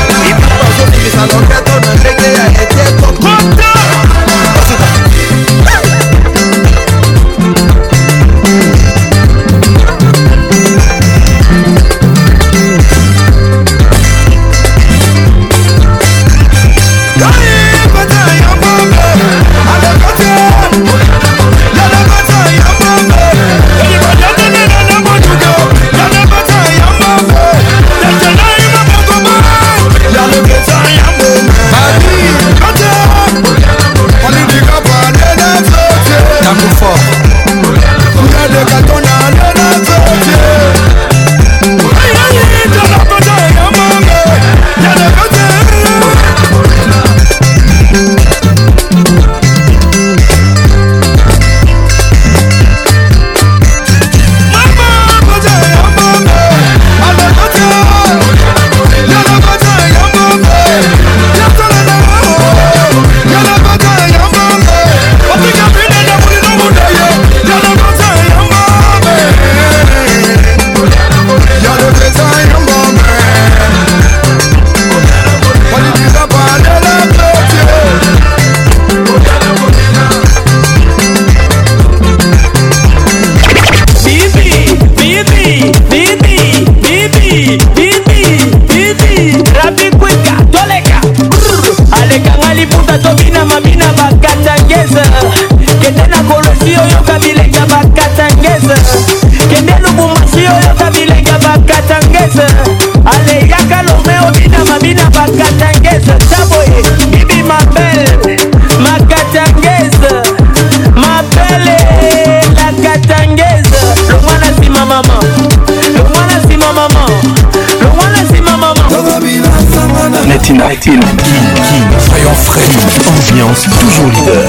King, King, soyons frais, ambiance toujours leader.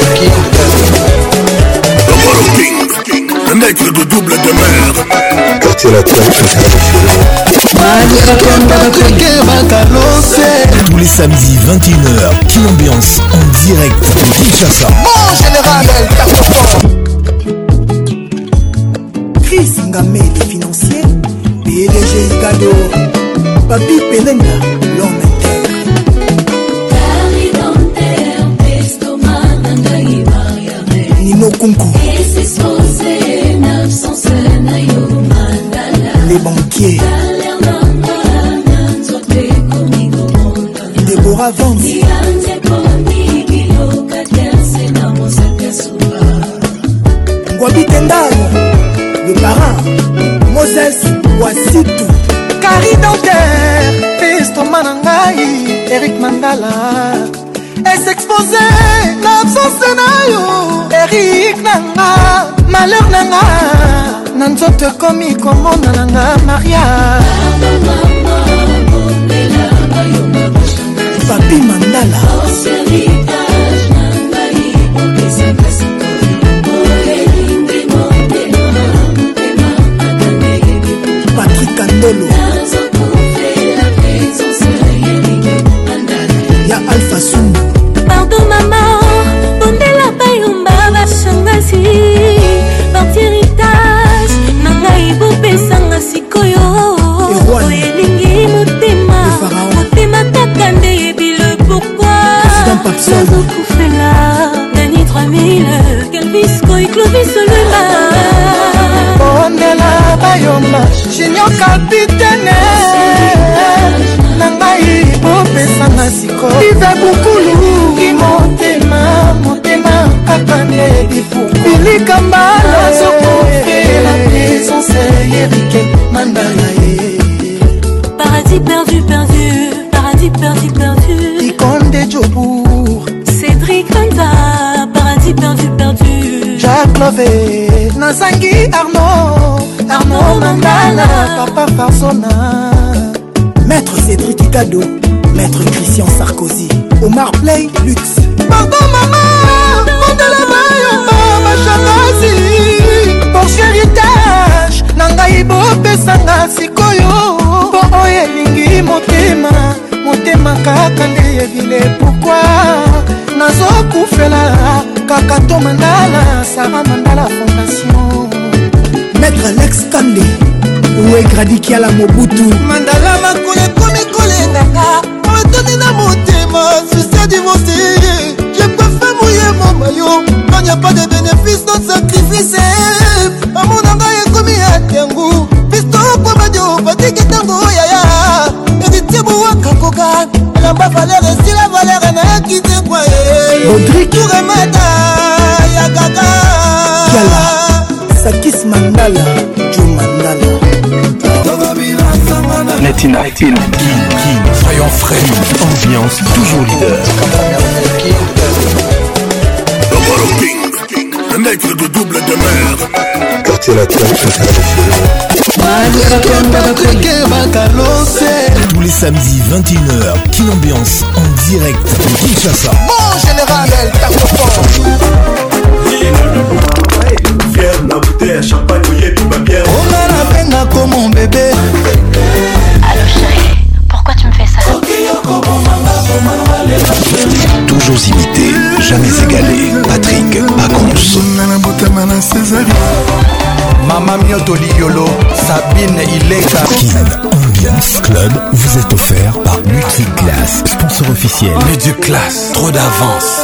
Le King, King, le nègre de double de mer. Quartier latin, tous les samedis 21h, King Ambiance en direct Kinshasa. Mon général, Chris Ngamé, financier, PDG Igado, Papi Pelenga. Nkunku. Les banquiers. Déborah Vance. Ngwabi Tendano. Le parrain. Moses Wasitu. Carrie Dentaire. Festoma Nangai. Eric Mandala. Es exposé l'absence na yo. Eric. nanga malheur nanga na nzoto ekomi komona nanga maria papi mandala oh, kapitene na ngai opesanga sikoive bukulu kimotema motema papa nde bipukulikambalazokoela presence yerike mandala ye paradis perdu perdu paradis perdu perdu ikonde jobour cédric anda paradis perdu perdu jacques love nazangi arnaud armo mangala papa farsona maître cédric kado maître christian sarkozy omar play lux pardon mama mondelama yomba bachanasi por héritage na ngai bopesanga sikoyo mpo oyo elingi motema motema kaka nde yebile pourkui nazokufela kaka to mandala sara mandala fondation maître alex kande oegradikiala mobutu mandala makolo ekomi kolengaka matoni na motema susia divorce je préfère mouye mon mayo quand ya pas de bénéfice notre sacrifice amonanga ekomi ya tiangu pistoko badio patiki ntango yaya editiebuwaka koka elamba valere esila valere nayaki te kwa ye odrik turemata Patrice Mandala Joe Mandala Netina King King Soyons frais Ambiance toujours leader le King Le maître de double de mer Quartier latin tous les samedis 21h, King Ambiance en direct de Kinshasa. Bon général, El Fier moteur champagne oyebi babière onga nabenga ko mon bébé Allô chérie, pourquoi tu me fais ça Toujours imité, jamais égalé. Patrick Pacons. Mama Mioto Liolo, Sabine Ileka. Kin Ambiance Club vous est offert par Multiclass, sponsor officiel. Multiclass, trop d'avance.